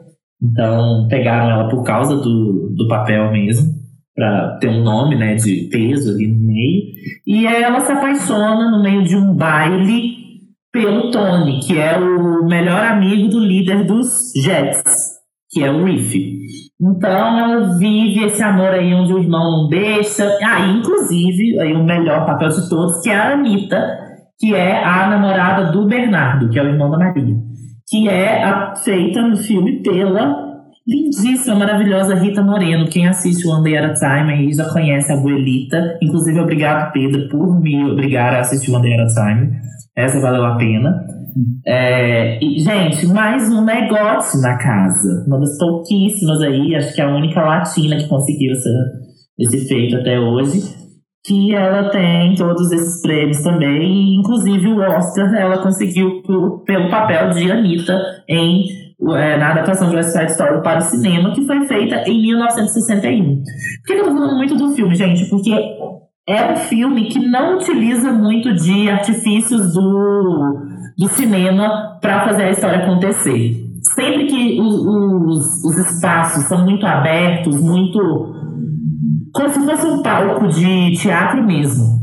Então, pegaram ela por causa do, do papel mesmo. para ter um nome, né, de peso ali no meio. E ela se apaixona no meio de um baile pelo Tony, que é o melhor amigo do líder dos Jets, que é o Riff. Então ela vive esse amor aí onde o irmão não deixa. Ah, inclusive, aí o melhor papel de todos, que é a Anitta, que é a namorada do Bernardo, que é o irmão da Maria. Que é a, feita no filme pela lindíssima, maravilhosa Rita Moreno. Quem assiste One Day at a Time aí já conhece a abuelita. Inclusive, obrigado, Pedro, por me obrigar a assistir One Day at a Time. Essa valeu a pena. É, e, gente, mais um negócio na casa. Uma das pouquíssimas aí, acho que é a única latina que conseguiu essa, esse feito até hoje. Que ela tem todos esses prêmios também, inclusive o Oscar ela conseguiu pelo papel de Anitta em é, na adaptação de West Side Story para o cinema, que foi feita em 1961. Por que eu tô falando muito do filme, gente? Porque é um filme que não utiliza muito de artifícios do, do cinema para fazer a história acontecer. Sempre que os, os, os espaços são muito abertos, muito. Como se fosse um palco de teatro mesmo.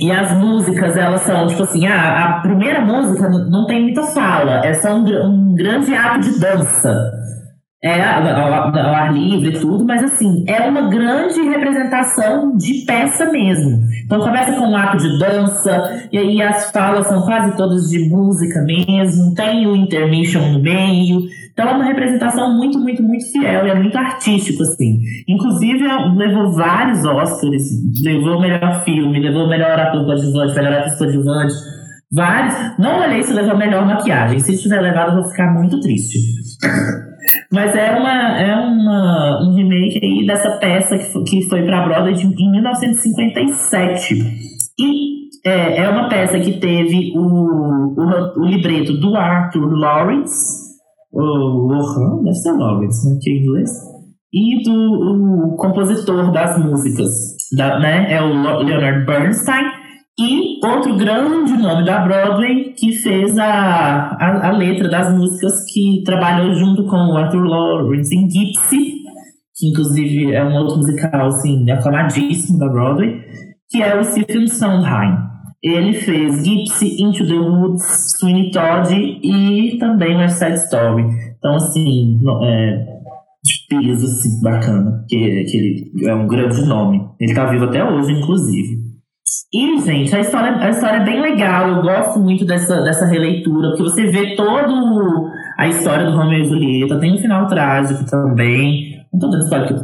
E as músicas, elas são, tipo assim, a, a primeira música não tem muita fala, é só um, um grande ato de dança. É ao, ao ar livre e tudo, mas assim, é uma grande representação de peça mesmo. Então começa com um ato de dança, e aí as falas são quase todas de música mesmo, tem o intermission no meio. Então é uma representação muito, muito, muito fiel e é muito artístico, assim. Inclusive, levou vários Oscars, levou o melhor filme, levou o melhor ator coadjuvante, melhor atriz coadjuvante, vários. Não olhei se levou a melhor maquiagem. Se tiver levado, eu vou ficar muito triste. Mas é, uma, é uma, um remake aí dessa peça que foi, que foi pra Broadway de, em 1957. E é, é uma peça que teve o, o, o libreto do Arthur Lawrence, o Lohan, deve ser Lawrence, né, que é inglês, e do o compositor das músicas, da, né, é o Leonard Bernstein, e outro grande nome da Broadway que fez a, a, a, letra das músicas que trabalhou junto com o Arthur Lawrence em Gypsy, que inclusive é um outro musical assim, aclamadíssimo da Broadway, que é o Stephen Sondheim. Ele fez Gypsy, Into the Woods, Sweeney Todd e também West Side Story. Então, assim, é, peso, assim, bacana. Que, que ele é um grande nome. Ele tá vivo até hoje, inclusive. E, gente, a história, a história é bem legal. Eu gosto muito dessa, dessa releitura, porque você vê todo a história do Romeo e Julieta. Tem um final trágico também. Não tô dando história que,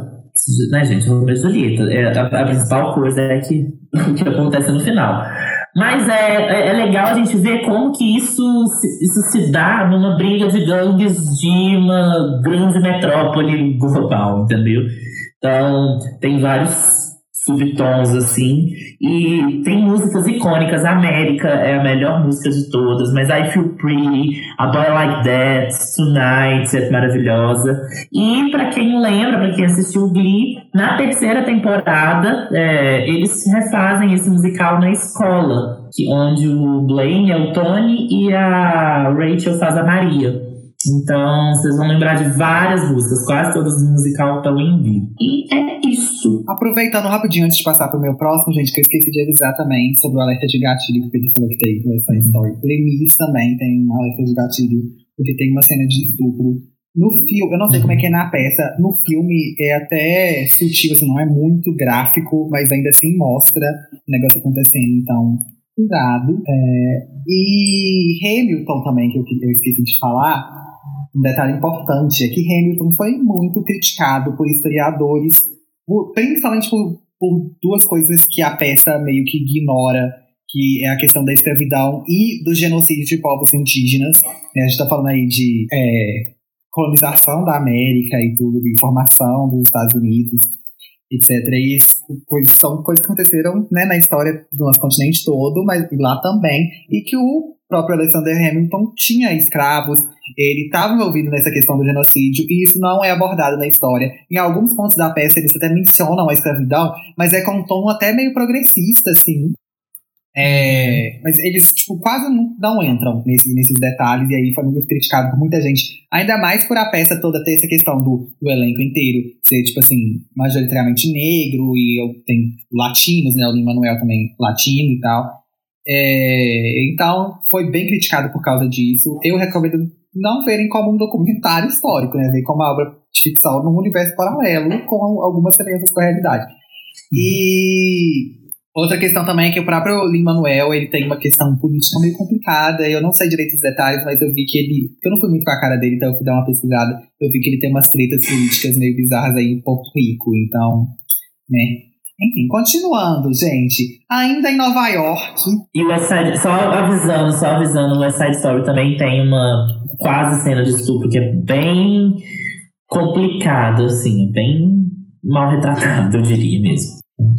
né, gente? Romeo e Julieta. É, a, a principal coisa é que, o que acontece no final. Mas é, é, é, legal a gente ver como que isso, isso se dá numa briga de gangues de uma grande metrópole global, entendeu? Então, tem vários subtons assim. E tem músicas icônicas. América é a melhor música de todas, mas I Feel Pretty, A Boy Like That, Tonight é maravilhosa. E para quem lembra, para quem assistiu Glee, na terceira temporada é, eles refazem esse musical na escola, que, onde o Blaine é o Tony e a Rachel faz a Maria. Então, vocês vão lembrar de várias músicas, quase todas do musical estão em Glee. E é isso. Aproveitando rapidinho antes de passar pro meu próximo, gente, que eu esqueci de avisar também sobre o alerta de gatilho que o Pedro falou que tem com essa história. Lemis também tem um alerta de gatilho, porque tem uma cena de estupro. No filme, eu não sei como é que é na peça, no filme é até sutil, assim, não é muito gráfico, mas ainda assim mostra o negócio acontecendo, então cuidado. É, e Hamilton também, que eu, eu esqueci de falar, um detalhe importante é que Hamilton foi muito criticado por historiadores, por, principalmente por, por duas coisas que a peça meio que ignora, que é a questão da escravidão e do genocídio de povos indígenas. A gente está falando aí de é, colonização da América e tudo, de formação dos Estados Unidos, etc. E isso, são coisas que aconteceram né, na história do nosso continente todo, mas lá também, e que o próprio Alexander Hamilton tinha escravos, ele estava envolvido nessa questão do genocídio, e isso não é abordado na história. Em alguns pontos da peça eles até mencionam a escravidão, mas é com um tom até meio progressista, assim. É, mas eles, tipo, quase não, não entram nesses, detalhes, e aí foi muito criticado por muita gente. Ainda mais por a peça toda ter essa questão do, do elenco inteiro ser, tipo assim, majoritariamente negro, e eu tenho latinos, né? O Lin-Manuel também latino e tal. É, então, foi bem criticado por causa disso. Eu recomendo não verem como um documentário histórico, né? Ver como uma obra de ficção num universo paralelo com algumas semelhanças com a realidade. E Outra questão também é que o próprio Lin-Manuel, ele tem uma questão política meio complicada, eu não sei direito os detalhes, mas eu vi que ele, eu não fui muito com a cara dele, então eu fui dar uma pesquisada, eu vi que ele tem umas tretas políticas meio bizarras aí em Porto Rico, então, né. Enfim, continuando, gente, ainda em Nova York... E o West Side, só avisando, só avisando, o West Side Story também tem uma quase cena de estupro que é bem complicado, assim, bem mal retratado, eu diria mesmo.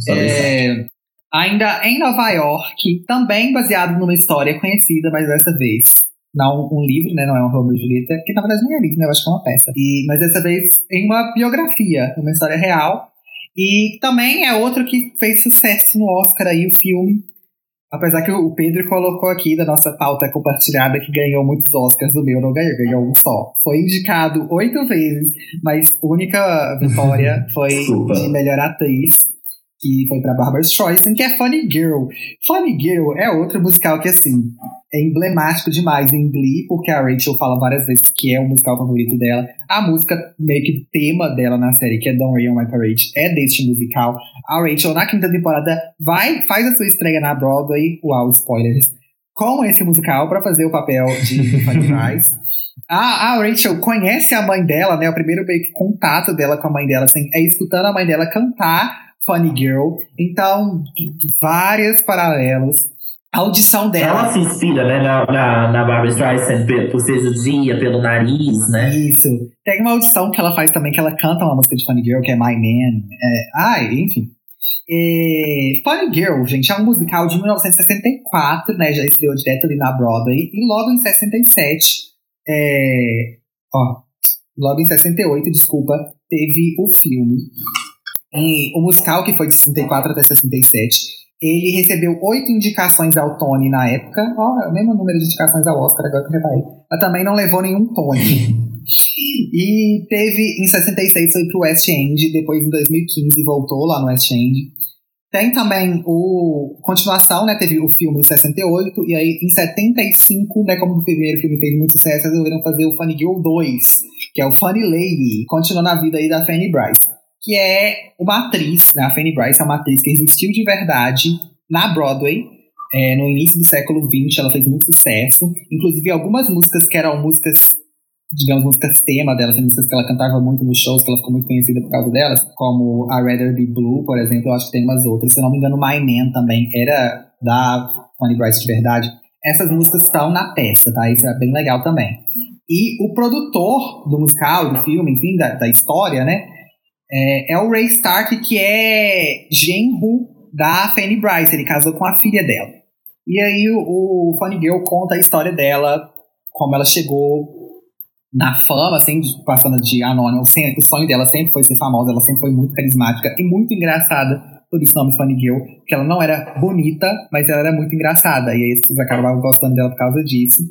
É, ainda em Nova York, também baseado numa história conhecida, mas dessa vez não um livro, né? Não é um Romeo e Julieta, que na verdade nem é livro, né? Eu acho que é uma peça. E, mas dessa vez em uma biografia, uma história real. E também é outro que fez sucesso no Oscar aí, o filme. Apesar que o Pedro colocou aqui da nossa pauta compartilhada que ganhou muitos Oscars, o meu não ganhou, ganhou um só. Foi indicado oito vezes, mas a única vitória foi de melhor atriz que foi para Barbara Streisand, que é Funny Girl. Funny Girl é outro musical que, assim, é emblemático demais em Glee, porque a Rachel fala várias vezes que é o musical favorito dela. A música, meio que tema dela na série, que é Don't Rain on My Parade, é deste musical. A Rachel, na quinta temporada, vai, faz a sua estreia na Broadway, uau, spoilers, com esse musical para fazer o papel de Funny Guys. A, a Rachel conhece a mãe dela, né? O primeiro meio que contato dela com a mãe dela assim, é escutando a mãe dela cantar Funny Girl. Então, vários paralelos. A audição dela. Ela se inspira, né, na, na, na Barbara Streisand por ser judia, pelo nariz, né? Isso. Tem uma audição que ela faz também, que ela canta uma música de Funny Girl, que é My Man. É, ai, enfim. É, Funny Girl, gente, é um musical de 1964, né? Já estreou direto ali na Broadway. E logo em 67, é, ó, logo em 68, desculpa, teve o filme o musical, que foi de 64 até 67, ele recebeu oito indicações ao Tony na época. Ó, o mesmo número de indicações ao Oscar, agora que eu reparei. Mas também não levou nenhum Tony. e teve, em 66, foi pro West End, depois em 2015 voltou lá no West End. Tem também o continuação, né? Teve o filme em 68, e aí em 75, né? Como o primeiro filme fez muito sucesso, resolveram fazer o Funny Girl 2, que é o Funny Lady, continuando a vida aí da Fanny Bryce que é uma atriz, né? A Fanny Bryce é uma atriz que existiu de verdade na Broadway. É, no início do século XX, ela fez muito sucesso. Inclusive, algumas músicas que eram músicas, digamos, músicas tema dela, músicas que ela cantava muito nos shows, que ela ficou muito conhecida por causa delas, como A Rather Be Blue, por exemplo, eu acho que tem umas outras. Se eu não me engano, My Man também era da Fanny Bryce de verdade. Essas músicas estão na peça, tá? Isso é bem legal também. E o produtor do musical, do filme, enfim, da, da história, né? É, é o Ray Stark, que é genro da Fanny Bryce. Ele casou com a filha dela. E aí o, o Funny Girl conta a história dela, como ela chegou na fama, assim, passando de anônimo. O sonho dela sempre foi ser famosa, ela sempre foi muito carismática e muito engraçada. Por o nome Funny Girl, porque ela não era bonita, mas ela era muito engraçada. E aí as pessoas acabavam gostando dela por causa disso.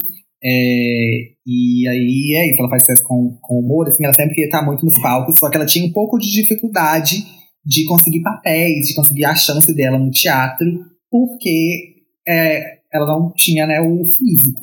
É, e aí é isso, ela faz sucesso com, com humor, assim, ela sempre queria estar muito nos palcos, só que ela tinha um pouco de dificuldade de conseguir papéis, de conseguir a chance dela no teatro, porque é, ela não tinha né, o físico,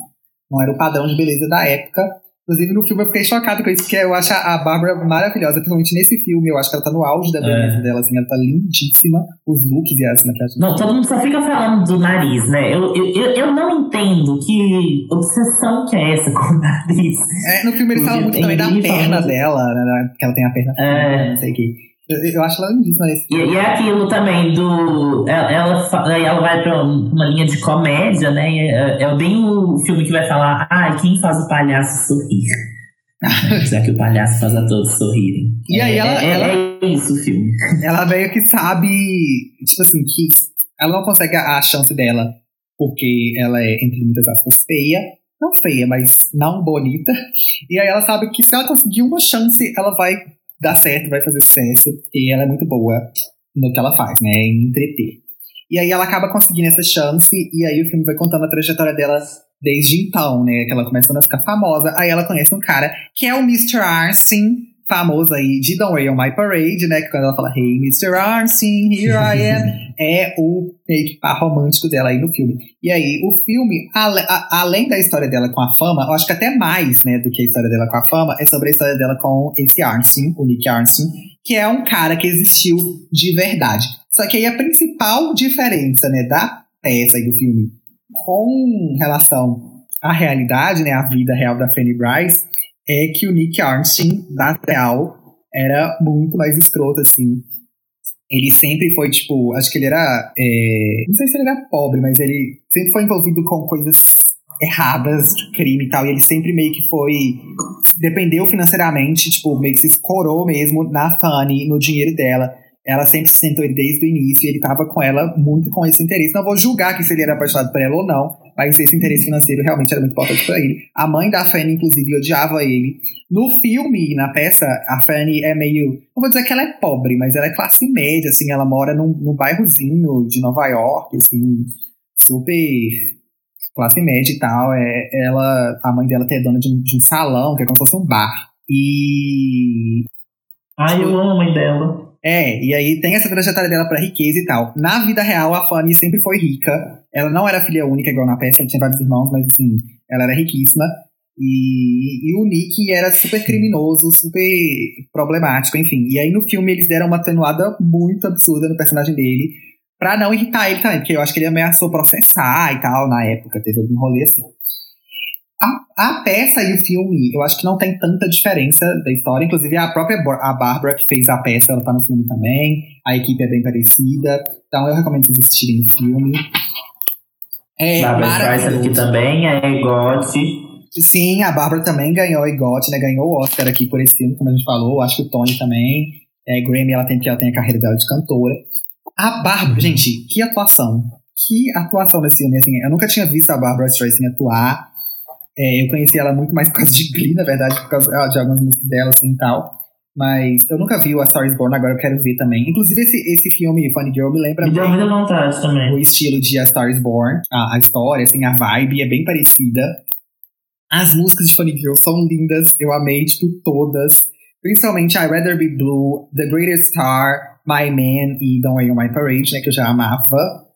não era o padrão de beleza da época, Inclusive, no filme eu fiquei chocado com isso, porque eu acho a Bárbara maravilhosa, principalmente nesse filme. Eu acho que ela tá no auge da beleza é. dela, assim, ela tá lindíssima. Os looks e as maquiagens. Não, todo mundo só fica falando do nariz, né? Eu, eu, eu não entendo que obsessão que é essa com o nariz. É, no filme eles falam muito também da perna dela, né? Que ela tem a perna, é. não sei o que. Eu acho ela lindíssima nesse e, e é aquilo também do. Ela, ela, ela vai pra uma linha de comédia, né? É, é bem o filme que vai falar: ah, quem faz o palhaço sorrir? Já que o palhaço faz a todos sorrirem. E aí ela, é, ela, é isso o filme. Ela meio que sabe, tipo assim, que ela não consegue a chance dela porque ela é, entre muitas aspas, feia. Não feia, mas não bonita. E aí ela sabe que se ela conseguir uma chance, ela vai dar certo, vai fazer sucesso, e ela é muito boa no que ela faz, né? Em entreter. E aí ela acaba conseguindo essa chance, e aí o filme vai contando a trajetória dela desde então, né? Que ela começando a ficar famosa. Aí ela conhece um cara que é o Mr. Arsin, famoso aí de Don't Rain on My Parade, né? Que quando ela fala Hey Mr. Arsin, here I am, é o meio par romântico dela aí no filme. E aí, o filme, a, além da história dela com a fama, eu acho que até mais, né, do que a história dela com a fama, é sobre a história dela com esse Arsin, o Nick Arsin, que é um cara que existiu de verdade. Só que aí a principal diferença, né, da peça e do filme com relação à realidade, né, à vida real da Fanny Bryce, é que o Nick Arnstein, da real, era muito mais escroto, assim. Ele sempre foi, tipo, acho que ele era. É, não sei se ele era pobre, mas ele sempre foi envolvido com coisas erradas, de crime e tal. E ele sempre meio que foi. Dependeu financeiramente, tipo, meio que se escorou mesmo na Fanny, no dinheiro dela. Ela sempre se sentou ele desde o início ele tava com ela muito com esse interesse. Não vou julgar que se ele era apaixonado por ela ou não, mas esse interesse financeiro realmente era muito importante para ele. A mãe da Fanny, inclusive, odiava ele. No filme, na peça, a Fanny é meio. Não vou dizer que ela é pobre, mas ela é classe média, assim, ela mora num, num bairrozinho de Nova York, assim, super classe média e tal. É, ela, a mãe dela é dona de um, de um salão, que é como se fosse um bar. E. Ai, eu amo a mãe dela. É, e aí tem essa trajetória dela pra riqueza e tal. Na vida real, a Fanny sempre foi rica. Ela não era filha única, igual na peça, ela tinha vários irmãos, mas assim, ela era riquíssima. E, e o Nick era super criminoso, super problemático, enfim. E aí no filme eles deram uma atenuada muito absurda no personagem dele, pra não irritar ele também, porque eu acho que ele ameaçou processar e tal na época, teve algum rolê assim. A, a, peça e o filme, eu acho que não tem tanta diferença da história. Inclusive, a própria a Bárbara que fez a peça, ela tá no filme também. A equipe é bem parecida. Então, eu recomendo vocês assistirem o filme. É Bárbara Streisand aqui também, é EGOT. Sim, a Bárbara também ganhou EGOT, né? Ganhou o Oscar aqui por esse filme, como a gente falou. Acho que o Tony também. É, Grammy, ela tem, que ela tem a carreira dela de cantora. A Bárbara, gente, que atuação. Que atuação nesse filme, assim. Eu nunca tinha visto a Bárbara Streisand atuar. É, eu conheci ela muito mais por causa de Glee, na verdade, por causa de algumas músicas dela, assim, e tal. Mas eu nunca vi o A Star is Born, agora eu quero ver também. Inclusive, esse, esse filme, Funny Girl, me lembra me deu muita vontade também. o estilo de A Star is Born. A, a história, assim, a vibe é bem parecida. As músicas de Funny Girl são lindas, eu amei, tipo, todas. Principalmente I Rather Be Blue, The Greatest Star, My Man e Don't Rain on My Parade, né, que eu já amava.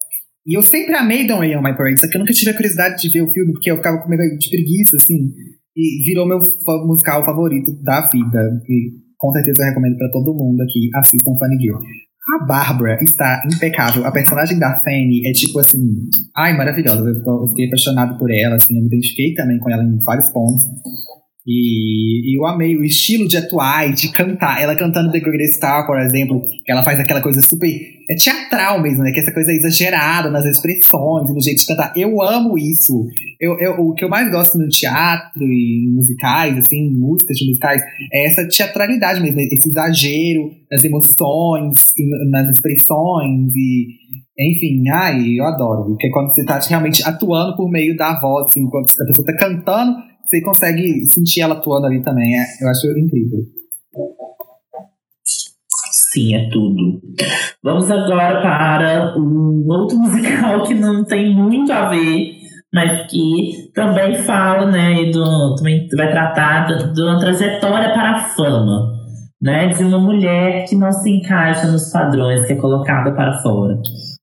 E eu sempre amei Don't Rain on My Parade, só que eu nunca tive a curiosidade de ver o filme, porque eu ficava com meio de preguiça, assim. E virou meu musical favorito da vida. E com certeza eu recomendo para todo mundo aqui, assistam Funny Girl. A Bárbara está impecável. A personagem da Fanny é tipo assim. Ai, maravilhosa. Eu, eu fiquei apaixonado por ela, assim. Eu me identifiquei também com ela em vários pontos. E, e, eu amei o estilo de atuar e de cantar. Ela cantando The Greatest Star, por exemplo, que ela faz aquela coisa super. É teatral mesmo, né? Que essa coisa exagerada nas expressões, no jeito de cantar. Eu amo isso. Eu, eu, o que eu mais gosto no teatro e musicais, assim, músicas de musicais, é essa teatralidade mesmo, esse exagero nas emoções, nas expressões e. Enfim, ai, eu adoro. Porque quando você tá realmente atuando por meio da voz, assim, quando a pessoa tá cantando você consegue sentir ela atuando ali também. É, eu acho incrível. Sim, é tudo. Vamos agora para um outro musical que não tem muito a ver, mas que também fala, né, do, também vai tratar de uma trajetória para a fama, né, de uma mulher que não se encaixa nos padrões que é colocada para fora.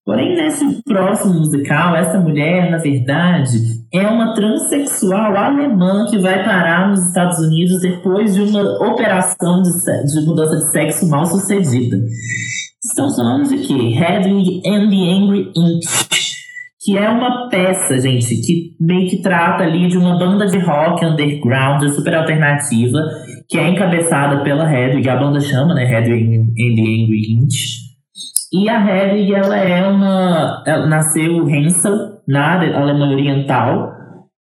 Porém, nesse próximo musical, essa mulher, na verdade, é uma transexual alemã que vai parar nos Estados Unidos depois de uma operação de, de mudança de sexo mal sucedida. Estamos falando de quê? Hedwig and the Angry Inch, que é uma peça, gente, que meio que trata ali de uma banda de rock underground super alternativa, que é encabeçada pela Hedwig, a banda chama, né, Hedwig and the Angry Inch. E a Hedwig, ela é uma. Ela nasceu Hensel, na Alemanha Oriental.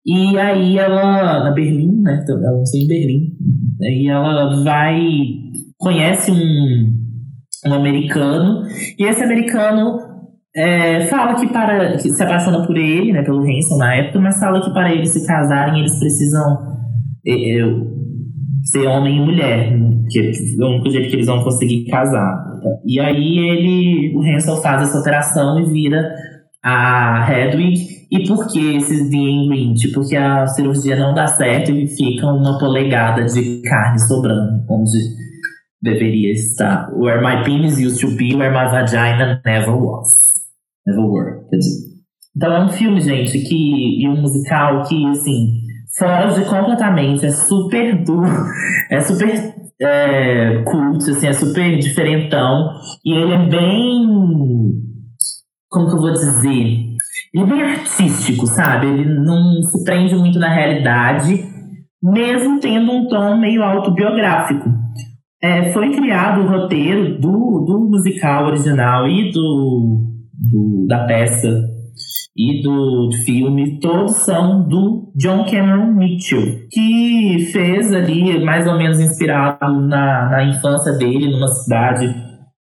E aí ela. Na Berlim, né? Então, ela nasceu em Berlim. E ela vai. Conhece um, um americano. E esse americano é, fala que para. Que se apaixona por ele, né? Pelo Hensel na época, mas fala que para eles se casarem, eles precisam. É, é ser homem e mulher, que é o único jeito que eles vão conseguir casar. E aí ele, o Hansel faz essa operação e vira a Hedwig. E por que esses Green? Porque a cirurgia não dá certo e fica uma polegada de carne sobrando, onde deveria estar. Where my penis used to be, where my vagina never was. Never were. Então é um filme, gente, que, e um musical que, assim, foge completamente, é super duro, é super é, cult, assim, é super diferentão. E ele é bem. Como que eu vou dizer? Ele é bem artístico, sabe? Ele não se prende muito na realidade, mesmo tendo um tom meio autobiográfico. É, foi criado o roteiro do, do musical original e do, do da peça e do filme, todos são do John Cameron Mitchell, que fez ali, mais ou menos inspirado na, na infância dele, numa cidade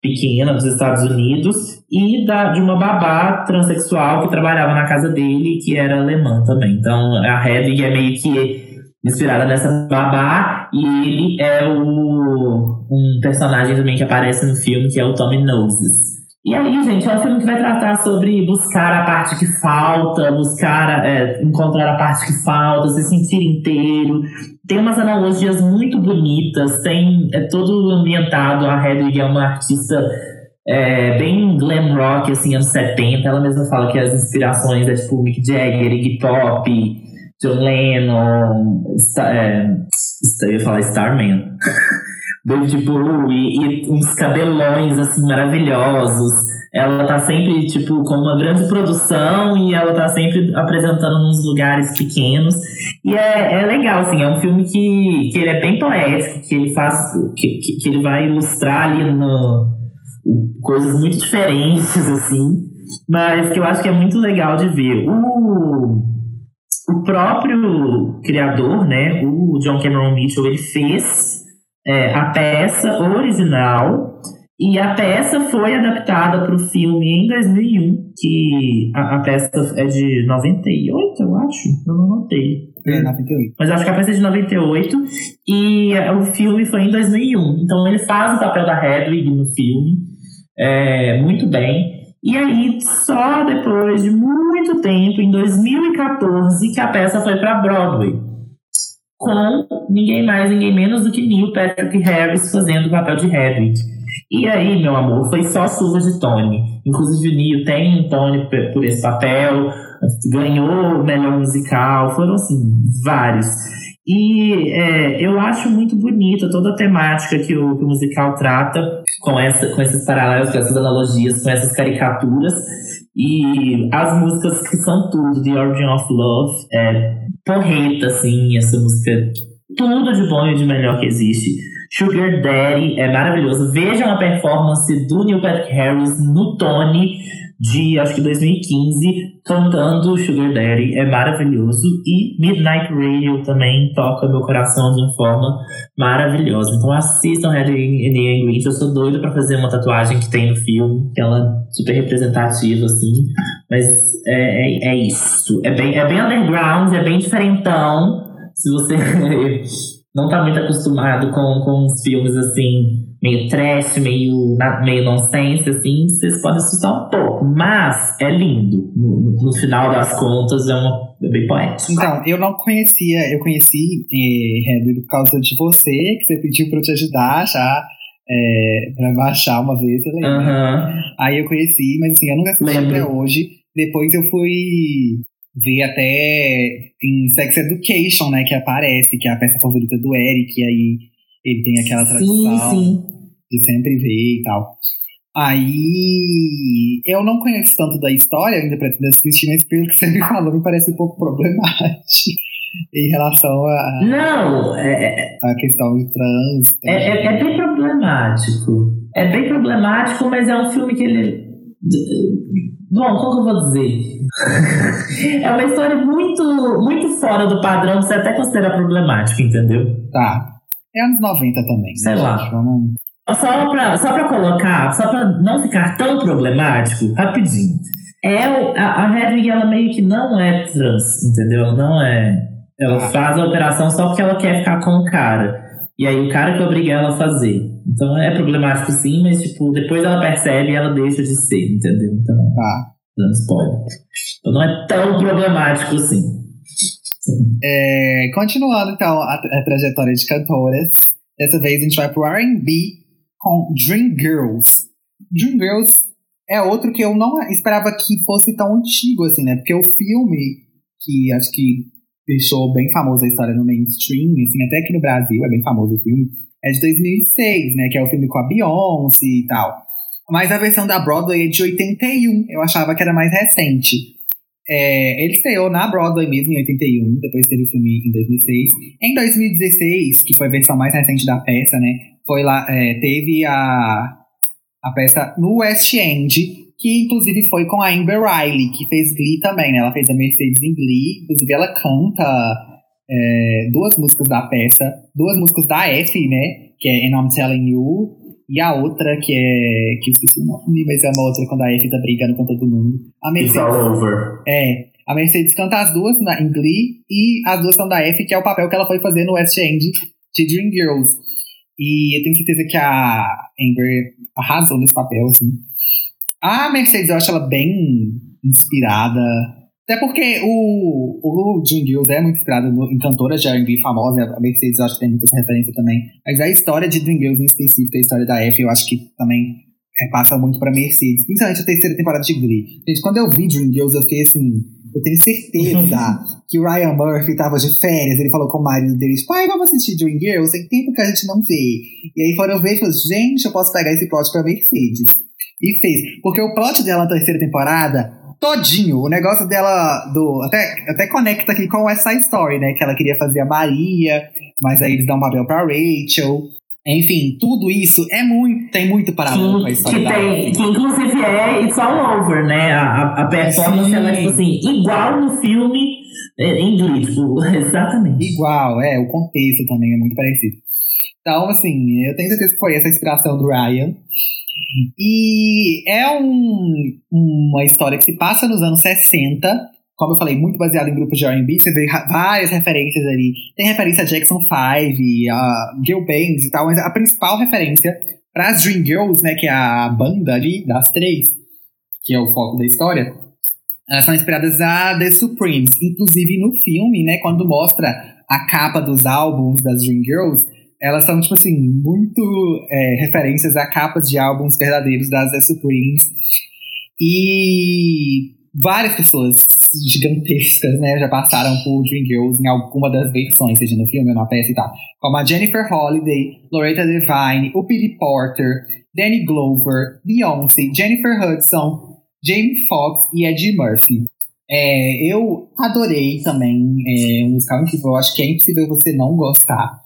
pequena dos Estados Unidos, e da, de uma babá transexual que trabalhava na casa dele, que era alemã também. Então a Hedwig é meio que inspirada nessa babá, e ele é o, um personagem também que aparece no filme, que é o Tommy Noses. E aí, gente, é um filme que vai tratar sobre buscar a parte que falta, buscar é, encontrar a parte que falta, se sentir inteiro. Tem umas analogias muito bonitas, tem é todo ambientado. A Hedwig é uma artista é, bem glam rock, assim, anos 70. Ela mesma fala que as inspirações é tipo Mick Jagger, Iggy Pop, John Lennon, Star, é, eu ia falar Starman. David Bowie e uns cabelões assim maravilhosos. Ela tá sempre tipo com uma grande produção e ela tá sempre apresentando nos lugares pequenos. E é, é legal assim, é um filme que, que ele é bem poético, que ele faz que, que, que ele vai ilustrar ali no coisas muito diferentes assim, mas que eu acho que é muito legal de ver. O o próprio criador, né, o John Cameron Mitchell, ele fez é, a peça original e a peça foi adaptada para o filme em 2001, que a, a, peça é de 98, eu acho, eu não notei. É, 98. Mas acho que a peça é de 98 e o filme foi em 2001. Então ele faz o papel da Hedwig no filme é, muito bem. E aí, só depois de muito tempo, em 2014, que a peça foi para Broadway com ninguém mais, ninguém menos do que Neil Patrick Harris fazendo o papel de Hedwig. E aí, meu amor, foi só surra de Tony. Inclusive, o Neil tem um Tony por esse papel, ganhou o melhor musical, foram assim, vários. E é, eu acho muito bonita toda a temática que o, que o, musical trata, com, essa, com esses paralelos, com essas analogias, com essas caricaturas. E as músicas que são tudo, The Origin of Love, é porreta, assim, essa música. Tudo de bom e de melhor que existe. Sugar Daddy é maravilhoso. Vejam a performance do Neil Patrick Harris no Tony de acho que 2015, cantando Sugar Daddy, é maravilhoso. E Midnight Radio também toca meu coração de uma forma maravilhosa. Então assistam Red in English. Eu sou doido pra fazer uma tatuagem que tem no filme, que ela é super representativa, assim. Mas é, é, é isso. É bem, é bem underground, é bem diferentão. Se você não tá muito acostumado com, com os filmes assim meio trash, meio, meio nonsense, assim, vocês podem assustar um pouco. Mas é lindo. No, no final das contas, é, uma, é bem poético. Então, eu não conhecia, eu conheci eh, por causa de você, que você pediu pra eu te ajudar já. É, pra baixar uma vez, eu lembro. Uhum. Aí eu conheci, mas assim, eu nunca assisti até hoje. Depois eu fui ver até em Sex Education, né, que aparece, que é a peça favorita do Eric, e aí ele tem aquela tradição. Sim, sim de sempre ver e tal. Aí eu não conheço tanto da história, ainda pretendo assistir, mas pelo que você me falou, me parece um pouco problemático em relação a. Não! É, a questão de trans. É, é, é, bem problemático. É bem problemático, mas é um filme que ele. Bom, como que eu vou dizer? é uma história muito, muito fora do padrão que você até considera problemático, entendeu? Tá. É anos 90 também. Sei né, lá. Vamos só pra, só pra colocar, só pra não ficar tão problemático, rapidinho. É, a, a Hedwig, ela meio que não é trans, entendeu? Não é. Ela ah. faz a operação só porque ela quer ficar com o cara. E aí o cara que obriga ela a fazer. Então é problemático sim, mas tipo, depois ela percebe e ela deixa de ser, entendeu? Então, dando spoiler. Então não é tão problemático assim. É, continuando então a, a trajetória de cantoras, dessa vez a gente vai pro R&B com Dream Girls. Dream Girls é outro que eu não esperava que fosse tão antigo assim, né? Porque o filme que acho que deixou bem famosa a história no mainstream, assim, até aqui no Brasil é bem famoso o filme, é de 2006, né? Que é o filme com a Beyoncé e tal. Mas a versão da Broadway é de 81, eu achava que era mais recente. É, ele estreou na Broadway mesmo em 81, depois teve o filme em 2006. Em 2016, que foi a versão mais recente da peça, né? Foi lá, é, teve a, a peça no West End, que inclusive foi com a Amber Riley, que fez Glee também, né? Ela fez a Mercedes em Glee, inclusive ela canta é, duas músicas da peça, duas músicas da F, né? Que é And I'm Telling You, e a outra que é. que eu esqueci o nome, mas é uma outra quando a F tá brigando com todo mundo. A It's Mercedes. all over. É, a Mercedes canta as duas na, em Glee e as duas são da F, que é o papel que ela foi fazer no West End de Dream Girls. E eu tenho certeza que a Amber arrasou nesse papel, assim. A Mercedes, eu acho ela bem inspirada. Até porque o, o Dream Girls é muito inspirado em cantoras de R&B famosas. A Mercedes, eu acho que tem muita referência também. Mas a história de Dream Girls em específico, a história da F, eu acho que também é, passa muito pra Mercedes. Principalmente a terceira temporada de Glee. Gente, quando eu vi Dream Girls, eu fiquei assim... Eu tenho certeza que o Ryan Murphy tava de férias. Ele falou com o marido dele, tipo, ai, vamos assistir Dream Girls. Tem tempo que a gente não vê. E aí foram ver e falaram, gente, eu posso pegar esse plot pra Mercedes. E fez. Porque o plot dela na terceira temporada, todinho, o negócio dela do. Até, até conecta aqui com Side Story, né? Que ela queria fazer a Maria, mas aí eles dão um papel pra Rachel. Enfim, tudo isso é muito. Tem muito paralelo com a história que, tem, que inclusive é It's All Over, né? A, a- performance Sim. ela é tipo assim, igual no filme é, em tipo, exatamente. Igual, é, o contexto também é muito parecido. Então, assim, eu tenho certeza que foi essa inspiração do Ryan. E é um, uma história que se passa nos anos 60. Como eu falei, muito baseado em grupos de R&B. Você vê várias referências ali. Tem referência a Jackson 5, a Gil Bangs e tal. Mas a principal referência para as Dream Girls, né, que é a banda ali das três, que é o foco da história, elas são inspiradas a The Supremes. Inclusive no filme, né, quando mostra a capa dos álbuns das Dream Girls, elas são, tipo assim, muito é, referências a capas de álbuns verdadeiros das The Supremes. E várias pessoas gigantescas, né, já passaram por Dream Girls em alguma das versões, seja no filme ou na peça e tal. Como a Jennifer Holliday, Loretta Devine, o Billy Porter, Danny Glover, Beyoncé, Jennifer Hudson, Jamie Foxx e Eddie Murphy. É, eu adorei também é, um musical incrível. Eu acho que é impossível você não gostar.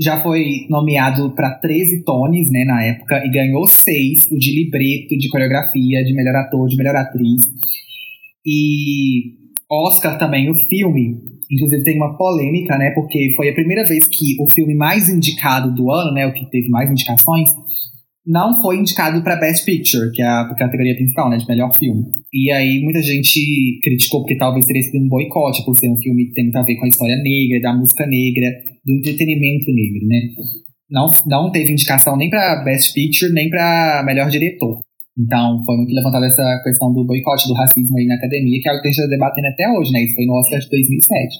Já foi nomeado para 13 Tonys, né, na época, e ganhou seis: o de libreto, de coreografia, de melhor ator, de melhor atriz. E Oscar também, o filme. Inclusive tem uma polêmica, né, porque foi a primeira vez que o filme mais indicado do ano, né, o que teve mais indicações, não foi indicado para Best Picture, que é a categoria principal, né, de melhor filme. E aí muita gente criticou porque talvez teria sido um boicote, por ser um filme que tem muito a ver com a história negra, da música negra, do entretenimento negro, né. Não, não teve indicação nem para Best Picture, nem para melhor diretor. Então, foi muito levantada essa questão do boicote do racismo aí na academia, que é algo que a gente está debatendo até hoje, né? Isso foi no Oscar de 2007.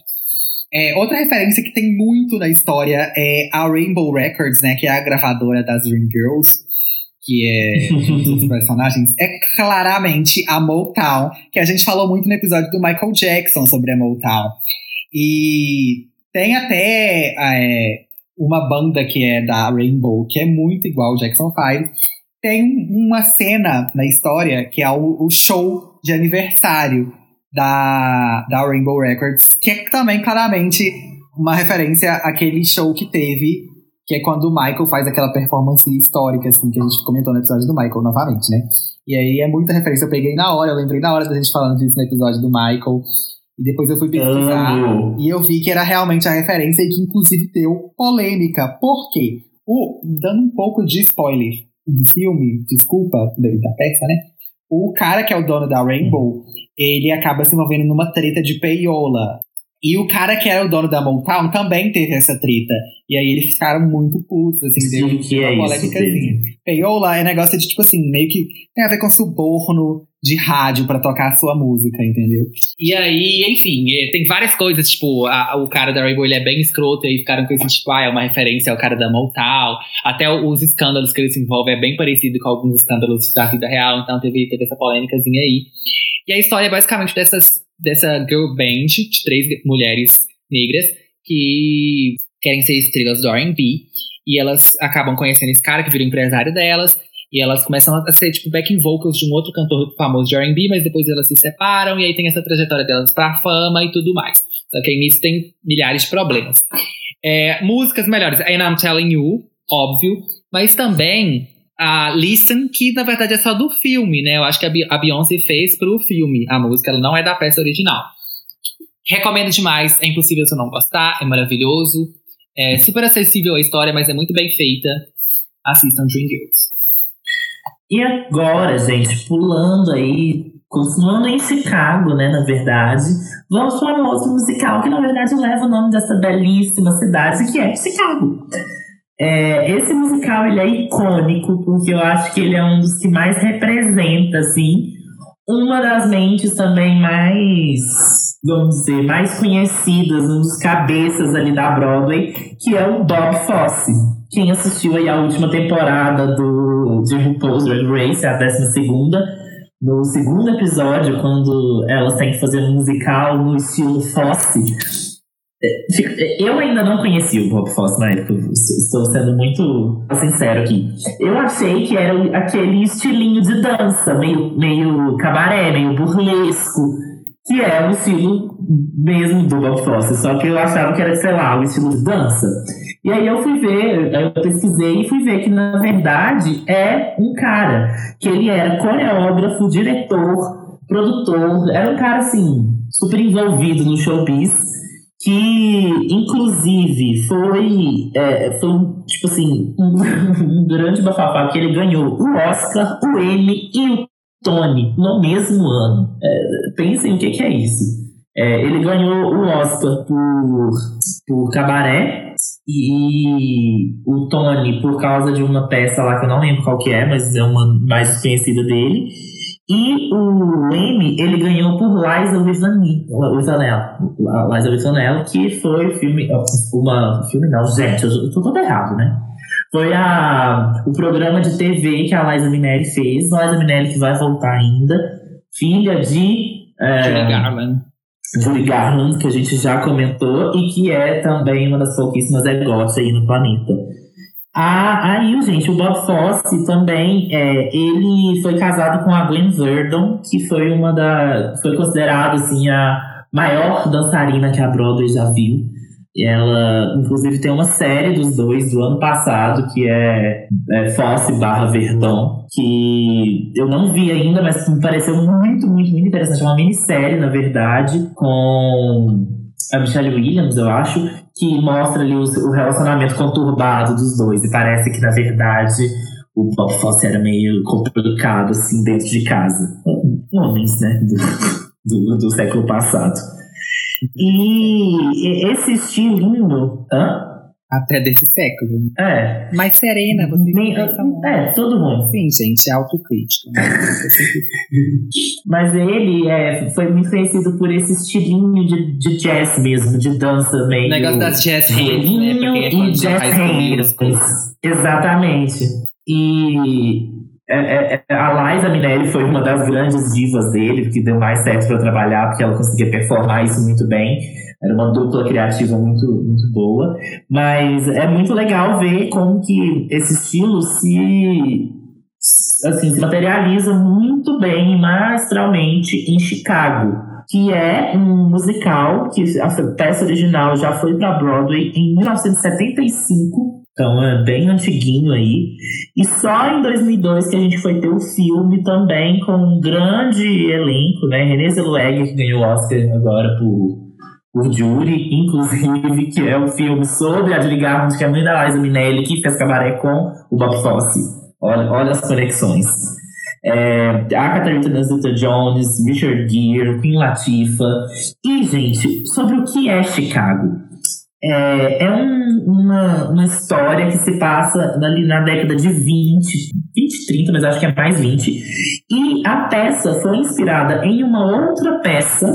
É, outra referência que tem muito na história é a Rainbow Records, né? Que é a gravadora das Dream Girls, que é um dos personagens. É claramente a Motown, que a gente falou muito no episódio do Michael Jackson sobre a Motown. E tem até é, uma banda que é da Rainbow, que é muito igual ao Jackson 5. Tem uma cena na história que é o, o show de aniversário da, da Rainbow Records, que é também claramente uma referência àquele show que teve, que é quando o Michael faz aquela performance histórica, assim, que a gente comentou no episódio do Michael novamente, né? E aí é muita referência, eu peguei na hora, eu lembrei na hora da gente falando disso no episódio do Michael. E depois eu fui pesquisar Amo. e eu vi que era realmente a referência e que inclusive deu polêmica. Por quê? O, dando um pouco de spoiler do filme, desculpa, da peça, né? O cara que é o dono da Rainbow, ele acaba se envolvendo numa treta de peiola. E o cara que era o dono da Motown também teve essa treta. E aí eles ficaram muito putos, assim, Sim, deu que uma é polêmicazinha. Payola é negócio de, tipo assim, meio que tem a ver com suborno de rádio pra tocar a sua música, entendeu? E aí, enfim, eh, tem várias coisas, tipo, a- o cara da Rainbow ele é bem escroto, e aí ficaram com esse, tipo, ah, é uma referência ao cara da Motown. Até os escândalos que ele se envolve é bem parecido com alguns escândalos da vida real, então teve, teve essa polêmicazinha aí. E a história é basicamente dessas, dessa girl band de três mulheres negras que querem ser estrelas do R&B e elas acabam conhecendo esse cara que vira o empresário delas e elas começam a ser tipo backing vocals de um outro cantor famoso de R&B, mas depois elas se separam e aí tem essa trajetória delas pra fama e tudo mais. Só que aí nisso tem milhares de problemas. É, músicas melhores, And I'm Telling You, óbvio, mas também a Listen, que na verdade é só do filme, né? Eu acho que a Be- a Beyoncé fez pro filme a música, ela não é da peça original. Recomendo demais, é impossível você não gostar, é maravilhoso, é super acessível a história, mas é muito bem feita. Assistam Dreamgirls. E agora, gente, pulando aí, continuando em Chicago, né, na verdade, vamos para um outro musical que, na verdade, leva o nome dessa belíssima cidade, que é Chicago. É, esse musical, ele é icônico, porque eu acho que ele é um dos que mais representa, assim, uma das mentes também mais, vamos dizer, mais conhecidas, um dos cabeças ali da Broadway, que é o Bob Fosse. Quem assistiu aí a última temporada do, de RuPaul's Drag Race, a décima segunda, no segundo episódio, quando elas têm que fazer um musical no estilo Fosse, eu ainda não conheci o Bob Fosse na época, estou sendo muito sincero aqui. Eu achei que era aquele estilinho de dança, meio, meio cabaré, meio burlesco, que é o estilo mesmo do Bob Fosse, só que eu achava que era, sei lá, o estilo de dança. E aí eu fui ver, eu pesquisei e fui ver que na verdade é um cara, que ele era coreógrafo, diretor, produtor, era um cara assim, super envolvido no showbiz que inclusive foi, é, foi tipo assim, um grande bafafá, que ele ganhou o Oscar, o Emmy e o Tony no mesmo ano. É, pensem o que, que é isso. É, ele ganhou o Oscar por, por Cabaré e o Tony por causa de uma peça lá que eu não lembro qual que é, mas é uma mais conhecida dele. E o Emmy, ele ganhou por Liza Wisanella, Liza Wisanella, que foi o filme, uma, filme não, gente, eu tô todo errado, né? Foi a, o programa de TV que a Liza Minnelli fez, Liza Minnelli que vai voltar ainda, filha de... É, Julie Garland. Julie Garland, que a gente já comentou, e que é também uma das pouquíssimas egotes aí no planeta. Ah, aí, gente, o Bob Fosse também, é, ele foi casado com a Gwen Verdon, que foi uma da, foi considerada, assim, a maior dançarina que a Broadway já viu. E ela, inclusive, tem uma série dos dois do ano passado, que é, é Fosse barra Verdon, que eu não vi ainda, mas me pareceu muito, muito, muito interessante. É uma minissérie, na verdade, com a Michelle Williams, eu acho, que mostra ali o, relacionamento conturbado dos dois. E parece que, na verdade, o Bob Fosse era meio complicado, assim, dentro de casa. Homens, né? Do, do, do século passado. E esse estilinho. Hã? Até desse século. É. Mais serena, você Nem- é, todo mundo. Sim, gente, é autocrítico. né? Mas ele é, foi muito conhecido por esse estilinho de, de jazz mesmo, de dança meio. O negócio das jazz hands, né? É e jazz hands. Exatamente. E é, é, é, a Liza Minnelli foi uma das grandes divas dele, que deu mais certo para trabalhar, porque ela conseguia performar isso muito bem. Era uma dupla criativa muito, muito boa. Mas é muito legal ver como que esse estilo se, assim, se materializa muito bem, maestralmente, em Chicago. Que é um musical que a peça original já foi para Broadway em 1975. Então é bem antiguinho aí. E só em 2002 que a gente foi ter o filme também com um grande elenco, né? Renée Zellweger, que ganhou o Oscar agora por, por Jury, inclusive, que é o filme sobre a Garland, que é a mãe da Liza Minnelli, que fez cabaré com o Bob Fosse. Olha, olha as conexões. É, a Catherine Zeta-Jones, Richard Gere, Queen Latifah. E, gente, sobre o que é Chicago? É, é um, uma, uma história que se passa ali na década de 20, 20, 30, mas acho que é mais 20. E a peça foi inspirada em uma outra peça,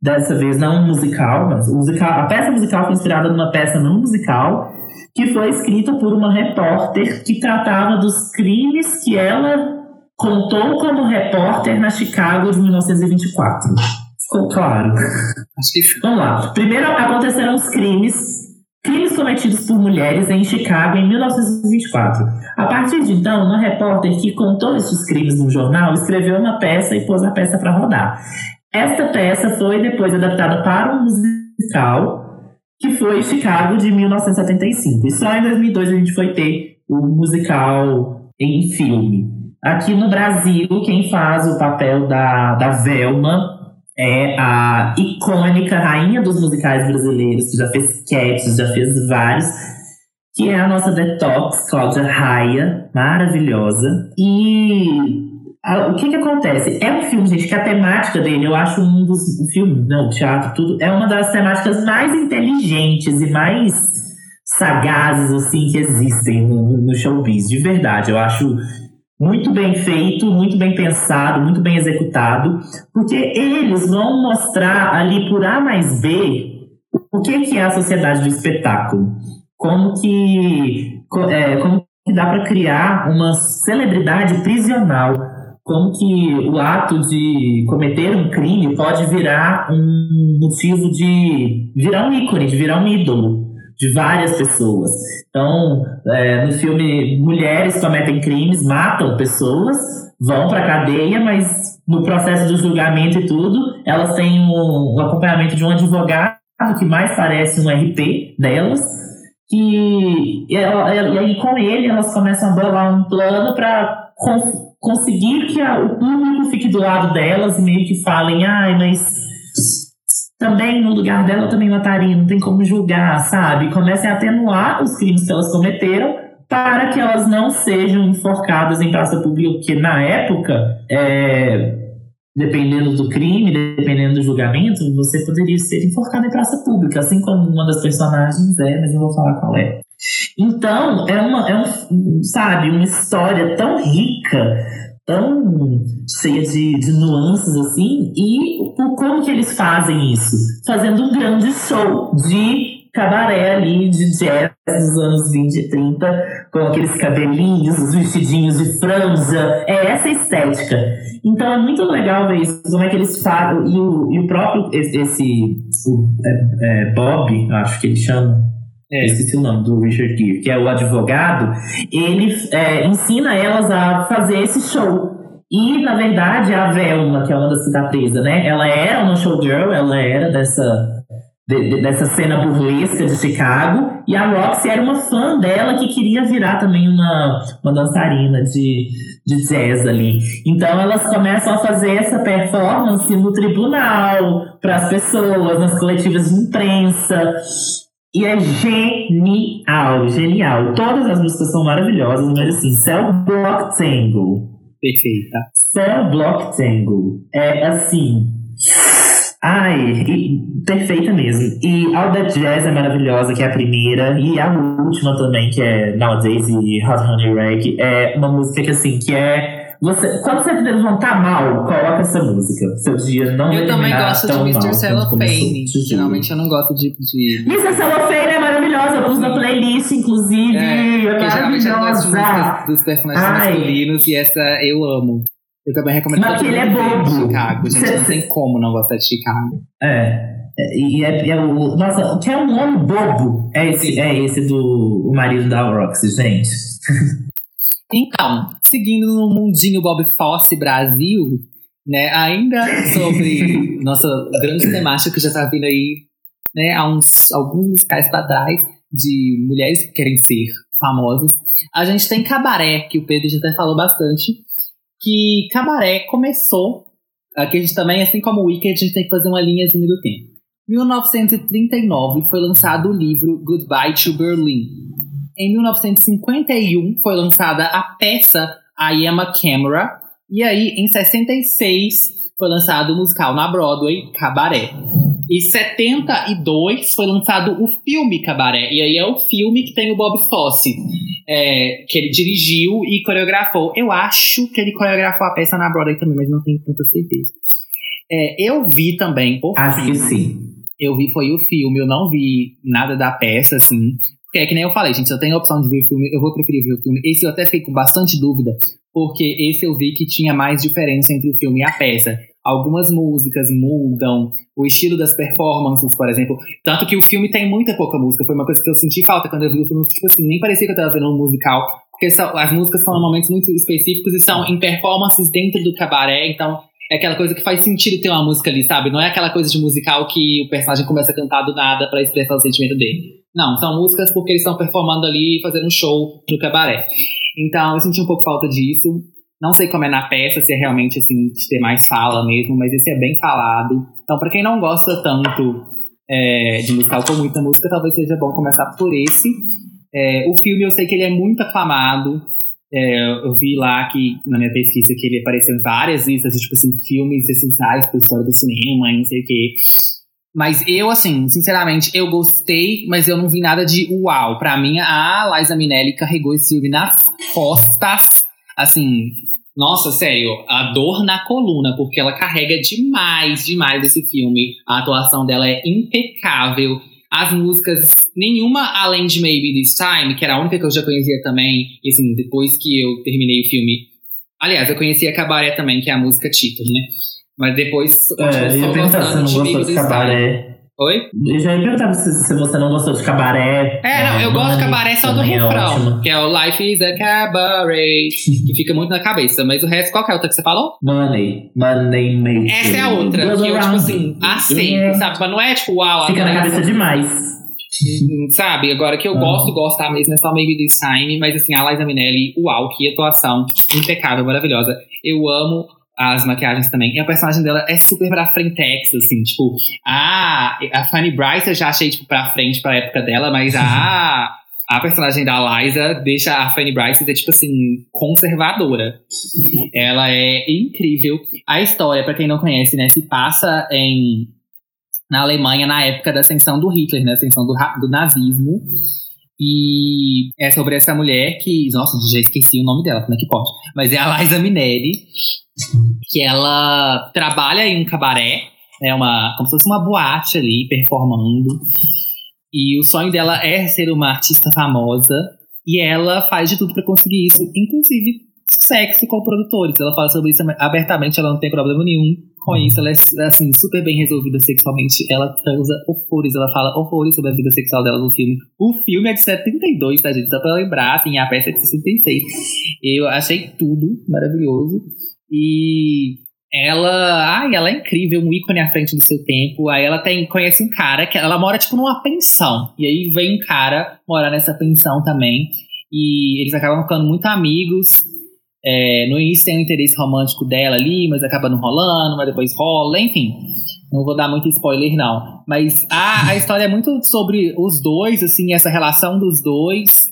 dessa vez não musical, mas musical, a peça musical foi inspirada numa peça não musical, que foi escrita por uma repórter que tratava dos crimes que ela contou como repórter na Chicago de 1924. Ficou claro? Acho que Vamos lá. Primeiro aconteceram os crimes, crimes cometidos por mulheres em Chicago em 1924. A partir de então, uma repórter que contou esses crimes no jornal escreveu uma peça e pôs a peça para rodar. Esta peça foi depois adaptada para um musical que foi Chicago de 1975. E só em 2002 a gente foi ter o musical em filme. Aqui no Brasil, quem faz o papel da, da Velma é a icônica rainha dos musicais brasileiros, que já fez sketches, já fez vários, que é a nossa Detox, Cláudia Raia, maravilhosa. E a- o que que acontece? É um filme, gente, que a temática dele, eu acho um dos o filme, não, teatro, tudo, é uma das temáticas mais inteligentes e mais sagazes, assim, que existem no, no showbiz, de verdade. Eu acho muito bem feito, muito bem pensado, muito bem executado, porque eles vão mostrar ali por A mais B o que, é a sociedade do espetáculo. Como que, é, como que dá para criar uma celebridade prisional. Como que o ato de cometer um crime pode virar um motivo de virar um ícone, de virar um ídolo de várias pessoas. Então, é, no filme, mulheres cometem crimes, matam pessoas, vão para cadeia, mas no processo do julgamento e tudo, elas têm um acompanhamento de um advogado que mais parece um RP delas. Que, e, e aí, com ele, elas começam a bolar um plano para conseguir que a- o público fique do lado delas e meio que falem: ai, mas também no lugar dela eu também mataria, não tem como julgar, sabe? Comecem a atenuar os crimes que elas cometeram para que elas não sejam enforcadas em praça pública, porque na época, é, dependendo do crime, dependendo do julgamento, você poderia ser enforcado em praça pública, assim como uma das personagens é, mas não vou falar qual é. Então, é uma, é um, sabe, uma história tão rica, tão cheia de, de nuances assim, e o, como que eles fazem isso? Fazendo um grande show de cabaré ali, de jazz dos anos 20 e 30, com aqueles cabelinhos, os vestidinhos de franja, é essa estética. Então é muito legal ver isso, como é que eles fazem, e o, e o próprio, esse, esse o, é, é, Bob, acho que ele chama, É. esqueci o nome do Richard Gere, que é o advogado, ele é, ensina elas a fazer esse show. E, na verdade, a Velma, que é uma das que tá presa, né? Ela era uma showgirl, ela era dessa, de- de- dessa cena burlesca de Chicago. E a Roxy era uma fã dela que queria virar também uma, uma dançarina de, de jazz ali. Então elas começam a fazer essa performance no tribunal, para as pessoas, nas coletivas de imprensa. E é genial, genial. Todas as músicas são maravilhosas, mas assim, Cell Block Tango. Perfeita. Cell Block Tango. É assim. Ai, e- perfeita mesmo. E All That Jazz é maravilhosa, que é a primeira. E a última também, que é Nowadays e Hot Honey Rag. É uma música que assim, que é. Você, quando você levantar mal, coloca essa música. Seu dia não Eu também gosto de Mr. Cellophane. Geralmente eu não gosto de. de... Mr. Cellophane é maravilhosa, eu pus na playlist, inclusive. É, porque geralmente eu gosto de dos personagens Ai. masculinos e essa eu amo. Eu também recomendo Mas ele é bobo. Chicago. Gente, não tem como não gostar de Chicago. É. E é, é o. Nossa, que é um homem bobo é esse, é esse do o marido da Roxy, gente. Então, seguindo no mundinho Bob Fosse Brasil, né, ainda sobre nossa grande temática que já tá vindo aí, né, há uns alguns musicais pra trás de mulheres que querem ser famosas. A gente tem Cabaré, que o Pedro já até falou bastante, que Cabaré começou, aqui a gente também, assim como o Wicked, a gente tem que fazer uma linhazinha do tempo. 1939 foi lançado o livro Goodbye to Berlin. Em 1951 foi lançada a peça I Am a Camera. E aí, em 66, foi lançado o musical na Broadway, Cabaré. E 72 foi lançado o filme Cabaré. E aí é o filme que tem o Bob Fosse, é, que ele dirigiu e coreografou. Eu acho que ele coreografou a peça na Broadway também, mas não tenho tanta certeza. É, eu vi também Acho filme. que sim. Eu vi foi o filme, eu não vi nada da peça, assim. Porque é que nem eu falei, gente, se eu tenho a opção de ver o filme, eu vou preferir ver o filme. Esse eu até fiquei com bastante dúvida, porque esse eu vi que tinha mais diferença entre o filme e a peça. Algumas músicas mudam, o estilo das performances, por exemplo. Tanto que o filme tem muita pouca música. Foi uma coisa que eu senti falta quando eu vi o filme. Tipo assim, nem parecia que eu tava vendo um musical. Porque as músicas são momentos muito específicos e são em performances dentro do cabaré. Então, é aquela coisa que faz sentido ter uma música ali, sabe? Não é aquela coisa de musical que o personagem começa a cantar do nada pra expressar o sentimento dele. Não, são músicas porque eles estão performando ali, fazendo um show no cabaré. Então, eu senti um pouco falta disso. Não sei como é na peça, se é realmente assim, de ter mais fala mesmo, mas esse é bem falado. Então, pra quem não gosta tanto é, de musical com muita música, talvez seja bom começar por esse. É, o filme eu sei que ele é muito aclamado. É, eu vi lá que, na minha pesquisa, que ele apareceu em várias listas, tipo assim, filmes essenciais para a história do cinema e não sei o quê. Mas eu, assim, sinceramente, eu gostei, mas eu não vi nada de uau. Pra mim, a Liza Minelli carregou esse filme nas costas. Assim, nossa, sério, a dor na coluna, porque ela carrega demais, demais esse filme. A atuação dela é impecável. As músicas, nenhuma além de Maybe This Time, que era a única que eu já conhecia também, e assim, depois que eu terminei o filme. Aliás, eu conhecia Cabaré também, que é a música título, né? Mas depois É, eu ia se você não de gostou de cabaré. Oi? Eu já ia perguntar se, se você não gostou de cabaré. É, não, eu gosto de cabaré só do é refrão, ótimo. que é o Life is a Cabaret, que fica muito na cabeça. Mas o resto, qual que é a outra que você falou? Money. Money maker. Essa é a outra, que eu, tipo assim, aceito, Yeah. sabe? Mas não é tipo, uau, Fica na cabeça demais. Sabe? Agora que eu Ah. gosto, gostar mesmo é só Maybe This Time, mas assim, a Liza Minelli, uau, que atuação impecável, maravilhosa. Eu amo as maquiagens também. E a personagem dela é super pra frentex, assim, tipo, ah, a Fanny Bryce eu já achei, tipo, pra frente pra época dela, mas a, a personagem da Liza deixa a Fanny Bryce, tipo assim, conservadora. Ela é incrível. A história, pra quem não conhece, né, se passa em na Alemanha na época da ascensão do Hitler, né, ascensão do, do nazismo. E é sobre essa mulher que, nossa, já esqueci o nome dela, como é que pode? Mas é a Liza Minelli, que ela trabalha em um cabaré, é uma como se fosse uma boate ali performando. E o sonho dela é ser uma artista famosa e ela faz de tudo pra conseguir isso, inclusive sexo com produtores. Ela fala sobre isso abertamente, ela não tem problema nenhum com isso. Ela é, assim, super bem resolvida sexualmente. Ela transa horrores, ela fala horrores sobre a vida sexual dela no filme. O filme é de 72, tá, gente? Só pra lembrar, assim, a peça é de 66. Eu achei tudo maravilhoso. E ela, ai, ela é incrível, um ícone à frente do seu tempo. Aí ela tem, conhece um cara que ela mora tipo numa pensão. E aí vem um cara morar nessa pensão também. E eles acabam ficando muito amigos. É, no início tem um interesse romântico dela ali, mas acaba não rolando, mas depois rola, enfim. Não vou dar muito spoiler, não. Mas a, a história é muito sobre os dois, assim, essa relação dos dois.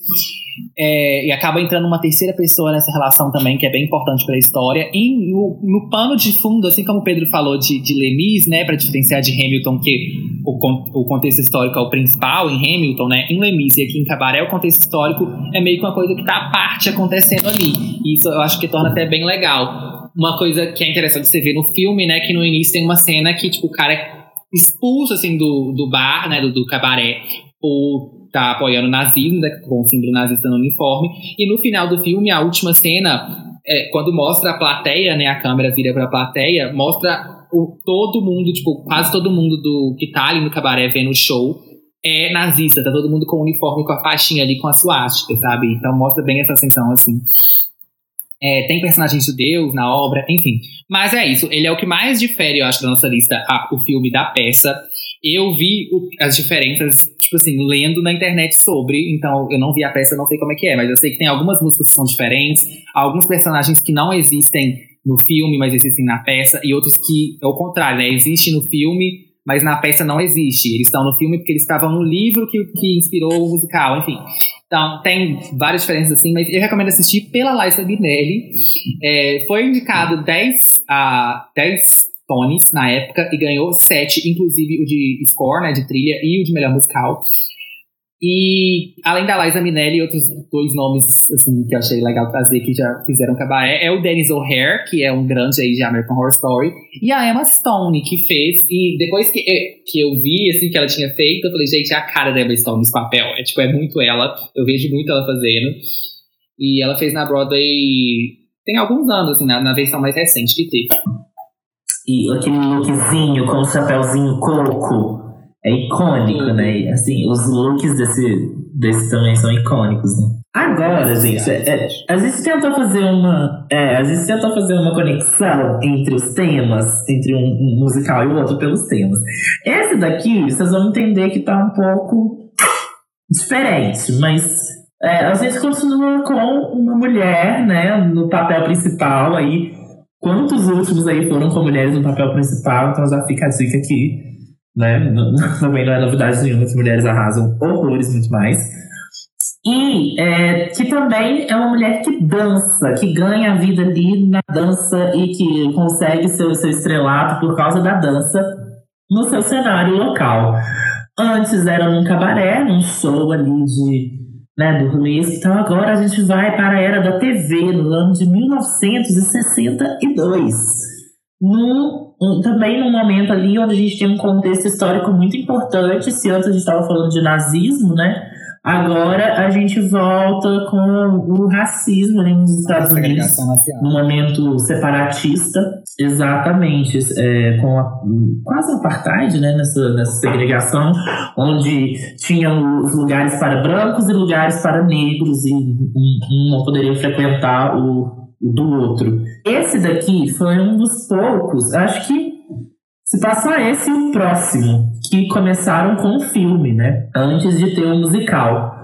É, e acaba entrando uma terceira pessoa nessa relação também, que é bem importante para a história. E no, no pano de fundo, assim como o Pedro falou de, de Lemis, né, para diferenciar de Hamilton, que o, o contexto histórico é o principal em Hamilton, né, em Lemis e aqui em Cabaré, o contexto histórico é meio que uma coisa que tá à parte acontecendo ali. E isso eu acho que torna até bem legal. Uma coisa que é interessante você ver no filme, né, que no início tem uma cena que, tipo, o cara é expulso, assim, do, do bar, né, do, do cabaré, por tá apoiando o nazismo, né, com o símbolo nazista no uniforme. E no final do filme, a última cena, é, quando mostra a plateia, né, a câmera vira pra plateia, mostra o, todo mundo, tipo, quase todo mundo do que tá ali no cabaré vendo o show é nazista, tá todo mundo com o uniforme, com a faixinha ali, com a suástica, sabe? Então mostra bem essa ascensão, assim. É, tem personagens judeus na obra, enfim. Mas é isso, ele é o que mais difere, eu acho, da nossa lista, a- o filme da peça. Eu vi o- as diferenças, tipo assim, lendo na internet sobre, então eu não vi a peça, não sei como é que é, mas eu sei que tem algumas músicas que são diferentes, alguns personagens que não existem no filme, mas existem na peça, e outros que é o contrário, né? Existe no filme, mas na peça não existe. Eles estão no filme porque eles estavam no livro que, que inspirou o musical, enfim. Então, tem várias diferenças assim, mas eu recomendo assistir pela Liza Minnelli. É, foi indicado 10, a 10 Tonys na época e ganhou 7, inclusive o de score, né, de trilha, e o de melhor musical. E além da Liza Minnelli, outros dois nomes assim, que eu achei legal trazer que já fizeram cabaré é o Dennis O'Hare, que é um grande aí de American Horror Story, e a Emma Stone, que fez. E depois que, que eu vi assim, que ela tinha feito, eu falei, gente, é a cara da Emma Stone nesse papel. É tipo, é muito ela. Eu vejo muito ela fazendo. E ela fez na Broadway tem alguns anos, assim, na, na versão mais recente que teve. E aquele lookzinho com o chapéuzinho coco é icônico, né? Assim, os looks desse, desse também são icônicos, né? Agora, gente, é, é, a gente tentou fazer uma. É, a gente tentou fazer uma conexão entre os temas, entre um, um musical e o outro pelos temas. Esse daqui, vocês vão entender que tá um pouco diferente, mas é, a gente continua com uma mulher, né, no papel principal aí. Quantos últimos aí foram com mulheres no papel principal? Então já fica a dica aqui né? Também não é novidade nenhuma que mulheres arrasam horrores muito mais. E é, que também é uma mulher que dança, que ganha a vida ali na dança e que consegue seu, seu estrelato por causa da dança no seu cenário local. Antes era num cabaré, num show ali de, né, do burlesque. Então agora a gente vai para a era da TV, no ano de 1962. Num também num momento ali onde a gente tem um contexto histórico muito importante. Se antes a gente estava falando de nazismo, né? Agora a gente volta com o racismo nos Estados Unidos, no momento separatista, exatamente, é, com a, quase um apartheid, né, nessa, nessa segregação, onde tinham os lugares para brancos e lugares para negros, e um, não poderia frequentar o, do outro. Esse daqui foi um dos poucos, acho que se passar esse e o próximo, que começaram com o filme, né? Antes de ter um musical.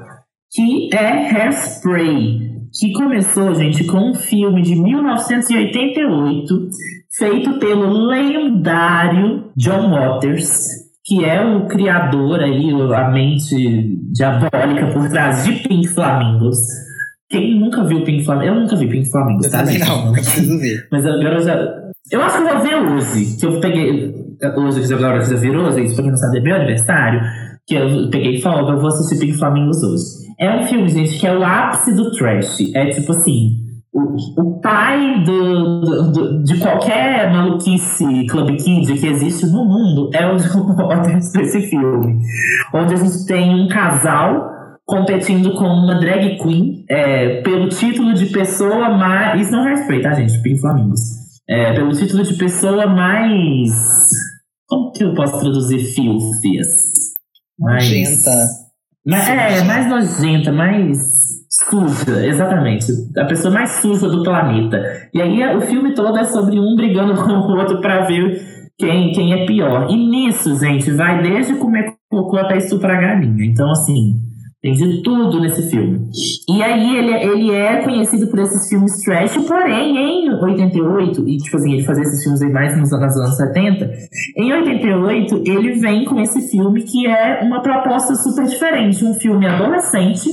Que é Hairspray. Que começou, gente, com um filme de 1988, feito pelo lendário John Waters, que é o criador aí, a mente diabólica por trás de Pink Flamingos. Quem nunca viu Pink Flamingos? Eu nunca vi Pink Flamingos, eu tá? Também não, eu preciso ver. Mas agora já. Eu acho que eu vou ver hoje. Que eu peguei. Hoje, que agora que virou, gente, pra quem não sabe, é meu aniversário. Que eu peguei folga, eu vou assistir Pink Flamingos hoje. É um filme, gente, que é o ápice do trash. É tipo assim. O, o pai do, do, do, de qualquer maluquice Club Kid que existe no mundo é o John Waters desse filme. Onde a gente tem um casal competindo com uma drag queen é, pelo título de pessoa mais. Isso não é respeito, tá, gente? Pink Flamingos. É, pelo título de pessoa mais. Como que eu posso traduzir filthiest? Mais... Nojenta. Mais, é, mais nojenta, mais suja, exatamente. A pessoa mais suja do planeta. E aí o filme todo é sobre um brigando com o outro pra ver quem, quem é pior. E nisso, gente, vai desde comer cocô até estuprar galinha. Então, assim, tem de tudo nesse filme. E aí ele, ele é conhecido por esses filmes trash, porém, em 88, e tipo assim, ele fazia esses filmes aí mais nos anos, nos anos 70, em 88 ele vem com esse filme que é uma proposta super diferente. Um filme adolescente,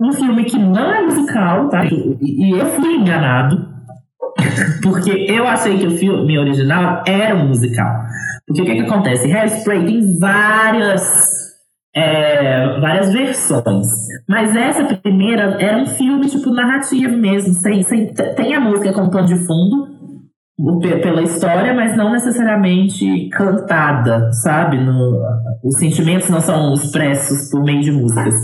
um filme que não é musical, tá? E, e eu fui enganado, porque eu achei que o filme original era um musical. Porque o que, que acontece? Hairspray tem várias é, várias versões. Mas essa primeira era um filme, tipo, narrativo mesmo. Sem, sem, tem a música com tom de fundo pela história, mas não necessariamente cantada, sabe? No, os sentimentos não são expressos por meio de músicas.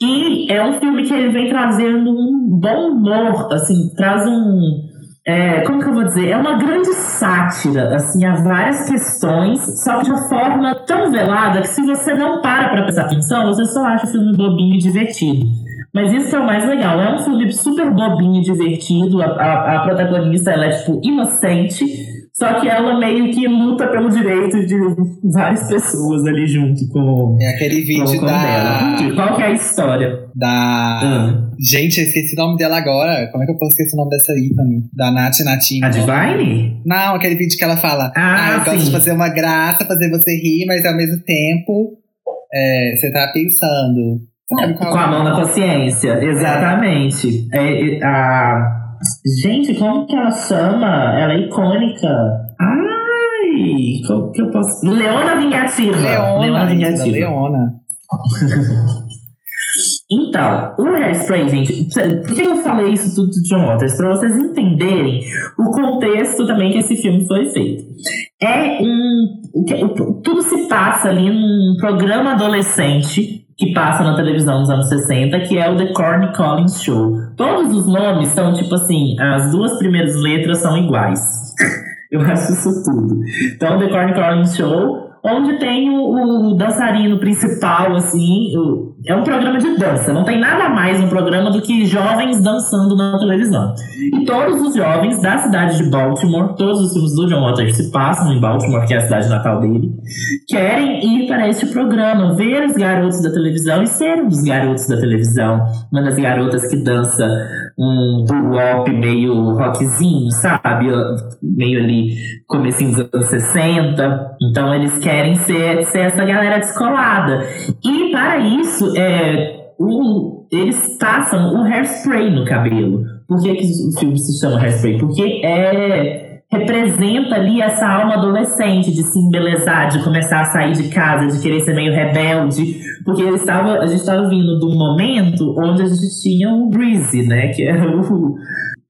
E é um filme que ele vem trazendo um bom humor, assim, traz um é, como que eu vou dizer? É uma grande sátira, assim, a várias questões, só que de uma forma tão velada que se você não para pra prestar atenção, você só acha o filme bobinho e divertido. Mas isso é o mais legal. É um filme super bobinho e divertido. A, a, a protagonista, ela é, tipo, inocente. Só que ela meio que luta pelo direito de várias pessoas ali junto com. É aquele vídeo com, da. Qual que é a história? Da. Hum. Gente, eu esqueci o nome dela agora. Como é que eu posso esquecer o nome dessa ícone? Da Nath Natinha. A Divine? Não, aquele vídeo que ela fala. Ah, ah eu sim. gosto de fazer uma graça, fazer você rir, mas ao mesmo tempo é, você tá pensando. Sabe qual Com a é? mão na consciência, exatamente. É, é, a... Gente, como que ela chama? Ela é icônica. Ai, como que eu posso. Leona Vingativa. Leona, Vingativa. Leona. Leona. Então, o Hairspray, gente, por que eu falei isso tudo de John Waters? Pra vocês entenderem o contexto também que esse filme foi feito. É um. Tudo se passa ali num programa adolescente que passa na televisão nos anos 60, que é o The Corny Collins Show. Todos os nomes são tipo assim, as duas primeiras letras são iguais. Eu acho isso tudo. Então, The Corny Collins Show, onde tem o, o dançarino principal, assim, o- é um programa de dança. Não tem nada mais um programa do que jovens dançando na televisão. E todos os jovens da cidade de Baltimore, todos os filmes do John Waters se passam em Baltimore, que é a cidade natal dele, querem ir para este programa, ver os garotos da televisão e ser um dos garotos da televisão. Uma das garotas que dança um doo-wop meio rockzinho, sabe? Meio ali, comecinho dos anos 60. Então eles querem ser, ser essa galera descolada. E para isso, é, o- eles passam o hairspray no cabelo. Por que, que o filme se chama hairspray? Porque é representa ali essa alma adolescente de se embelezar, de começar a sair de casa, de querer ser meio rebelde. Porque ele estava, a gente estava vindo de um momento onde a gente tinha o Breezy, né? Que era o,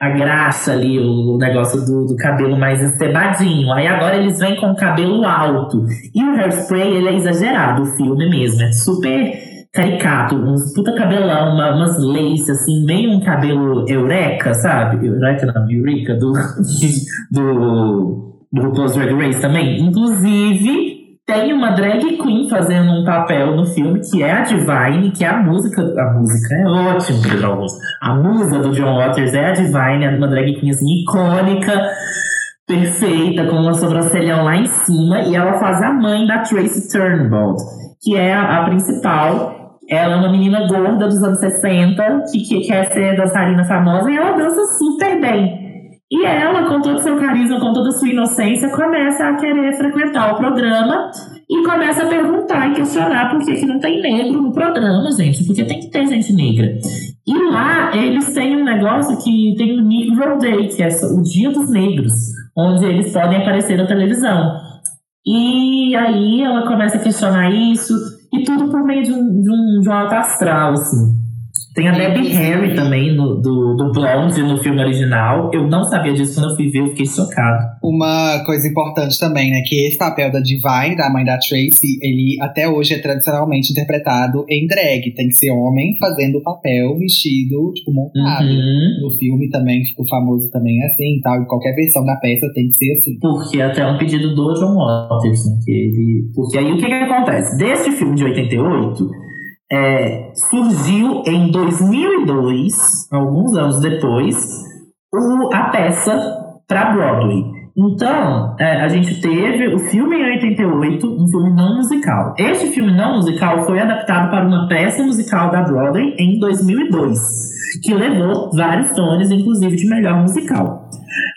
a graxa ali, o negócio do, do cabelo mais estebadinho. Aí agora eles vêm com o cabelo alto. E o hairspray, ele é exagerado, o filme mesmo. É super caricato, uns puta cabelão, uma, umas lace, assim, meio um cabelo eureka, sabe? Eureka não, Eureka, do, do, do RuPaul's Drag Race também. Inclusive, tem uma drag queen fazendo um papel no filme, que é a Divine, que é a música. A música é Augusto. A musa do John Waters é a Divine, é uma drag queen assim, icônica, perfeita, com uma sobrancelhão lá em cima, e ela faz a mãe da Tracy Turnbull, que é a, a principal. Ela é uma menina gorda dos anos 60, que, que quer ser dançarina famosa, e ela dança super bem. E ela, com todo o seu carisma, com toda a sua inocência, começa a querer frequentar o programa e começa a perguntar e questionar por que, que não tem negro no programa, gente. Porque tem que ter gente negra. E lá eles têm um negócio que tem o Negro Day, que é o Dia dos Negros, onde eles podem aparecer na televisão. E aí ela começa a questionar isso, e tudo por meio de um, de um, de um alto astral, assim. Tem a Debbie Harry também, no, do, do Blonde, no filme original. Eu não sabia disso quando eu fui ver, eu fiquei chocado. Uma coisa importante também, né? Que esse papel da Divine, da mãe da Tracy, ele até hoje é tradicionalmente interpretado em drag. Tem que ser homem fazendo o papel vestido, tipo, montado. Uhum. No filme também ficou famoso também assim e tal. Em qualquer versão da peça tem que ser assim. Porque até é um pedido do John Waters, né? Que ele... Porque aí o que, que acontece? Deste filme de 88, é, surgiu em 2002, alguns anos depois, o, a peça para Broadway. Então, é, a gente teve o filme em 88, um filme não musical. Este filme não musical foi adaptado para uma peça musical da Broadway em 2002, que levou vários Tonys, inclusive de melhor musical.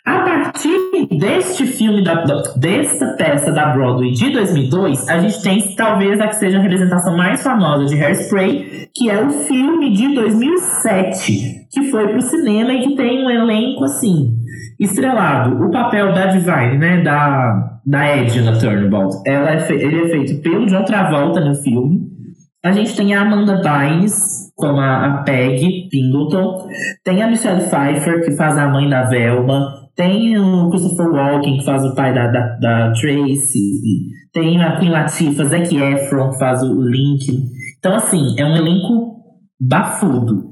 A partir deste filme, da, da, desta peça da Broadway de 2002, a gente tem talvez a que seja a representação mais famosa de Hairspray, que é o filme de 2007, que foi pro cinema e que tem um elenco assim, estrelado. O papel da Divine, né, da, da Edna Turnbull, ela é ele é feito pelo John Travolta no filme. A gente tem a Amanda Bynes, como a, Peg Pingleton. Tem a Michelle Pfeiffer, que faz a mãe da Velma. Tem o Christopher Walken, que faz o pai da, da, da Tracy. Tem a Queen Latifah, Zac Efron, que faz o Link. Então, assim, é um elenco bafudo.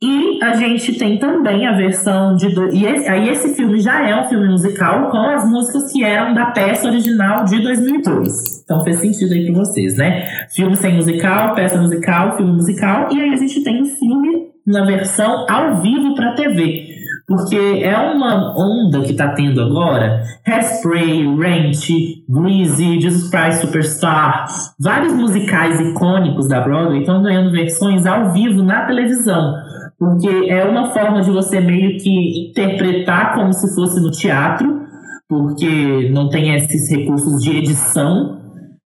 E a gente tem também a versão de. E esse- aí esse filme já é um filme musical com as músicas que eram da peça original de 2002. Então fez sentido aí pra vocês, né? Filme sem musical, peça musical, filme musical. E aí a gente tem o filme na versão ao vivo pra TV. Porque é uma onda que tá tendo agora. Hairspray, Ranch, Greasy, Jesus Christ Superstar. Vários musicais icônicos da Broadway estão ganhando versões ao vivo na televisão. Porque é uma forma de você meio que interpretar como se fosse no teatro, porque não tem esses recursos de edição,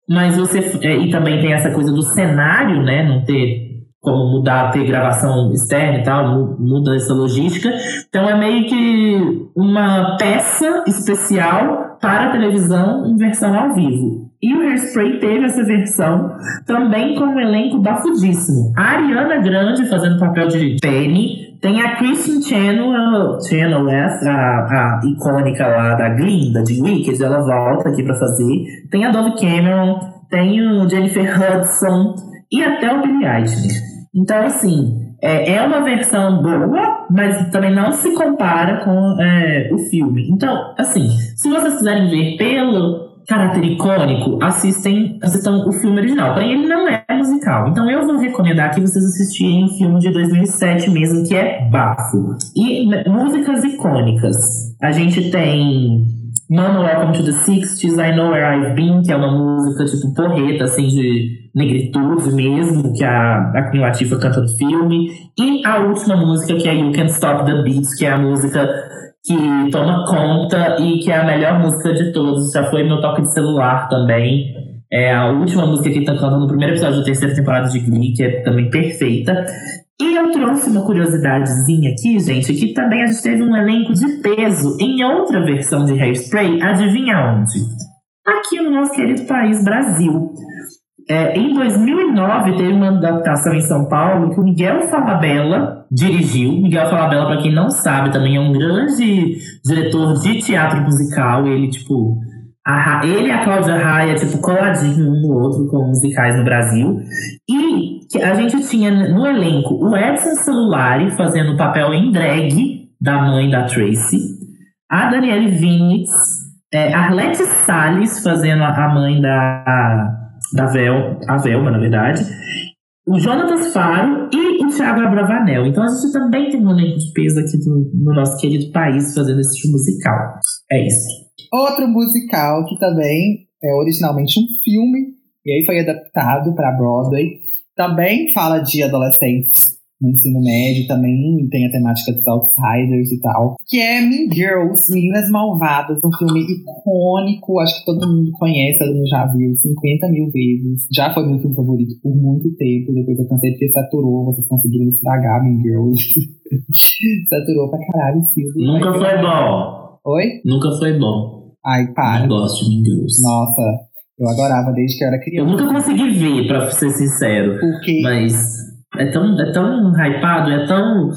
mas você. é, E também tem essa coisa do cenário, né? Não ter como mudar, ter gravação externa e tal, muda essa logística. Então é meio que uma peça especial para televisão em versão ao vivo. E o Hairspray teve essa versão também com um elenco bafudíssimo. A Ariana Grande fazendo papel de Penny. Tem a Kristen é a, a icônica lá da Glinda, de Wicked, ela volta aqui para fazer. Tem a Dove Cameron, tem o Jennifer Hudson e até o Billy Eilish. Então, assim, é, é uma versão boa, mas também não se compara com é, o filme. Então, assim, se vocês quiserem ver pelo caráter icônico, assistem, assistam o filme original. Porém, ele não é musical. Então, eu vou recomendar que vocês assistirem o filme de 2007 mesmo, que é Bafo. E músicas icônicas. A gente tem Mama Welcome to the 60s, I Know Where I've Been, que é uma música tipo porreta, assim, de negritude mesmo, que a, a Queen canta no filme. E a última música, que é You Can't Stop the Beats, que é a música que toma conta e que é a melhor música de todos. Já foi meu toque de celular também. É a última música que tá cantando no primeiro episódio da terceira temporada de Glee, que é também perfeita. E eu trouxe uma curiosidadezinha aqui, gente, que também a gente teve um elenco de peso em outra versão de Hairspray, adivinha onde? Aqui no nosso querido país, Brasil. É, em 2009, teve uma adaptação em São Paulo que o Miguel Falabella dirigiu. Miguel Falabella, para quem não sabe, também é um grande diretor de teatro musical. Ele, tipo, a, ele e a Cláudia Raia, tipo, coladinho um no outro com musicais no Brasil. E a gente tinha no elenco o Edson Celulari fazendo o papel em drag da mãe da Tracy, a Daniele Vinitz, é, Arlete Salles fazendo a mãe da, da Vel, a Velma, na verdade, o Jonatas Faro e o Thiago Abravanel. Então a gente também tem um elenco de peso aqui do, no nosso querido país fazendo esse musical. É isso. Outro musical que também é originalmente um filme, e aí foi adaptado para Broadway, também fala de adolescentes no ensino médio, também tem a temática dos outsiders e tal. Que é Mean Girls, Meninas Malvadas, um filme icônico, acho que todo mundo conhece, todo mundo já viu 50 mil vezes. Já foi meu filme favorito por muito tempo, depois eu cansei porque saturou, vocês conseguiram estragar Mean Girls. saturou pra caralho o filme. Nunca foi bom. Oi? Nunca foi bom. Ai, para. Eu gosto de Mean Girls. Nossa, eu adorava desde que eu era criança. Eu nunca consegui ver, pra ser sincero. Por quê? Mas é tão, é tão hypado, é tão.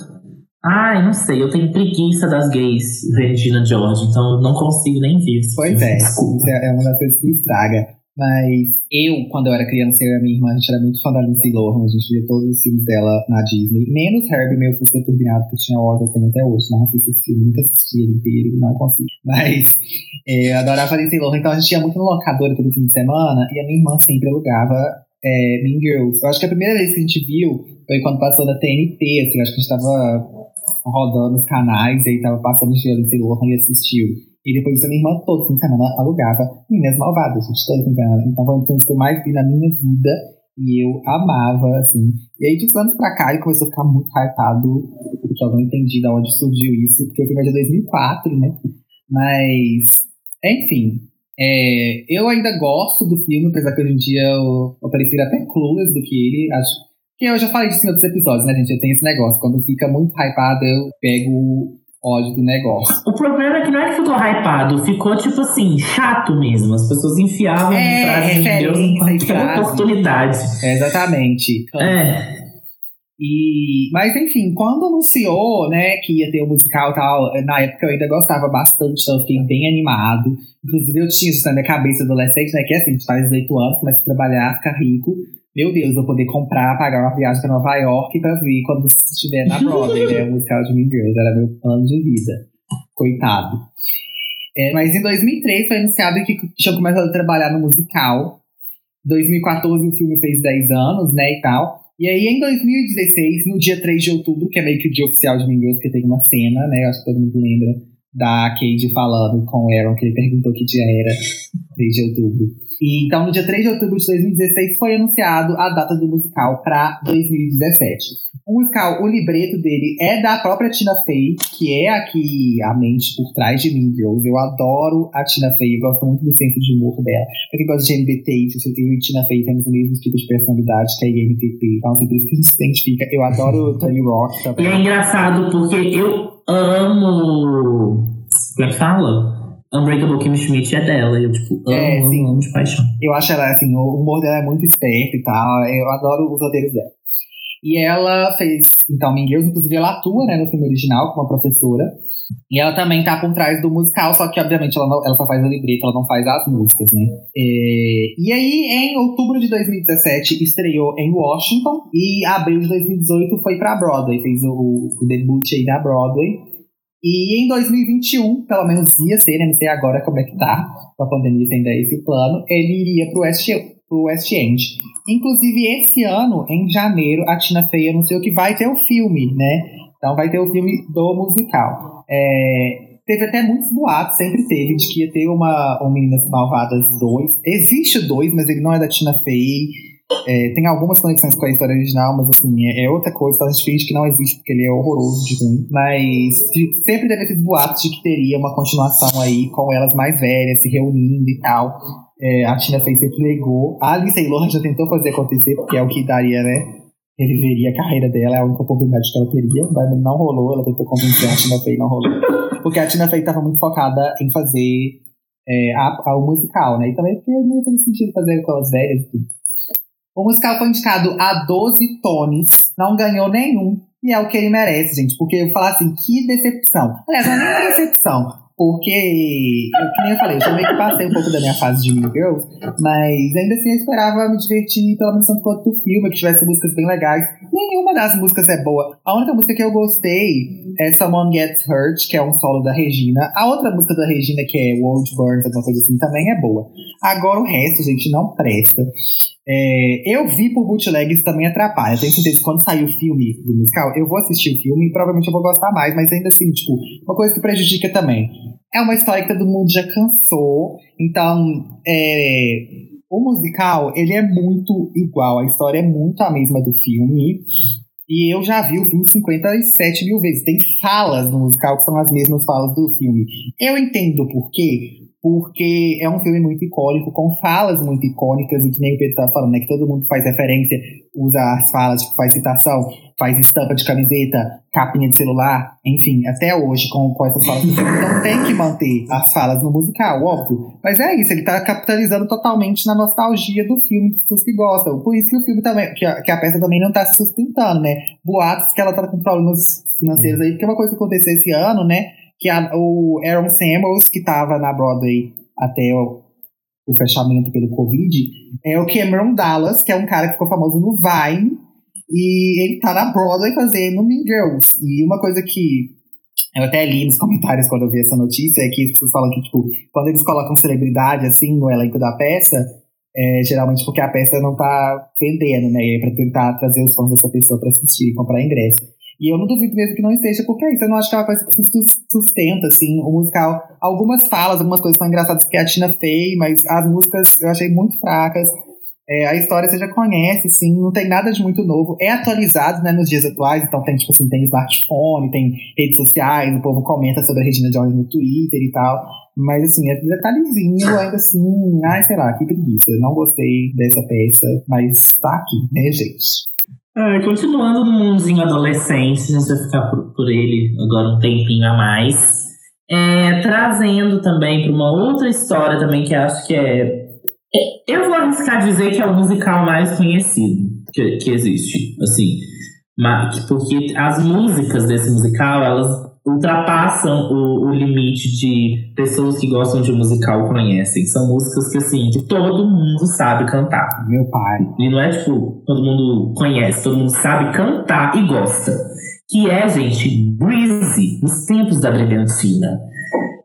Ai, não sei, eu tenho preguiça das gays Regina George, então eu não consigo nem ver. Pois é, isso é uma das coisas que estraga. Mas eu, quando eu era criança, eu e a minha irmã, a gente era muito fã da Lindsay Lohan, a gente via todos os filmes dela na Disney, menos Herbie, meu Fusca Turbinado, que eu tinha ódio, eu tenho até hoje, não assisto esse filme, nunca assisti ele inteiro, não consigo. Mas é, eu adorava a Lindsay Lohan, então a gente ia muito no locador todo fim de semana, e a minha irmã sempre alugava é, Mean Girls. Eu acho que a primeira vez que a gente viu foi quando passou na TNT, assim, acho que a gente tava rodando os canais, e aí tava passando de Lindsay Lohan e assistiu. E depois a minha irmã todo fim de semana alugava Meninas Malvadas, gente, todo fim de semana. Então foi um filme que eu mais vi na minha vida. E eu amava, assim. E aí, de uns anos pra cá, ele começou a ficar muito hypado, porque eu não entendi de onde surgiu isso, porque o filme é de 2004, né? Mas, enfim. É, eu ainda gosto do filme, apesar que hoje em dia eu, eu prefiro até Clueless do que ele. Acho que eu já falei disso em outros episódios, né, gente? Eu tenho esse negócio. Quando fica muito hypado, eu pego ódio do negócio. O problema é que não é que ficou hypado, ficou tipo assim, chato mesmo. As pessoas enfiavam é, frases de Deus em qualquer oportunidade. exatamente. É. E, mas enfim, quando anunciou, né, que ia ter o um musical e tal, na época eu ainda gostava bastante, então eu fiquei bem animado. Inclusive eu tinha isso na minha cabeça adolescente, né, que é assim, a gente faz 18 anos, começa a trabalhar, ficar rico, meu Deus, vou poder comprar, pagar uma viagem para Nova York para ver quando estiver na Broadway, né? O musical de Mean Girls, era meu plano de vida. Coitado. É, mas em 2003 foi anunciado que tinha começado a trabalhar no musical. Em 2014 o filme fez 10 anos, né, e tal. E aí em 2016, no dia 3 de outubro, que é meio que o dia oficial de Mean Girls, que tem uma cena, né, acho que todo mundo lembra, da Cade falando com o Aaron, que ele perguntou que dia era, 3 de outubro. E, então, no dia 3 de outubro de 2016, foi anunciado a data do musical para 2017. O musical, o libreto dele é da própria Tina Fey, que é aqui a mente por trás de Mean Girls. Eu adoro a Tina Fey, eu gosto muito do senso de humor dela. Pra quem gosta de MBT, eu e Tina Fey temos o mesmo tipo de personalidade que a INTP. Então, assim, por isso que a gente se identifica. Eu adoro Tony Rock também. E é engraçado porque eu amo. Como é que fala? Unbreakable Kim Schmidt é dela. Eu, tipo, amo, É, amo, sim. amo de paixão. Eu acho ela, assim, o humor dela é muito esperto e tal. Eu adoro os roteiros dela. E ela fez, então, Girls, inclusive ela atua, né, no filme original como uma professora. E ela também tá por trás do musical, só que, obviamente, ela, não, ela só faz o libreto, ela não faz as músicas, né. É, e aí, em outubro de 2017, estreou em Washington. E abril de 2018 foi pra Broadway, fez o, o debut aí na Broadway. E em 2021, pelo menos ia ser, né? Não sei agora como é que tá, com a pandemia tem esse plano, ele iria pro West, pro West End. Inclusive, esse ano, em janeiro, a Tina Fey anunciou que vai ter o filme, né? Então vai ter o filme do musical. É, teve até muitos boatos, sempre teve, de que ia ter uma, uma Meninas Malvadas 2. Existe o 2, mas ele não é da Tina Fey. É, tem algumas conexões com a história original, mas assim, é, é outra coisa. A gente finge que não existe porque ele é horroroso de ruim. Mas sempre teve esses boatos de que teria uma continuação aí com elas mais velhas, se reunindo e tal. É, a Tina Fey sempre negou. A Lindsay Lohan já tentou fazer acontecer, porque é o que daria, né? Reviveria a carreira dela, é a única oportunidade que ela teria, mas não rolou. Ela tentou convencer a Tina Fey, não rolou. Porque a Tina Fey estava muito focada em fazer é, a, a- o musical, né? E também porque não ia fazer sentido fazer com as velhas e tudo. O musical foi indicado a 12 Tonys, não ganhou nenhum. E é o que ele merece, gente. Porque eu falar assim, que decepção. Aliás, não é nem decepção. Porque, eu, que nem eu falei, eu também que passei um pouco da minha fase de Mean Girls, mas ainda assim eu esperava me divertir tanto quanto do filme, que tivesse músicas bem legais. Nenhuma das músicas é boa. A única música que eu gostei é Someone Gets Hurt, que é um solo da Regina. A outra música da Regina, que é World Burns, alguma coisa assim, também é boa. Agora o resto, gente, não presta. É, eu vi por bootleg, isso também atrapalha. Tenho certeza que quando sair o filme do musical, eu vou assistir o filme e provavelmente eu vou gostar mais, mas ainda assim, tipo, uma coisa que prejudica também. É uma história que todo mundo já cansou, então é, o musical, ele é muito igual, a história é muito a mesma do filme. E eu já vi o filme 57 mil vezes. Tem falas no musical que são as mesmas falas do filme. Eu entendo por quê, porque é um filme muito icônico, com falas muito icônicas, e que nem o Pedro tá falando, né? Que todo mundo faz referência, usa as falas, tipo, faz citação, faz estampa de camiseta, capinha de celular, enfim, até hoje com, com essas falas. Então tem que manter as falas no musical, óbvio. Mas é isso, ele tá capitalizando totalmente na nostalgia do filme, das pessoas que gostam. Por isso que o filme também, que a, que a peça também não tá se sustentando, né? Boatos que ela tá com problemas financeiros aí, porque é uma coisa que aconteceu esse ano, né? Que a- o Aaron Samuels, que estava na Broadway até o, o fechamento pelo Covid, é o Cameron Dallas, que é um cara que ficou famoso no Vine, e ele tá na Broadway fazendo Mean Girls. E uma coisa que eu até li nos comentários quando eu vi essa notícia é que as pessoas falam que, tipo, quando eles colocam celebridade, assim, no elenco da peça, é, geralmente porque a peça não tá vendendo, né? É pra tentar trazer os fãs dessa pessoa pra assistir e comprar ingresso. E eu não duvido mesmo que não esteja, porque é isso. Eu não acho que se sus- sustenta, assim, o musical. Algumas falas, algumas coisas são engraçadas que a Tina fez, mas as músicas eu achei muito fracas. É, a história você já conhece, assim, não tem nada de muito novo. É atualizado, né, nos dias atuais, então tem, tipo assim, tem smartphone, tem redes sociais, o povo comenta sobre a Regina Jones no Twitter e tal. Mas, assim, é detalhezinho, ainda assim, ai, sei lá, que preguiça. Não gostei dessa peça, mas tá aqui, né, gente? Ah, continuando no mundinho adolescente, a gente vai ficar por, por ele agora um tempinho a mais. É, trazendo também para uma outra história também que acho que é, é- Eu vou arriscar dizer que é o musical mais conhecido que, que existe. Assim, ma- que- porque as músicas desse musical, elas ultrapassam o, o limite de pessoas que gostam de musical conhecem. São músicas que, assim, que todo mundo sabe cantar. Meu pai. E não é tipo, todo mundo conhece, todo mundo sabe cantar e gosta. Que é, gente, Greasy, nos tempos da Brilhantina.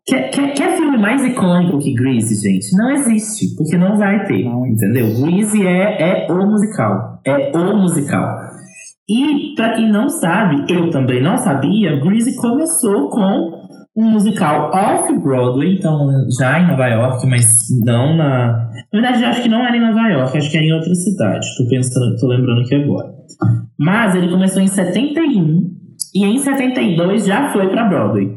Quer, quer, quer filme mais icônico que Greasy, gente? Não existe, porque não vai ter, Não entendeu? Greasy é, é o musical, é o musical. E, pra quem não sabe, eu também não sabia, Greasy começou com um musical off-Broadway, então já em Nova York, mas não na. Na verdade, acho que não era em Nova York, acho que era em outra cidade. Tô pensando, tô lembrando aqui agora. Mas ele começou em 71 e em 72 já foi para Broadway.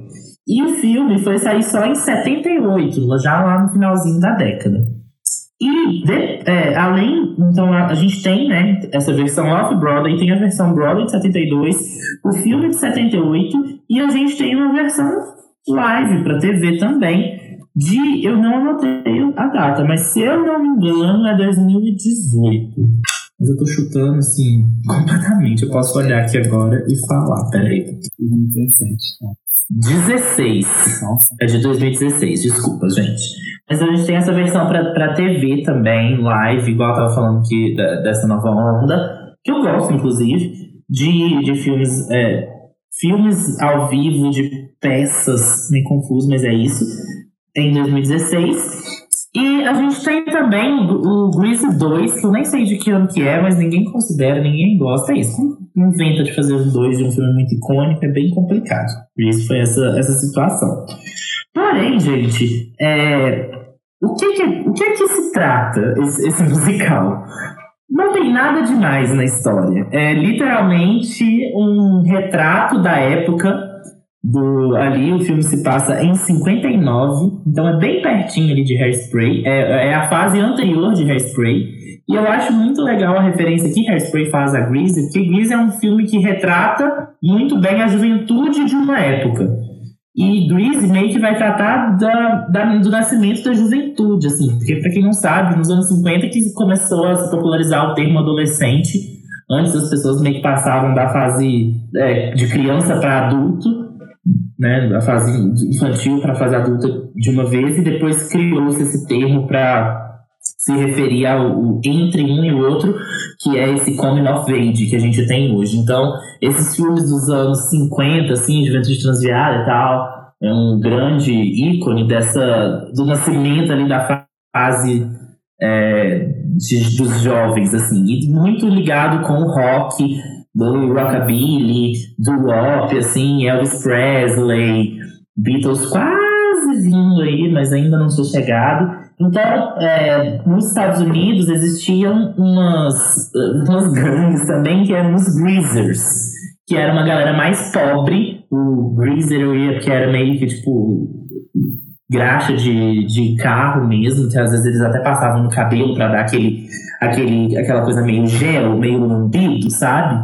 E o filme foi sair só em 78, já lá no finalzinho da década. E, de, é, além, então a, a, gente tem né, essa versão off-Broadway, tem a versão Broadway de 72, o filme de 78, e a gente tem uma versão live para TV também, de, eu não anotei a data, mas se eu não me engano é 2018. Mas eu tô chutando assim, completamente. Eu posso olhar aqui agora e falar, peraí. 2017, tá. 16. Nossa. É de 2016, desculpa, gente. Mas a gente tem essa versão pra, pra TV também, live, igual eu tava falando que, da, dessa nova onda, que eu gosto, inclusive, de, de filmes, é, filmes ao vivo, de peças, meio confuso, mas é isso, em 2016. E a gente tem também o, Grease 2, que eu nem sei de que ano que é, mas ninguém considera, ninguém gosta. É isso. Inventa de fazer os dois de um filme muito icônico, é bem complicado. Grease foi essa, essa situação. Porém, gente, é, o, que que, o que que se trata esse, esse musical? Não tem nada demais na história. É literalmente um retrato da época do ali o filme se passa em 59, então é bem pertinho ali de Hairspray, é, é a fase anterior de Hairspray. E eu acho muito legal a referência que Hairspray faz a Grease, porque Grease é um filme que retrata muito bem a juventude de uma época. E Grease meio que vai tratar da, da, do nascimento da juventude, assim. Porque, pra quem não sabe, nos anos 50 que começou a se popularizar o termo adolescente. Antes as pessoas meio que passavam da fase é, de criança para adulto né, da fase infantil para a fase adulta de uma vez, e depois criou-se esse termo para se referir ao entre um e o outro, que é esse coming of age que a gente tem hoje. Então, esses filmes dos anos 50, assim, Juventude Transviada e tal, é um grande ícone dessa do nascimento ali da fase é, de, dos jovens, assim, e muito ligado com o rock, do rockabilly, do rock, assim, Elvis Presley, Beatles quase vindo aí, mas ainda não sou chegado. Então, é, nos Estados Unidos existiam umas, umas gangues também que eram os Greasers, que era uma galera mais pobre. O Greaser que era meio que tipo graxa de, de carro mesmo, que às vezes eles até passavam no cabelo para dar aquele, aquele, aquela coisa meio gel, meio lambido, sabe?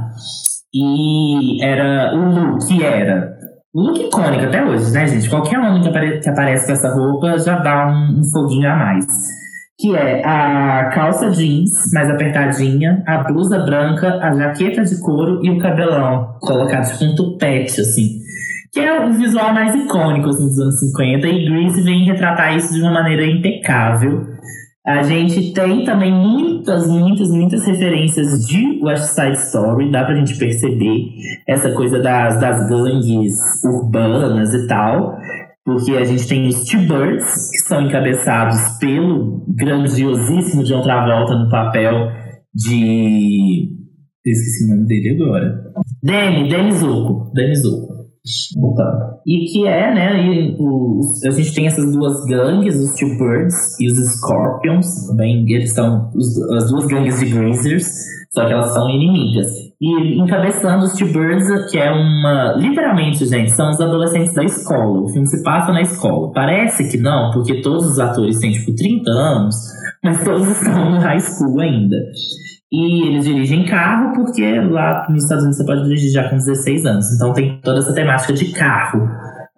E era o look, era. O look icônico até hoje, né, gente? Qualquer homem que, apare que aparece com essa roupa já dá um, um foguinho a mais. Que é a calça jeans mais apertadinha, a blusa branca, a jaqueta de couro e o cabelão colocado tipo um tupete, assim que é o visual mais icônico assim, dos anos 50, e Grease vem retratar isso de uma maneira impecável. A gente tem também muitas, muitas, muitas referências de West Side Story, dá pra gente perceber essa coisa das, das gangues urbanas e tal, porque a gente tem os T-Birds, que são encabeçados pelo grandiosíssimo John Travolta no papel de. Eu esqueci o nome dele agora. Danny, Danny Zuko. Danny Zuko. Voltando. E que é, né? E o, a gente tem essas duas gangues, os Two Birds e os Scorpions. Também eles são os, as duas gangues de Greasers, só que elas são inimigas. E encabeçando os Two Birds, que é uma. Literalmente, gente, são os adolescentes da escola. O filme se passa na escola. Parece que não, porque todos os atores têm tipo 30 anos, mas todos estão no high school ainda. E eles dirigem carro porque lá nos Estados Unidos você pode dirigir já com 16 anos. Então tem toda essa temática de carro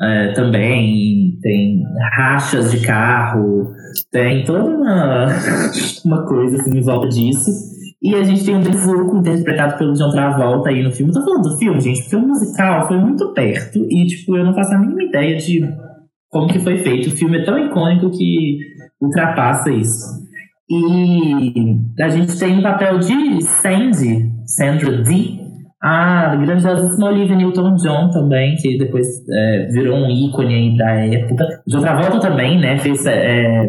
é, também. Tem rachas de carro, tem toda uma, uma coisa assim em volta disso. E a gente tem o Bezuco interpretado pelo John Travolta aí no filme. Tô falando do filme, gente, porque o musical foi muito perto e, tipo, eu não faço a mínima ideia de como que foi feito. O filme é tão icônico que ultrapassa isso. E a gente tem o papel de Sandy, Sandra Dee, a grandiosíssima Olivia Newton-John também, que depois é, virou um ícone aí da época. De outra volta também, né, fez é,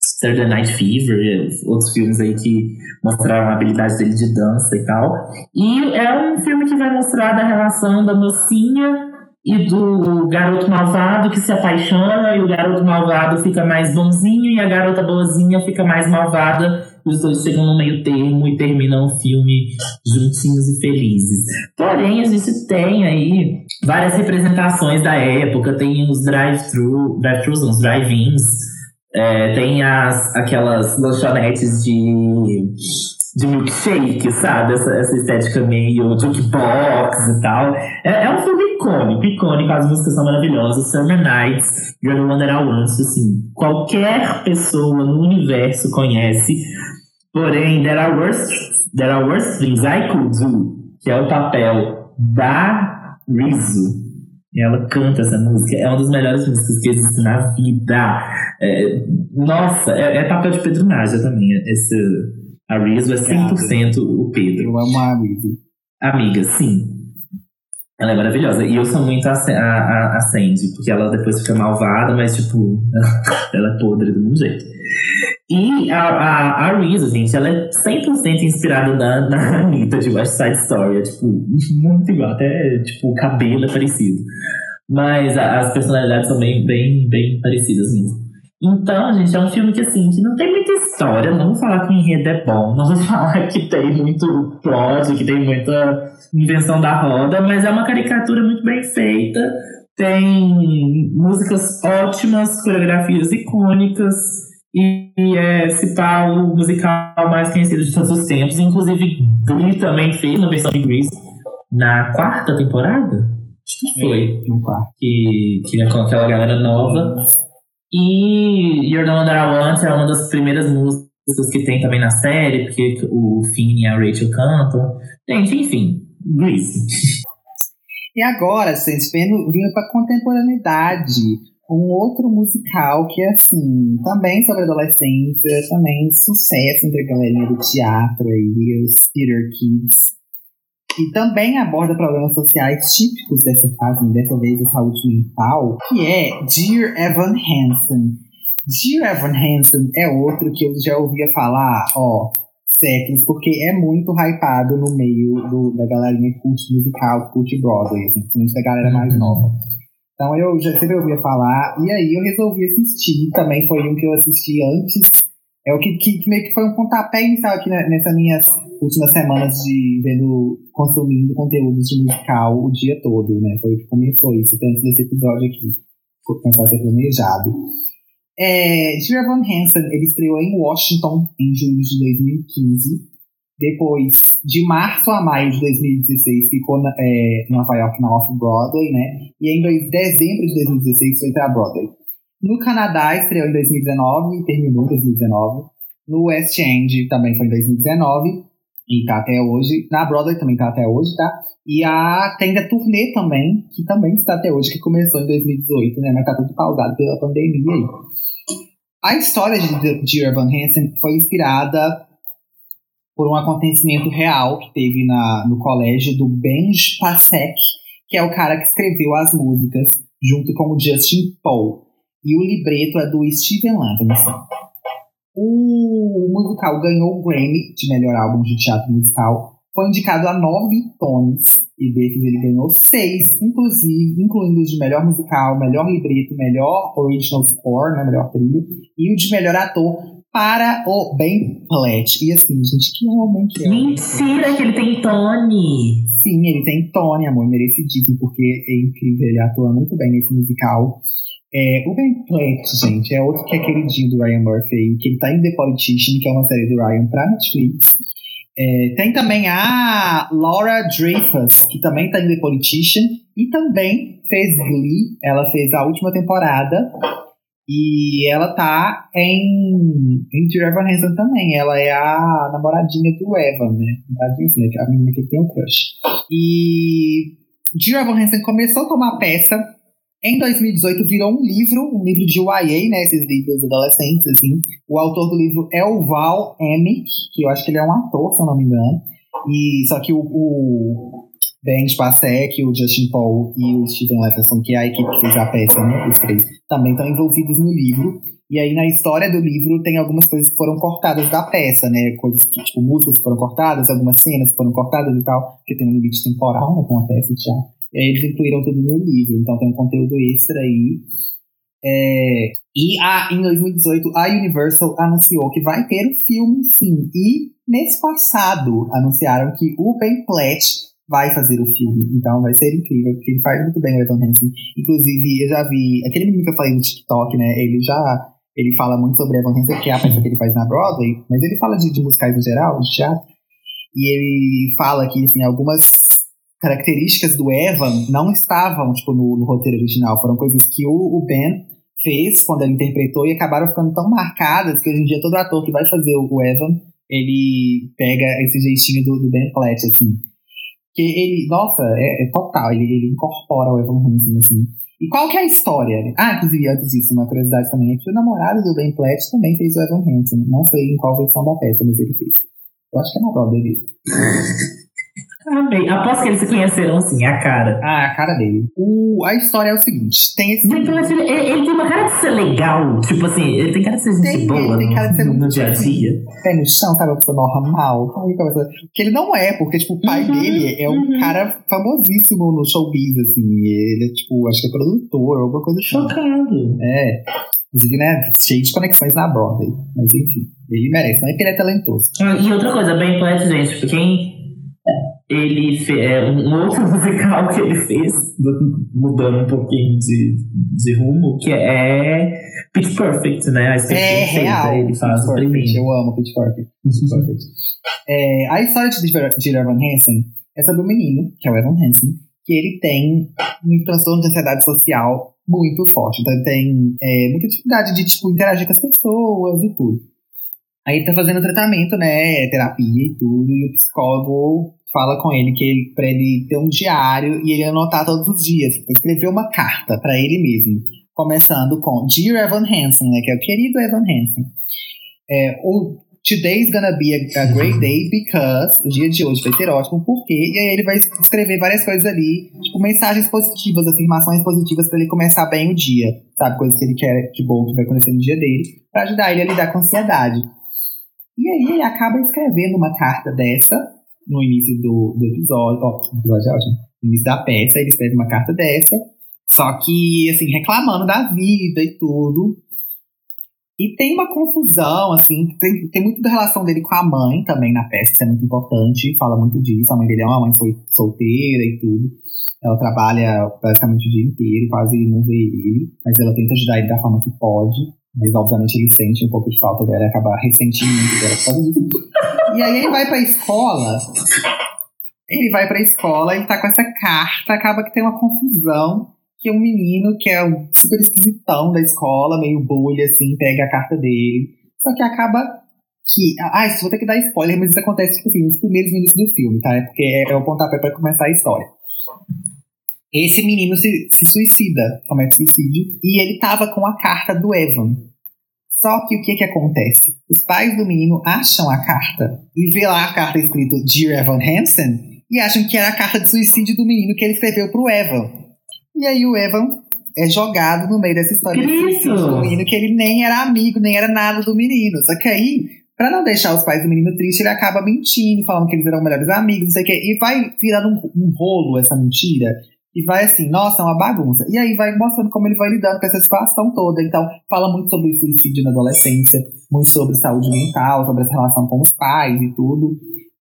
Saturday Night Fever outros filmes aí que mostraram a habilidade dele de dança e tal. E é um filme que vai mostrar da relação da mocinha e do garoto malvado que se apaixona e o garoto malvado fica mais bonzinho e a garota boazinha fica mais malvada. Os dois chegam no meio termo e terminam o filme juntinhos e felizes. Porém, a gente tem aí várias representações da época. Tem os drive-thru, drive-thrus, os drive-ins. É, tem as, aquelas lanchonetes de de milkshake, sabe? Essa, essa estética meio jukebox e tal. É, é um filme icônico, icônico, as músicas são maravilhosas. Summer Nights, That I Want, assim, qualquer pessoa no universo conhece. Porém, There Are Worse, there are worse Things I Could Do, que é o papel da Rizzo. Ela canta essa música. É uma das melhores músicas que existe na vida. É, nossa, é, é papel de Pedro Nádia também, esse a Rizzo é 100% o Pedro. Eu amo a Rizzo. Amiga, sim. Ela é maravilhosa. E eu sou muito a, a, a Sandy, porque ela depois fica malvada, mas, tipo, ela é podre do mesmo jeito. E a, a, a Rizzo, gente, ela é 100% inspirada na, na Anitta de West Side Story. É, tipo, muito igual. Até, tipo, o cabelo é parecido. Mas a, as personalidades são bem, bem, bem parecidas mesmo. Então, gente, é um filme que, assim, que não tem muita história. Não vou falar que o enredo é bom. Não vou falar que tem muito plot, que tem muita invenção da roda. Mas é uma caricatura muito bem feita. Tem músicas ótimas, coreografias icônicas. E, e é, se pá, o musical mais conhecido de todos os tempos. Inclusive, Glee também fez uma versão de Grease na quarta temporada. Acho que foi. Que, que é com aquela galera nova. E You're the One That é uma das primeiras músicas que tem também na série, porque o Finn e a Rachel cantam. Gente, enfim, Grease. E agora, gente, vindo, vindo pra contemporaneidade, um outro musical que é assim, também sobre adolescência, também sucesso entre a galerinha do teatro aí, os theater kids. E também aborda problemas sociais típicos dessa fase, né, dessa vez da saúde mental, que é Dear Evan Hansen. Dear Evan Hansen é outro que eu já ouvia falar, ó, séculos, porque é muito hypado no meio do, da galerinha que curte musical, curte Broadway, assim, principalmente da galera mais nova. Então eu já sempre ouvia falar, e aí eu resolvi assistir, também foi um que eu assisti antes, é o que, que, que meio que foi um pontapé inicial aqui nessa minhas últimas semanas de vendo, consumindo conteúdos de musical o dia todo, né? Foi o que começou isso, antes desse episódio aqui começar a ser planejado. É, Van Hansen, ele estreou em Washington em julho de 2015. Depois, de março a maio de 2016, ficou na, é, em Nova York na Off-Broadway, né? E em dezembro de 2016 foi para Broadway. No Canadá, estreou em 2019 e terminou em 2019. No West End também foi em 2019 e tá até hoje. Na Broadway também tá até hoje, tá? E a tem a turnê também, que também está até hoje, que começou em 2018, né? Mas tá tudo pausado pela pandemia aí. A história de, de Urban Hansen foi inspirada por um acontecimento real que teve na, no colégio do Benj Pasek, que é o cara que escreveu as músicas, junto com o Justin Paul. E o libreto é do Steven Levinson. O musical ganhou o Grammy de melhor álbum de teatro musical. Foi indicado a nove Tonys, e desses ele ganhou seis, inclusive, incluindo os de melhor musical, melhor libreto, melhor original score, né, melhor trilha, e o de melhor ator para o Ben Platt. E assim, gente, que homem que é. Mentira que ele tem Tony! Sim, ele tem Tony, amor, merecidíssimo, porque é incrível, ele atua muito bem nesse musical. É, o Ben Platt, gente, é outro que é queridinho do Ryan Murphy, que ele tá em The Politician, que é uma série do Ryan pra Netflix. É, tem também a Laura Dreyfus, que também tá em The Politician, e também fez Glee, ela fez a última temporada, e ela tá em, em Dear Evan Hansen também, ela é a namoradinha do Evan, né? A menina que tem um crush. E Dear Evan Hansen começou com uma peça em 2018 virou um livro, um livro de YA, né? Esses livros adolescentes, assim. O autor do livro é o Val Emick, que eu acho que ele é um ator, se eu não me engano. E só que o, o Ben Spacek, o Justin Paul e o Steven Leverson, que é a equipe que fez a peça, né? Os três, também estão envolvidos no livro. E aí, na história do livro, tem algumas coisas que foram cortadas da peça, né? Coisas que, tipo, músicas foram cortadas, algumas cenas foram cortadas e tal, porque tem um limite temporal, né? Com a peça de teatro. Eles incluíram tudo no livro, então tem um conteúdo extra aí. É, e a, em 2018, a Universal anunciou que vai ter um filme, sim. E mês passado anunciaram que o Ben Platt vai fazer o filme. Então vai ser incrível, porque ele faz muito bem o Evan Hansen. Inclusive, eu já vi. Aquele menino que eu falei no TikTok, né? Ele já. Ele fala muito sobre Evan Hansen, que é a peça que ele faz na Broadway, mas ele fala de, de musicais em geral, de teatro. E ele fala que assim, algumas características do Evan não estavam tipo, no, no roteiro original. Foram coisas que o, o Ben fez quando ele interpretou e acabaram ficando tão marcadas que hoje em dia todo ator que vai fazer o Evan, ele pega esse jeitinho do, do Ben Platt, assim. Que ele, nossa, é, é total, ele, ele, incorpora o Evan Hansen, assim. E qual que é a história? Ah, inclusive, antes disso, uma curiosidade também é que o namorado do Ben Platt também fez o Evan Hansen. Não sei em qual versão da peça, mas ele fez. Eu acho que é na Broadway. Amei. Aposto que eles se conheceram assim, a cara. Ah, a cara dele. O, a história é o seguinte: tem esse. Ele, ele, ele, tem uma cara de ser legal. Tipo assim, ele tem cara de ser gente tem, boa. Ele tem cara de ser no, no dia a dia. Pé no chão, sabe? Uma pessoa normal. Que ele não é, porque, tipo, o pai uhum, dele é um uhum. cara famosíssimo no showbiz, assim. Ele é, tipo, acho que é produtor, alguma coisa assim. Chocado. É. Inclusive, né, cheio de conexões na Broadway. Mas enfim, ele merece, não é porque ele é talentoso. Ah, e outra coisa, bem Platt, gente, quem ele fez é, um outro musical que ele fez, mudando um pouquinho de, de rumo, que é Pitch Perfect, né? A é real. Ele faz primeiro. Eu amo Pitch Perfect. Pitch Perfect. É, a história de, de Evan Hansen é sobre um menino, que é o Evan Hansen, que ele tem um transtorno de ansiedade social muito forte. Então ele tem é, muita dificuldade de tipo, interagir com as pessoas e tudo. Aí ele tá fazendo tratamento, né? Terapia e tudo, e o psicólogo fala com ele que ele, pra ele ter um diário e ele anotar todos os dias, escrever uma carta para ele mesmo, começando com Dear Evan Hansen, né, que é o querido Evan Hansen. É, o Today's gonna be a, a, great day because o dia de hoje vai ser ótimo, porque e aí ele vai escrever várias coisas ali, tipo mensagens positivas, afirmações positivas para ele começar bem o dia, sabe, coisas que ele quer de bom que vai acontecer no dia dele, para ajudar ele a lidar com a ansiedade. E aí ele acaba escrevendo uma carta dessa no início do, do episódio, ó, do episódio, no início da peça, ele escreve uma carta dessa, só que, assim, reclamando da vida e tudo. E tem uma confusão, assim, tem, tem muito da relação dele com a mãe também na peça, isso é muito importante, fala muito disso. A mãe dele é uma mãe solteira e tudo. Ela trabalha basicamente o dia inteiro, quase não vê ele, mas ela tenta ajudar ele da forma que pode. Mas obviamente ele sente um pouco de falta dela e acaba ressentindo dela por causa disso. E aí ele vai pra escola. Ele vai pra escola, ele tá com essa carta, acaba que tem uma confusão. Que um menino que é um super esquisitão da escola, meio bolha, assim, pega a carta dele. Só que acaba que. Ah, isso vou ter que dar spoiler, mas isso acontece, tipo assim, nos primeiros minutos do filme, tá? É porque é, é o pontapé pra começar a história. Esse menino se, se suicida, comete suicídio, e ele tava com a carta do Evan. Só que o que que acontece? Os pais do menino acham a carta e vê lá a carta escrito Dear Evan Hansen e acham que era a carta de suicídio do menino que ele escreveu pro Evan. E aí o Evan é jogado no meio dessa história do menino, que ele nem era amigo, nem era nada do menino. Só que aí, pra não deixar os pais do menino tristes, ele acaba mentindo, falando que eles eram melhores amigos, não sei o quê. E vai virando um, um rolo essa mentira. E vai assim, nossa, é uma bagunça. E aí vai mostrando como ele vai lidando com essa situação toda. Então, fala muito sobre suicídio na adolescência, muito sobre saúde mental, sobre essa relação com os pais e tudo.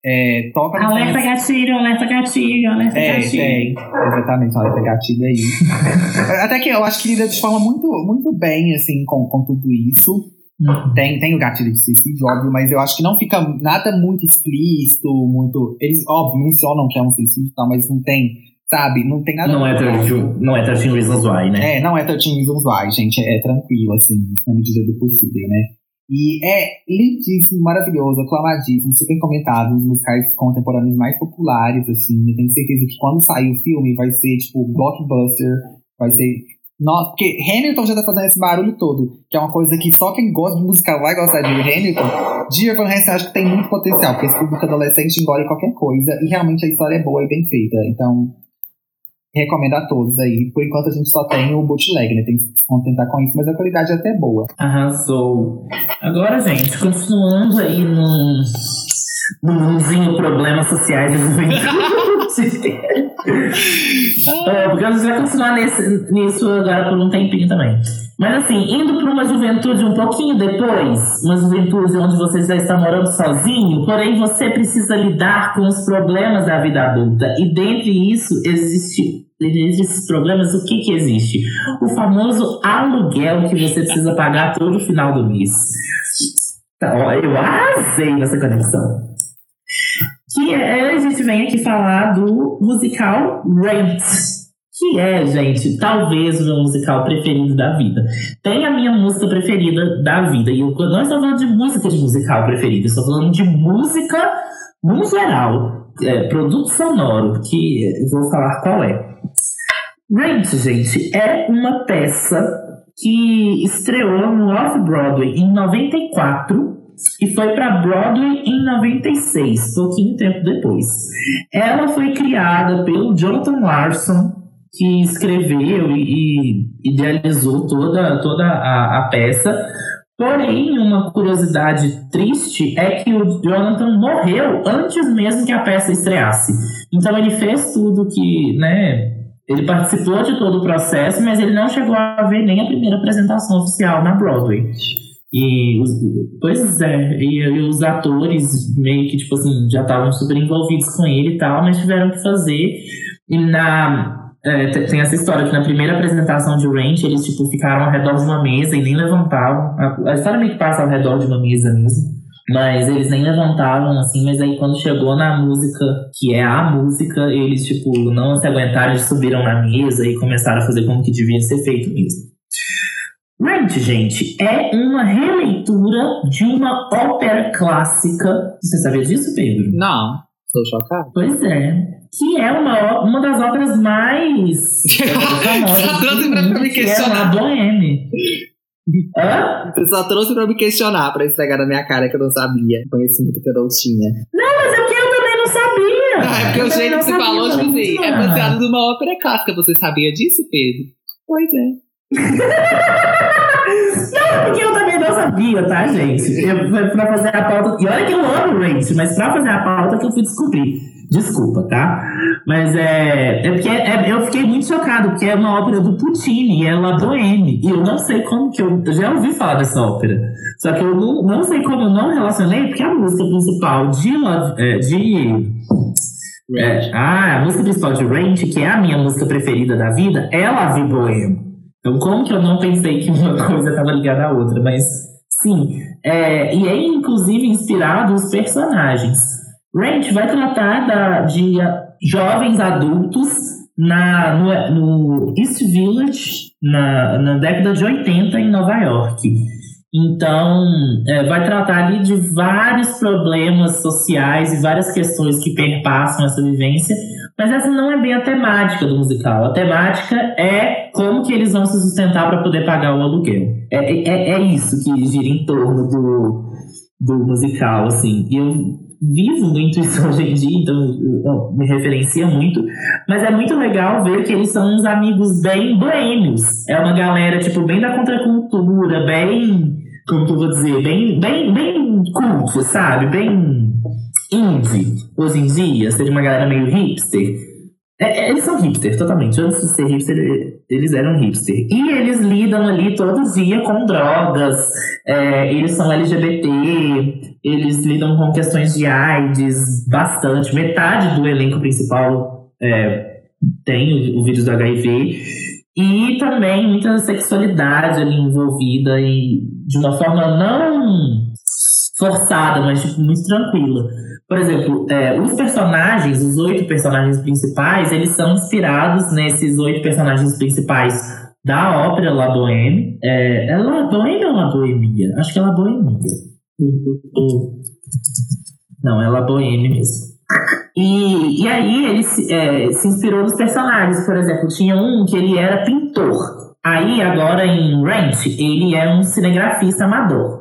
É, toca alerta gatilho, alerta gatilho, alerta é, gatilho. Tem, exatamente, alerta gatilho aí. Até que eu acho que lida de forma muito, muito bem, assim, com, com tudo isso. Uhum. Tem, tem o gatilho de suicídio, óbvio, mas eu acho que não fica nada muito explícito, muito. Eles, óbvio, mencionam que é um suicídio e tal, mas não tem Sabe? Não tem nada Não é 13, não é 13 Reasons Why, né? É, não é 13 Reasons Why, gente. É, é tranquilo, assim, na medida do possível, né? E é lindíssimo, maravilhoso, aclamadíssimo, super comentado, um dos musicais contemporâneos mais populares, assim. Eu tenho certeza que quando sair o filme vai ser, tipo, blockbuster, vai ser. Nossa, porque Hamilton já tá fazendo esse barulho todo, que é uma coisa que só quem gosta de musical vai gostar de Hamilton. De Evan Hansen acho que tem muito potencial, porque esse público adolescente engole qualquer coisa, e realmente a história é boa e bem feita. Então, recomendo a todos aí. Por enquanto a gente só tem o bootleg, né? Tem que se contentar com isso, mas a qualidade é até boa. Arrasou. Agora, gente, continuando aí num, num mundinho problemas sociais e é, porque a gente vai continuar nesse, nisso agora por um tempinho também. Mas assim, indo para uma juventude um pouquinho depois, uma juventude onde você já está morando sozinho, porém você precisa lidar com os problemas da vida adulta. E dentre isso existe dentre esses problemas, o que que existe? O famoso aluguel que você precisa pagar todo final do mês. Então, eu arrasei nessa conexão. Que é, a gente vem aqui falar do musical Rent. Que é, gente, talvez o meu musical preferido da vida. Tem a minha música preferida da vida. E eu não estou falando de música de musical preferida, estou falando de música no geral. É, produto sonoro, que vou falar qual é. Rent, gente, é uma peça que estreou no Off-Broadway em 94 e foi para Broadway em 96, pouquinho tempo depois. Ela foi criada pelo Jonathan Larson, que escreveu e, e idealizou toda, toda a, a peça. Porém, uma curiosidade triste é que o Jonathan morreu antes mesmo que a peça estreasse. Então ele fez tudo que, né, ele participou de todo o processo, mas ele não chegou a ver nem a primeira apresentação oficial na Broadway. E os, pois é, e, e, os atores meio que, tipo assim, já estavam super envolvidos com ele e tal, mas tiveram que fazer. E na. É, tem essa história que na primeira apresentação de Ranch, eles tipo, ficaram ao redor de uma mesa e nem levantavam. A, a história meio que passa ao redor de uma mesa mesmo. Mas eles nem levantavam, assim, mas aí quando chegou na música, que é a música, eles, tipo, não se aguentaram, eles subiram na mesa e começaram a fazer como que devia ser feito mesmo. Rent, gente, é uma releitura de uma ópera clássica. Você sabia disso, Pedro? Não, estou chocado. Pois é. Que é uma, uma das óperas mais famosas. Só trouxe pra me questionar. Que é Boheme. Hã? Você só trouxe pra me questionar, pra esfregar na minha cara que eu não sabia. Conhecimento que eu não tinha. Não, mas é porque eu também não sabia. Ah, é porque o jeito que você falou, tipo assim, é baseado numa ópera clássica. Você sabia disso, Pedro? Pois é. não, porque eu também não sabia, tá, gente? Eu, pra fazer a pauta. E olha que eu amo Race, mas pra fazer a pauta que eu fui descobrir. Desculpa, tá? Mas é. É porque é, eu fiquei muito chocado, porque é uma ópera do Puccini, é La Boheme. E eu não sei como que eu. Eu já ouvi falar dessa ópera. Só que eu não, não sei como eu não relacionei, porque a música principal de. É, de é, ah, a música principal de Range, que é a minha música preferida da vida, é La Vie Boheme. Então, como que eu não pensei que uma coisa estava ligada à outra? Mas, sim. É, e é, inclusive, inspirado os personagens. Ranch vai tratar da, de jovens adultos na, no, no East Village, na, na década de 80, em Nova York. Então, é, vai tratar ali de vários problemas sociais e várias questões que perpassam essa vivência, mas essa não é bem a temática do musical. A temática é como que eles vão se sustentar para poder pagar o aluguel. É, é, é isso que gira em torno do, do musical, assim. E eu vivo muito isso hoje em dia, então me referencia muito. Mas é muito legal ver que eles são uns amigos bem boêmios. É uma galera, tipo, bem da contracultura, bem. Como que eu vou dizer? Bem, bem, bem culto, sabe? Bem indie. Hoje em dia, seria uma galera meio hipster. É, é, eles são hipster, totalmente. Antes de ser hipster, eles eram hipster. E eles lidam ali todo dia com drogas, é, eles são LGBT, eles lidam com questões de AIDS bastante. Metade do elenco principal é, tem o, vírus do HIV. E também muita sexualidade ali envolvida e de uma forma não forçada, mas tipo, muito tranquila. Por exemplo, é, os personagens, os oito personagens principais, eles são inspirados nesses oito personagens principais da ópera La Boheme. É, é La Boheme ou La Bohemia? Acho que é La Bohemia. Não, é La Boheme mesmo. E, e aí ele se, é, se inspirou nos personagens. Por exemplo, tinha um que ele era pintor. Aí, agora em Rent, ele é um cinegrafista amador.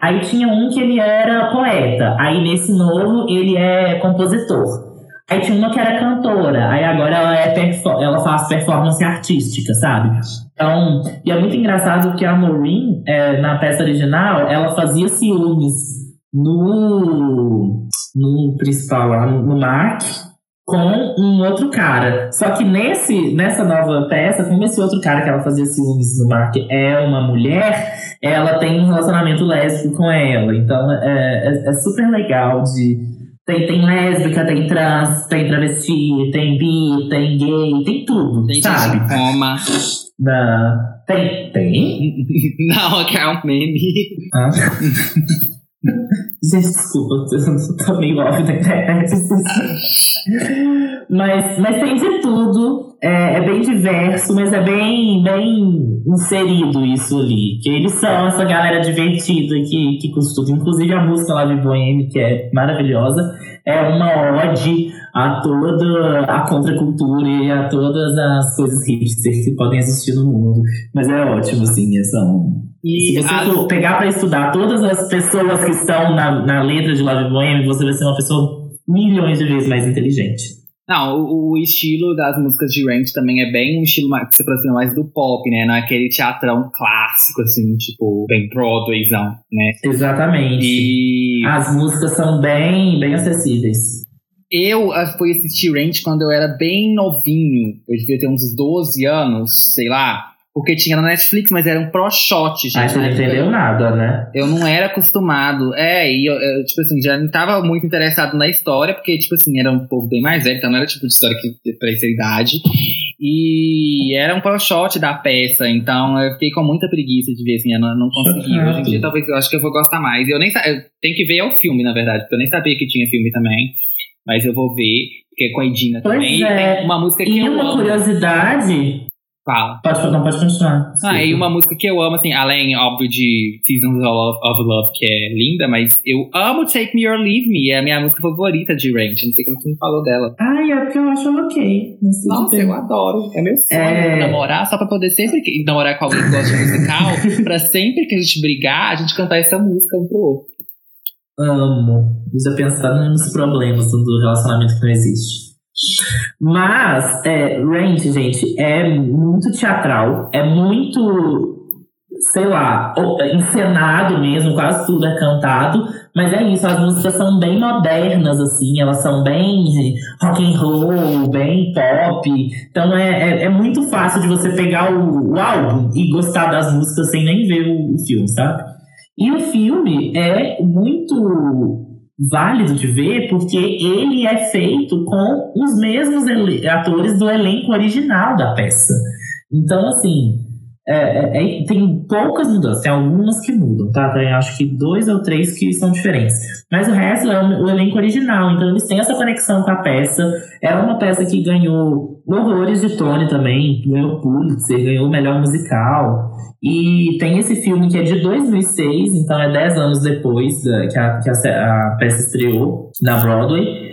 Aí tinha um que ele era poeta. Aí nesse novo ele é compositor. Aí tinha uma que era cantora. Aí agora ela, é ela faz performance artística, sabe? Então, e é muito engraçado que a Maureen, é, na peça original, ela fazia ciúmes no, no principal lá, no Mark, com um outro cara. Só que nesse, nessa nova peça, como esse outro cara que ela fazia ciúmes no Mark é uma mulher, ela tem um relacionamento lésbico com ela. Então é, é, é super legal de. Tem, tem lésbica, tem trans, tem travesti, tem bi, tem gay, tem tudo, Tem sabe? gente coma. Na, tem, tem? Não, account meme. Ah. Gente, desculpa, tô meio off da internet. mas, mas tem de tudo. É, é bem diverso, mas é bem, bem inserido isso ali. Que eles são essa galera divertida que, que tudo. Inclusive a música lá de Boheme, que é maravilhosa, é uma ode a toda a contracultura e a todas as coisas hipster que podem existir no mundo. Mas é ótimo, assim, são E se você for pegar pra estudar todas as pessoas que estão na, na letra de Love Boheme, você vai ser uma pessoa milhões de vezes mais inteligente. Não, o, o estilo das músicas de Ranch também é bem um estilo mais, que se aproxima mais do pop, né? Não é aquele teatrão clássico, assim, tipo, bem Broadwayzão, né? Exatamente. E As músicas são bem, bem acessíveis. eu ah, fui assistir Ranch quando eu era bem novinho. Eu devia ter uns 12 anos, sei lá. Porque tinha na Netflix, mas era um pro shot, gente. Aí você não entendeu nada, né? Eu não era acostumado. É, e eu, eu, tipo assim, já não tava muito interessado na história, porque, tipo assim, era um povo bem mais velho, então não era tipo de história que pra essa idade. E era um pro shot da peça, então eu fiquei com muita preguiça de ver, assim, eu não, não consegui. Hoje em dia, talvez eu acho que eu vou gostar mais. Eu nem eu tenho que ver o filme, na verdade, porque eu nem sabia que tinha filme também. Mas eu vou ver, porque é com a Edina Pois também. é. Tem uma música que E eu uma amo. curiosidade. Fala. Pode, não, pode continuar. Ah, e uma música que eu amo, assim, além, óbvio, de Seasons of, of Love, que é linda, mas eu amo Take Me or Leave Me, é a minha música favorita de Ranch. Não sei como você me falou dela. Ai, é porque eu acho ela ok. Nossa, eu adoro. É meu sonho É. namorar, só pra poder sempre que, namorar com alguém que gosta de musical, pra sempre que a gente brigar, a gente cantar essa música um pro outro. Amo. Já pensando nos problemas do relacionamento que não existe. Mas, é, Ranch, gente, é muito teatral, é muito, sei lá, encenado mesmo, quase tudo é cantado. Mas é isso, as músicas são bem modernas, assim, elas são bem rock and roll, bem pop. Então é, é, é muito fácil de você pegar o, o álbum e gostar das músicas sem nem ver o, o filme, sabe? E o filme é muito válido de ver porque ele é feito com os mesmos atores do elenco original da peça. Então, assim, é- é- é- tem poucas mudanças, tem algumas que mudam, tá? Tem acho que dois ou três que são diferentes. Mas o resto é o, elenco original, então eles têm essa conexão com a peça. É uma peça que ganhou horrores de Tony também, ganhou Pulitzer, ganhou o melhor musical. E tem esse filme que é de 2006, então é 10 anos depois da- que, a, que a, a peça estreou na Broadway.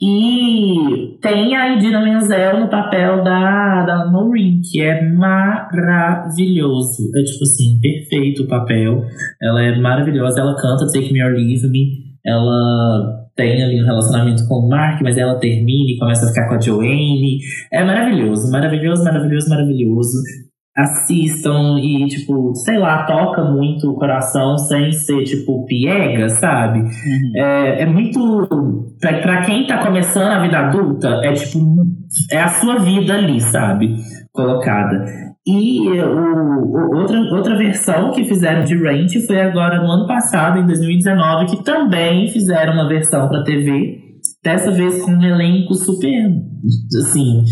E tem a Idina Menzel no papel da, da Maureen, que é maravilhoso. É tipo assim, perfeito o papel. Ela é maravilhosa, ela canta Take Me or Leave Me. Ela tem ali um relacionamento com o Mark, mas ela termina e começa a ficar com a Joanne. É maravilhoso, maravilhoso, maravilhoso, maravilhoso assistam e, tipo, sei lá, toca muito o coração sem ser, tipo, piega, sabe? É, é muito. Pra, pra quem tá começando a vida adulta, é tipo. É a sua vida ali, sabe? Colocada. E o, o- outra, outra versão que fizeram de Rent foi agora no ano passado, em 2019, que também fizeram uma versão pra TV. Dessa vez com um elenco super. Assim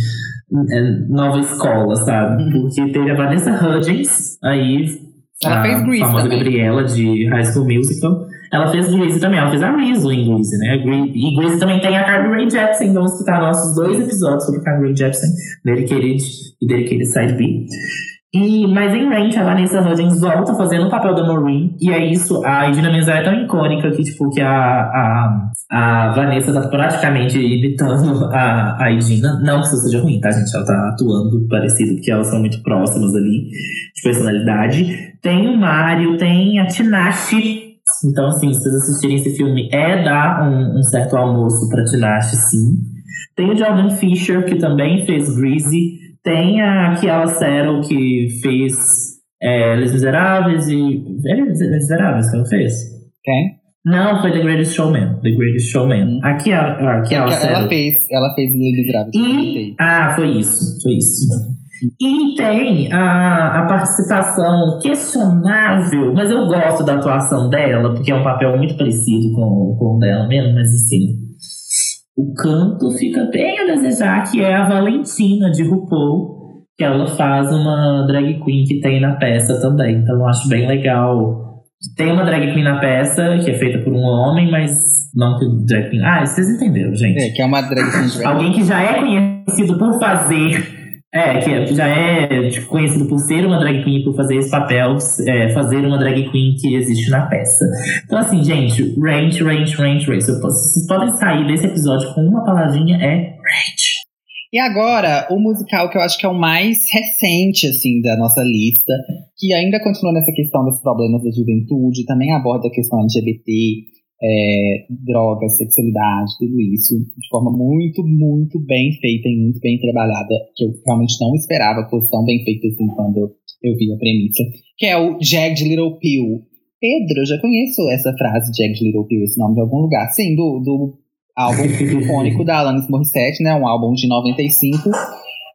nova escola, sabe? Porque teve a Vanessa Hudgens, aí Ela a fez Grease famosa também. Gabriela de High School Musical. Ela fez Grease também, ela fez a Rizzo em Grease, né? E Grease também tem a Carly Rae Jepsen, vamos escutar nossos dois episódios sobre Carly Rae Jepsen, Dedicated e Dedicated Side B. E, mas em Ranch, a Vanessa Hudgens volta fazendo o papel da Maureen. E é isso, a Idina Menzel é tão icônica que, tipo, que a, a, a Vanessa tá praticamente imitando a, a Idina. Não que isso seja ruim, tá, gente? Ela tá atuando parecido, porque elas são muito próximas ali de personalidade. Tem o Mário, tem a Tinashe. Então, assim, se vocês assistirem esse filme, é dar um, um certo almoço pra Tinashe, sim. Tem o Jordan Fisher, que também fez Greasy. Tem a Kiala Settle, que fez é, Les Miseráveis e... É Les Miseráveis que ela fez? Quem? Não, foi The Greatest Showman. The Greatest Showman. Aqui, ela, aqui ela, ela fez, ela fez Lady Grávida. E, ah, foi isso, foi isso. E tem a, a participação questionável, mas eu gosto da atuação dela, porque é um papel muito parecido com, com o dela mesmo, mas assim, o canto fica bem a desejar, que é a Valentina de RuPaul, que ela faz uma drag queen que tem na peça também. Então eu acho bem legal tem uma drag queen na peça, que é feita por um homem, mas não que drag queen. Ah, vocês entenderam, gente. É, que é uma drag queen. Alguém que já é conhecido por fazer. É, que já é conhecido por ser uma drag queen, por fazer esse papel, é, fazer uma drag queen que existe na peça. Então, assim, gente, range, range, range, range. Vocês podem sair desse episódio com uma palavrinha, é range. E agora, o musical que eu acho que é o mais recente, assim, da nossa lista, que ainda continua nessa questão dos problemas da juventude, também aborda a questão LGBT, é, drogas, sexualidade, tudo isso, de forma muito, muito bem feita e muito bem trabalhada, que eu realmente não esperava que fosse tão bem feita assim quando eu vi a premissa, que é o Jagged Little Pill. Pedro, eu já conheço essa frase, Jagged Little Pill, esse nome de algum lugar. Sim, do, do álbum icônico da Alanis Morissette, né? Um álbum de 95.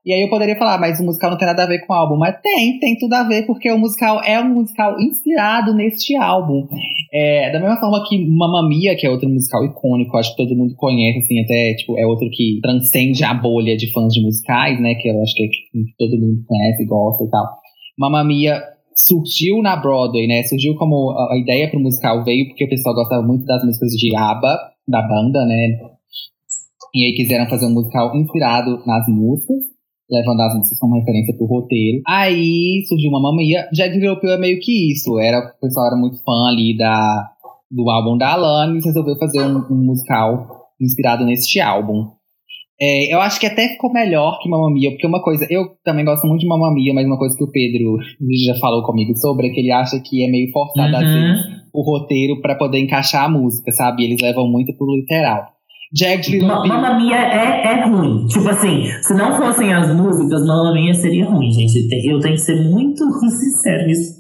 E aí eu poderia falar, mas o musical não tem nada a ver com o álbum. Mas tem, tem tudo a ver, porque o musical é um musical inspirado neste álbum. É, da mesma forma que Mamma Mia, que é outro musical icônico, acho que todo mundo conhece, assim, até, tipo, é outro que transcende a bolha de fãs de musicais, né? Que eu acho que, que todo mundo conhece, gosta e tal. Mamma Mia surgiu na Broadway, né? Surgiu como a ideia para o musical veio porque o pessoal gostava muito das músicas de ABBA, da banda, né? E aí quiseram fazer um musical inspirado nas músicas, levando as músicas como referência pro roteiro. Aí surgiu uma mamia. Jack Europeu é meio que isso. Era, o pessoal era muito fã ali da, do álbum da Alanis e resolveu fazer um, um musical inspirado neste álbum. É, eu acho que até ficou melhor que Mamma Mia, porque uma coisa, eu também gosto muito de Mamma Mia, mas uma coisa que o Pedro já falou comigo sobre é que ele acha que é meio forçado uhum. assim, o roteiro para poder encaixar a música, sabe? Eles levam muito pro literal. Little Ma Mamma Mia é, é ruim. Tipo assim, se não fossem as músicas, Mamma Mia seria ruim, gente. Eu tenho que ser muito sincero nisso.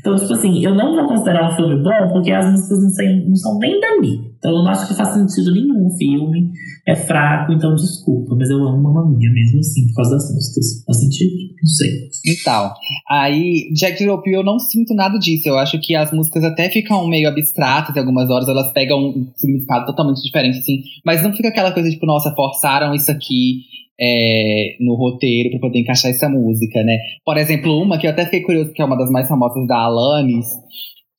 Então, tipo assim, eu não vou considerar um filme bom porque as músicas não, sei, não são nem dali. Então, eu não acho que faz sentido nenhum o filme. É fraco, então desculpa. Mas eu amo Mamma Mia mesmo assim, por causa das músicas. Faz sentido? Não sei. Então, aí, Jack Europe eu não sinto nada disso. Eu acho que as músicas até ficam meio abstratas em algumas horas. Elas pegam um significado totalmente diferente, assim. Mas não fica aquela coisa tipo, nossa, forçaram isso aqui é, no roteiro para poder encaixar essa música, né? Por exemplo, uma que eu até fiquei curioso, que é uma das mais famosas da Alanis,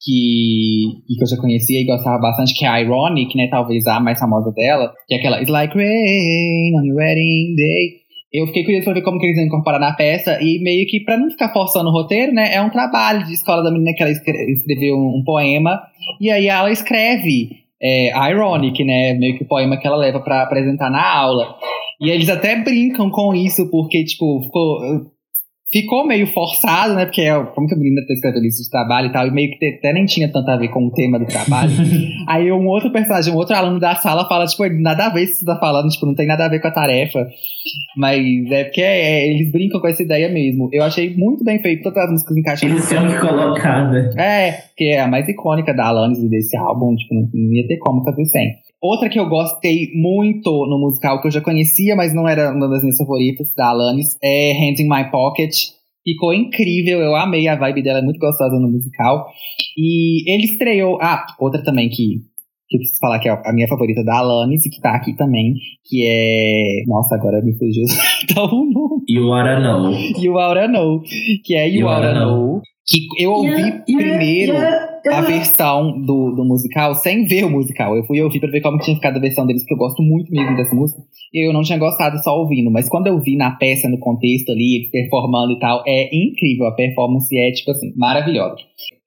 que, que eu já conhecia e gostava bastante, que é a Ironic, né? Talvez a mais famosa dela, que é aquela It's Like Rain on Your Wedding Day. Eu fiquei curioso pra ver como que eles iam incorporar na peça e meio que para não ficar forçando o roteiro, né? É um trabalho de escola da menina que ela escreveu um, um poema e aí ela escreve é, ironic, né? Meio que o poema que ela leva para apresentar na aula. E eles até brincam com isso, porque, tipo, ficou, ficou meio forçado, né? Porque é como que a menina tá escrevendo isso de trabalho e tal, e meio que até nem tinha tanto a ver com o tema do trabalho. Aí um outro personagem, um outro aluno da sala fala, tipo, nada a ver isso que você tá falando, tipo, não tem nada a ver com a tarefa. Mas é porque é, é, eles brincam com essa ideia mesmo. Eu achei muito bem feito, todas as músicas encaixadas. Eles colocar, né? É, que é a mais icônica da Alanis e desse álbum, tipo, não, não ia ter como fazer sem. Outra que eu gostei muito no musical, que eu já conhecia, mas não era uma das minhas favoritas, da Alanis, é Hands in My Pocket. Ficou incrível, eu amei a vibe dela, é muito gostosa no musical. E ele estreou. Ah, outra também que, que eu preciso falar que é a minha favorita da Alanis, que tá aqui também, que é. Nossa, agora me fugiu tá o nome. You Oughta Know. You Oughta Know. Que é You, you Oughta know. know. Que eu ouvi primeiro. A versão do, do musical sem ver o musical. Eu fui ouvir pra ver como tinha ficado a versão deles, porque eu gosto muito mesmo dessa música. E eu não tinha gostado só ouvindo. Mas quando eu vi na peça, no contexto ali, eles performando e tal, é incrível. A performance é, tipo assim, maravilhosa.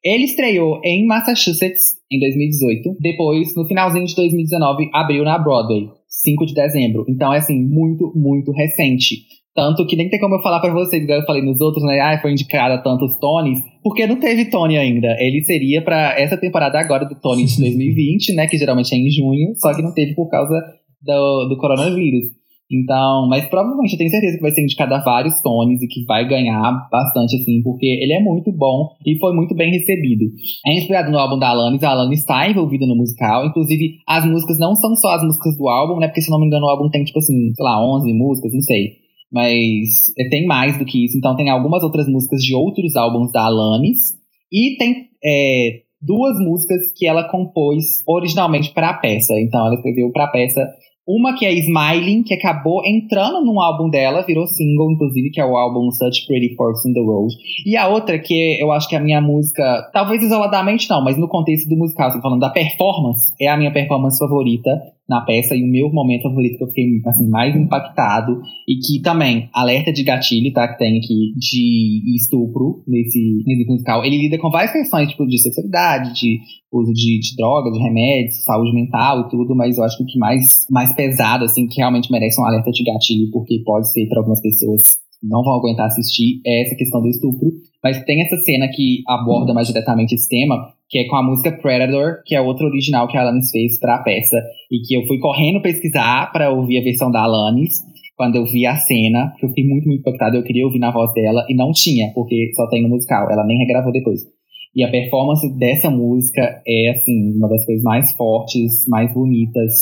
Ele estreou em Massachusetts em 2018. Depois, no finalzinho de 2019, abriu na Broadway, 5 de dezembro. Então é assim, muito, muito recente. Tanto que nem tem como eu falar para vocês, igual eu falei nos outros, né? Ah, foi indicado a tantos Tonys, porque não teve Tony ainda. Ele seria para essa temporada agora do Tony de 2020, né? Que geralmente é em junho, só que não teve por causa do, do coronavírus. Então, mas provavelmente eu tenho certeza que vai ser indicado a vários Tonys e que vai ganhar bastante, assim, porque ele é muito bom e foi muito bem recebido. É inspirado no álbum da Alanis, a Alanis está envolvida no musical, inclusive as músicas não são só as músicas do álbum, né? Porque se não me engano o álbum tem, tipo assim, sei lá, 11 músicas, não sei. Mas é, tem mais do que isso, então tem algumas outras músicas de outros álbuns da Alanis e tem é, duas músicas que ela compôs originalmente para a peça. Então ela escreveu para a peça uma que é Smiling, que acabou entrando num álbum dela, virou single, inclusive, que é o álbum Such Pretty Forks in the Road. E a outra, que eu acho que é a minha música, talvez isoladamente não, mas no contexto do musical, assim, falando da performance, é a minha performance favorita na peça e o meu momento favorito que eu fiquei assim, mais impactado e que também, alerta de gatilho, tá? Que tem aqui de estupro nesse, nesse musical. Ele lida com várias questões, tipo, de sexualidade, de uso de, de drogas, de remédios, saúde mental e tudo, mas eu acho que o que mais, mais pesado, assim, que realmente merece um alerta de gatilho, porque pode ser para algumas pessoas não vão aguentar assistir, é essa questão do estupro. Mas tem essa cena que aborda mais diretamente esse tema, que é com a música Predator, que é outra original que a Alanis fez para a peça, e que eu fui correndo pesquisar para ouvir a versão da Alanis, quando eu vi a cena, eu fiquei muito, muito impactado, eu queria ouvir na voz dela, e não tinha, porque só tem no musical, ela nem regravou depois. E a performance dessa música é, assim, uma das coisas mais fortes, mais bonitas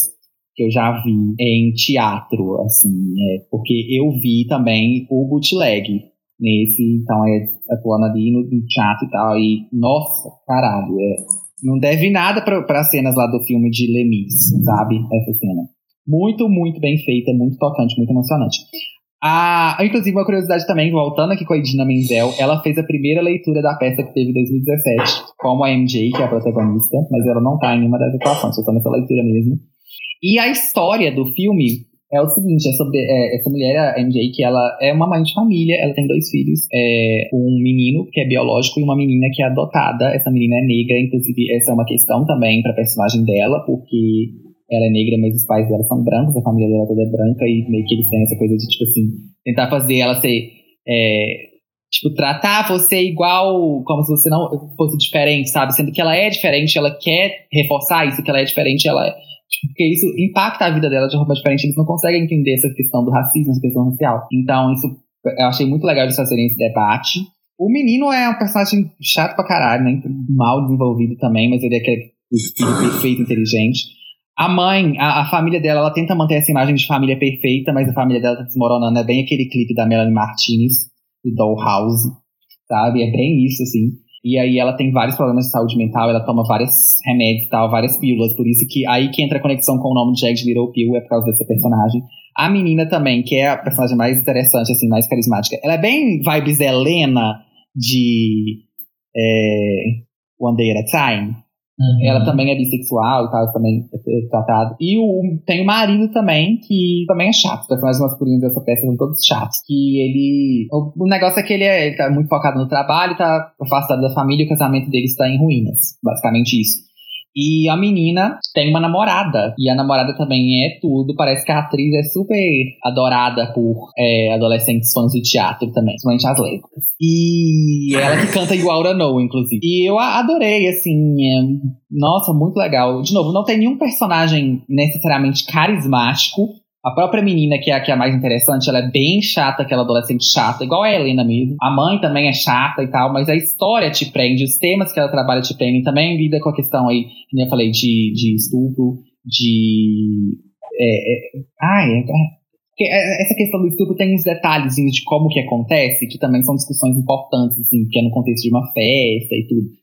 que eu já vi em teatro, assim, é, porque eu vi também o bootleg nesse, então é atuando ali no, no teatro e tal. E, nossa, caralho, é, não deve nada para as cenas lá do filme de Lemis, sabe? Essa cena. Muito, muito bem feita, muito tocante, muito emocionante. Ah, inclusive, uma curiosidade também, voltando aqui com a Edina Menzel, ela fez a primeira leitura da peça que teve em 2017, como a MJ, que é a protagonista, mas ela não tá em nenhuma das atuações, só tá nessa leitura mesmo. E a história do filme é o seguinte, é sobre é, essa mulher, a MJ, que ela é uma mãe de família, ela tem dois filhos, é, um menino que é biológico e uma menina que é adotada. Essa menina é negra, inclusive essa é uma questão também para personagem dela, porque ela é negra, mas os pais dela são brancos, a família dela toda é branca e meio que eles têm essa coisa de tipo assim, tentar fazer ela ser é, tipo, tratar você igual, como se você não fosse diferente, sabe? Sendo que ela é diferente, ela quer reforçar isso, que ela é diferente, ela é porque isso impacta a vida dela de forma diferente, eles não conseguem entender essa questão do racismo, essa questão racial. Então, isso eu achei muito legal eles fazerem esse debate. O menino é um personagem chato pra caralho, né? Mal desenvolvido também, mas ele é aquele filho perfeito, inteligente. A mãe, a, a, família dela, ela tenta manter essa imagem de família perfeita, mas a família dela tá desmoronando. É bem aquele clipe da Melanie Martinez, do Dollhouse, sabe? É bem isso, assim. E aí ela tem vários problemas de saúde mental, ela toma vários remédios e tal, várias pílulas, por isso que aí que entra a conexão com o nome de Jack Little Pill, é por causa dessa personagem. A menina também, que é a personagem mais interessante, assim, mais carismática. Ela é bem vibes Helena de é, One Day at a Time. Uhum. Ela também é bissexual e tal, também é tratado. E o, tem o marido também, que também é chato. Os personagens masculinos dessa peça são todos chatos. Que ele. O, o negócio é que ele, é, ele tá muito focado no trabalho, tá afastado da família e o casamento dele está em ruínas. Basicamente isso. E a menina tem uma namorada. E a namorada também é tudo. Parece que a atriz é super adorada por é, adolescentes fãs de teatro também. Principalmente as lésbicas. E ela que canta igual a No, inclusive. E eu adorei, assim. É, nossa, muito legal. De novo, não tem nenhum personagem necessariamente carismático. A própria menina, que é a que é a mais interessante, ela é bem chata, aquela adolescente chata, igual a Helena mesmo. A mãe também é chata e tal, mas a história te prende, os temas que ela trabalha te prendem. Também lida com a questão aí, como eu falei, de, de estupro, de. É, é, ai, é, é, essa questão do estupro tem uns detalhezinhos de como que acontece, que também são discussões importantes, assim, que é no contexto de uma festa e tudo.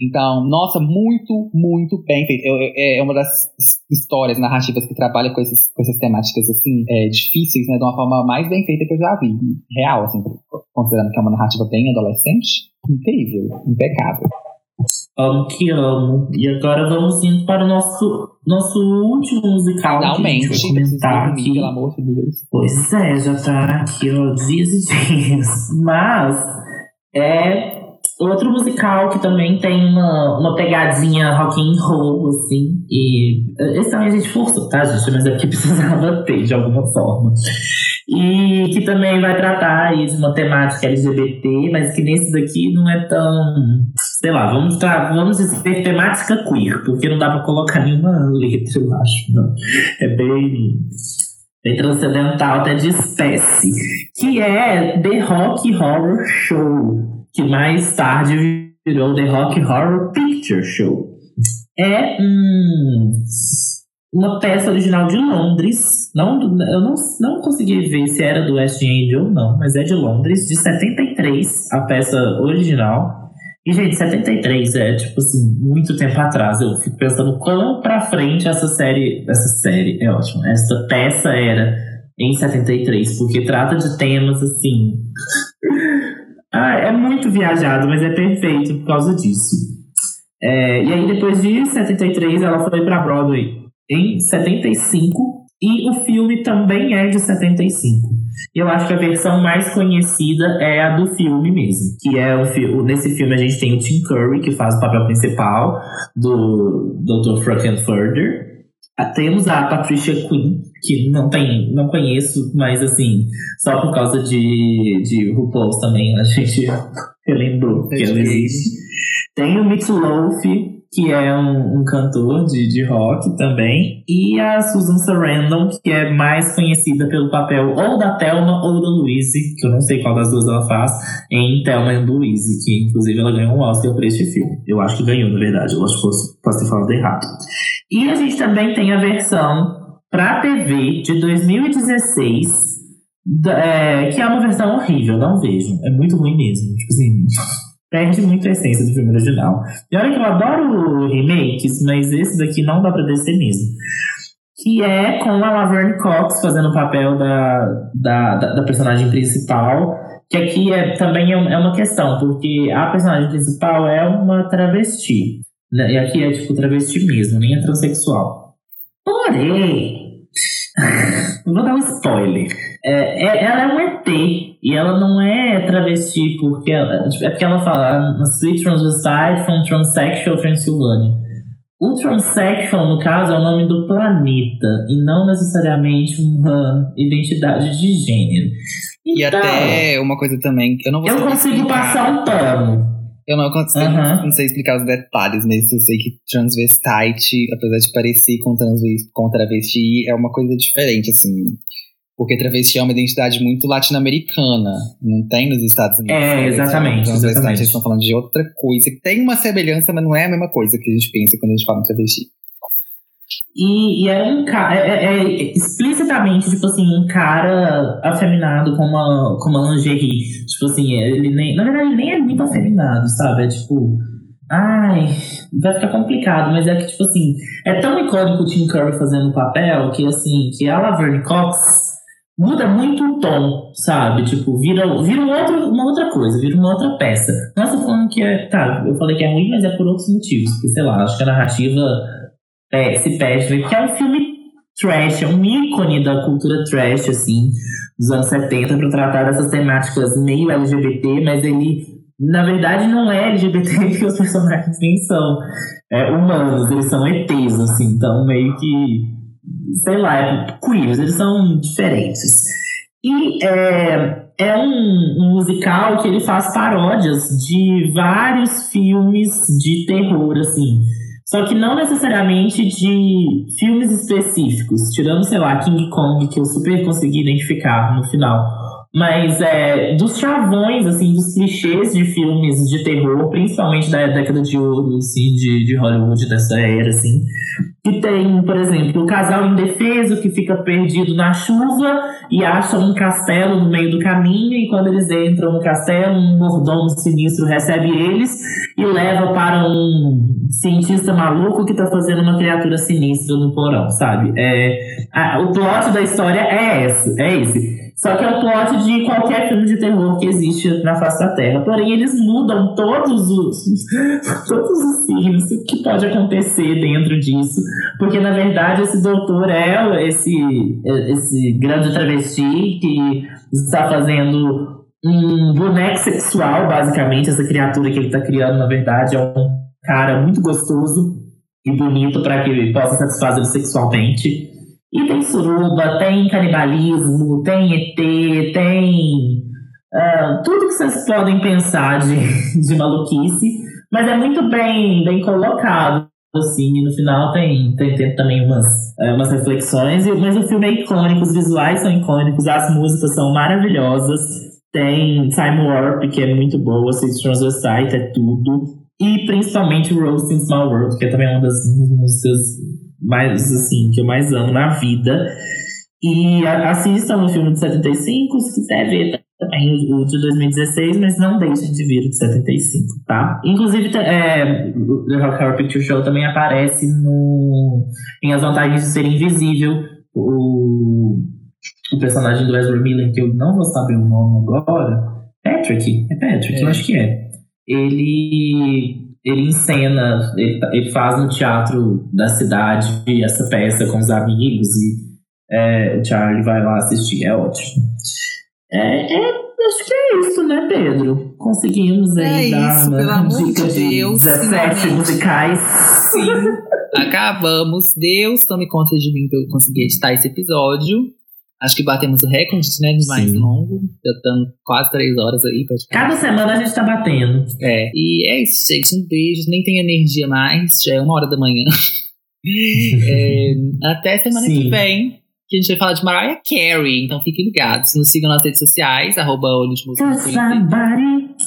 Então, nossa, muito, muito bem feito. Eu, é uma das histórias, narrativas que trabalha com, esses, com essas temáticas, assim, é, difíceis, né, de uma forma mais bem feita que eu já vi. Real, assim, considerando que é uma narrativa bem adolescente. Incrível, impecável. Amo que amo. E agora vamos indo para o nosso, nosso último musical. Finalmente, que comentar aqui. pelo amor de Deus. Pois é, já tá aqui, ó, dias e dias. Mas é Outro musical que também tem uma, uma pegadinha rock and roll, assim. E esse também a gente forçou, tá, gente? Mas é que precisava ter de alguma forma. E que também vai tratar aí de uma temática LGBT, mas que nesse daqui não é tão. Sei lá, vamos, vamos dizer temática queer, porque não dá pra colocar nenhuma letra, eu acho. Não. É bem bem transcendental, até de espécie, que é The Rock Horror Show, que mais tarde virou The Rock Horror Picture Show. É um, uma peça original de Londres, não, eu não, não consegui ver se era do West End ou não, mas é de Londres, de 73, a peça original. E, gente, 73 é, tipo assim, muito tempo atrás. Eu fico pensando quão pra frente essa série. Essa série é ótima. Essa peça era em 73, porque trata de temas assim. Ah, é muito viajado, mas é perfeito por causa disso. É, e aí, depois de 73, ela foi pra Broadway em 75. E o filme também é de 75. Eu acho que a versão mais conhecida é a do filme mesmo. Que é o nesse filme a gente tem o Tim Curry, que faz o papel principal do Dr. Frankenfurter. Ah, temos a Patricia Quinn, que não tem, não conheço, mas assim, só por causa de, de RuPaul's também, a gente relembrou que ela existe. Tem o Mitch Loaf, que é um, um, cantor de, de rock também, e a Susan Sarandon, que é mais conhecida pelo papel ou da Thelma ou da Louise, que eu não sei qual das duas ela faz, em Thelma e Louise, que inclusive ela ganhou um Oscar por este filme. Eu acho que ganhou, na verdade, eu acho que posso, posso ter falado errado. E a gente também tem a versão para TV de 2016, é, que é uma versão horrível, não vejo. É muito ruim mesmo. Tipo assim perde muito a essência do filme original. E olha que eu adoro remakes, mas esse daqui não dá pra descer mesmo. Que é com a Laverne Cox fazendo o papel da, da, da, da personagem principal. Que aqui é, também é, é uma questão, porque a personagem principal é uma travesti. Né? E aqui é tipo travesti mesmo, nem é transexual. Porém, vou dar um spoiler. É, é, ela é um ET e ela não é travesti porque ela, é porque ela fala Sweet Transvestite from Transsexual Transylvania. O transsexual, no caso, é o nome do planeta e não necessariamente uma identidade de gênero. Então, e até uma coisa também que eu não vou Eu consigo explicar. passar um pano. Eu não consigo, uhum. não sei explicar os detalhes, mas eu sei que transvestite, apesar de parecer com, transvesti, com travesti, é uma coisa diferente, assim. Porque travesti é uma identidade muito latino-americana, não tem nos Estados Unidos. É, exatamente. Então, exatamente. Eles estão falando de outra coisa, que tem uma semelhança, mas não é a mesma coisa que a gente pensa quando a gente fala em travesti. E, e é um cara, é, é, explicitamente, tipo assim, um cara afeminado com uma, com uma lingerie. Tipo assim, ele nem, na verdade, ele nem é muito afeminado, sabe? É tipo, ai, vai ficar complicado, mas é que, tipo assim, é tão icônico o Tim Curry fazendo o papel que, assim, que a Laverne Cox muda muito o tom, sabe? Tipo, vira, vira um outro, uma outra coisa, vira uma outra peça. Nossa, falando que é. Tá, eu falei que é ruim, mas é por outros motivos. Porque, sei lá, acho que a narrativa é, se perde, que é um filme trash, é um ícone da cultura trash, assim, dos anos 70, para tratar dessas temáticas meio LGBT, mas ele. Na verdade, não é LGBT porque os personagens nem são é, humanos, eles são ETs, assim, então meio que sei lá, é queers, eles são diferentes. E é, é um, um, musical que ele faz paródias de vários filmes de terror, assim. Só que não necessariamente de filmes específicos, tirando, sei lá, King Kong, que eu super consegui identificar no final. Mas é, dos chavões, assim, dos clichês de filmes de terror, principalmente da década de ouro, assim, de, de Hollywood, dessa era, assim. Que tem, por exemplo, o casal indefeso que fica perdido na chuva e acha um castelo no meio do caminho, e quando eles entram no castelo, um mordomo sinistro recebe eles e leva para um cientista maluco que está fazendo uma criatura sinistra no porão, sabe? É, a, o plot da história é esse, é esse. Só que é o plot de qualquer filme de terror que existe na face da Terra. Porém, eles mudam todos os, todos os o que pode acontecer dentro disso. Porque, na verdade, esse doutor é esse, esse grande travesti que está fazendo um boneco sexual, basicamente. Essa criatura que ele está criando, na verdade, é um cara muito gostoso e bonito para que ele possa satisfazer sexualmente. E tem suruba, tem canibalismo, tem ET, tem uh, tudo que vocês podem pensar de, de maluquice, mas é muito bem, bem colocado. assim, e no final tem, tem, tem também umas, é, umas reflexões, mas o filme é icônico, os visuais são icônicos, as músicas são maravilhosas. Tem Time Warp, que é muito boa, Six Transvestite, é tudo. E principalmente Rose in Small World, que é também uma das minhas músicas mais, assim, que eu mais amo na vida. E assistam o filme de 75, se quiser ver também o de 2016, mas não deixem de vir o de 75, tá? Inclusive, é, o The Rock Picture Show também aparece no, em As Vantagens de Ser Invisível, o, o personagem do Ezra Miller, que eu não vou saber o nome agora, Patrick, é Patrick, é. eu acho que é. Ele, ele encena, ele, ele faz no teatro da cidade essa peça com os amigos e é, o Charlie vai lá assistir, é ótimo. É, é, acho que é isso, né, Pedro? Conseguimos aí é dar isso, uma dica de Deus, de 17 musicais. Sim. Acabamos. Deus tome conta de mim pra eu conseguir editar esse episódio. Acho que batemos o recorde, né? De mais Sim. longo. Já estamos quase três horas aí. Cada semana a gente tá batendo. É. E é isso, gente. Um beijo. Nem tem energia mais. Já é uma hora da manhã. é, até semana Sim. que vem que a gente vai falar de Mariah Carey. Então fiquem ligados. Nos sigam nas redes sociais, arroba Olho de Música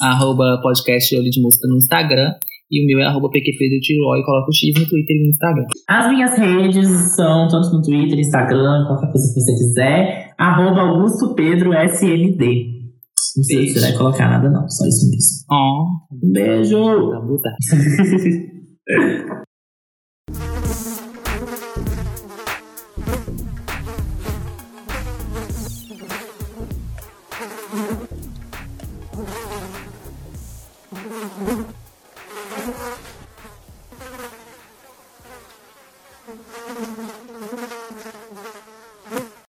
arroba podcast Olho de Música no Instagram. E o meu é arroba PQP Tiroy, coloca o X no Twitter e no Instagram. As minhas redes são tanto no Twitter, Instagram, qualquer coisa que você quiser. Arroba Augusto Pedro SMD. Não sei se você vai colocar nada, não. Só isso mesmo. Oh. Um beijo!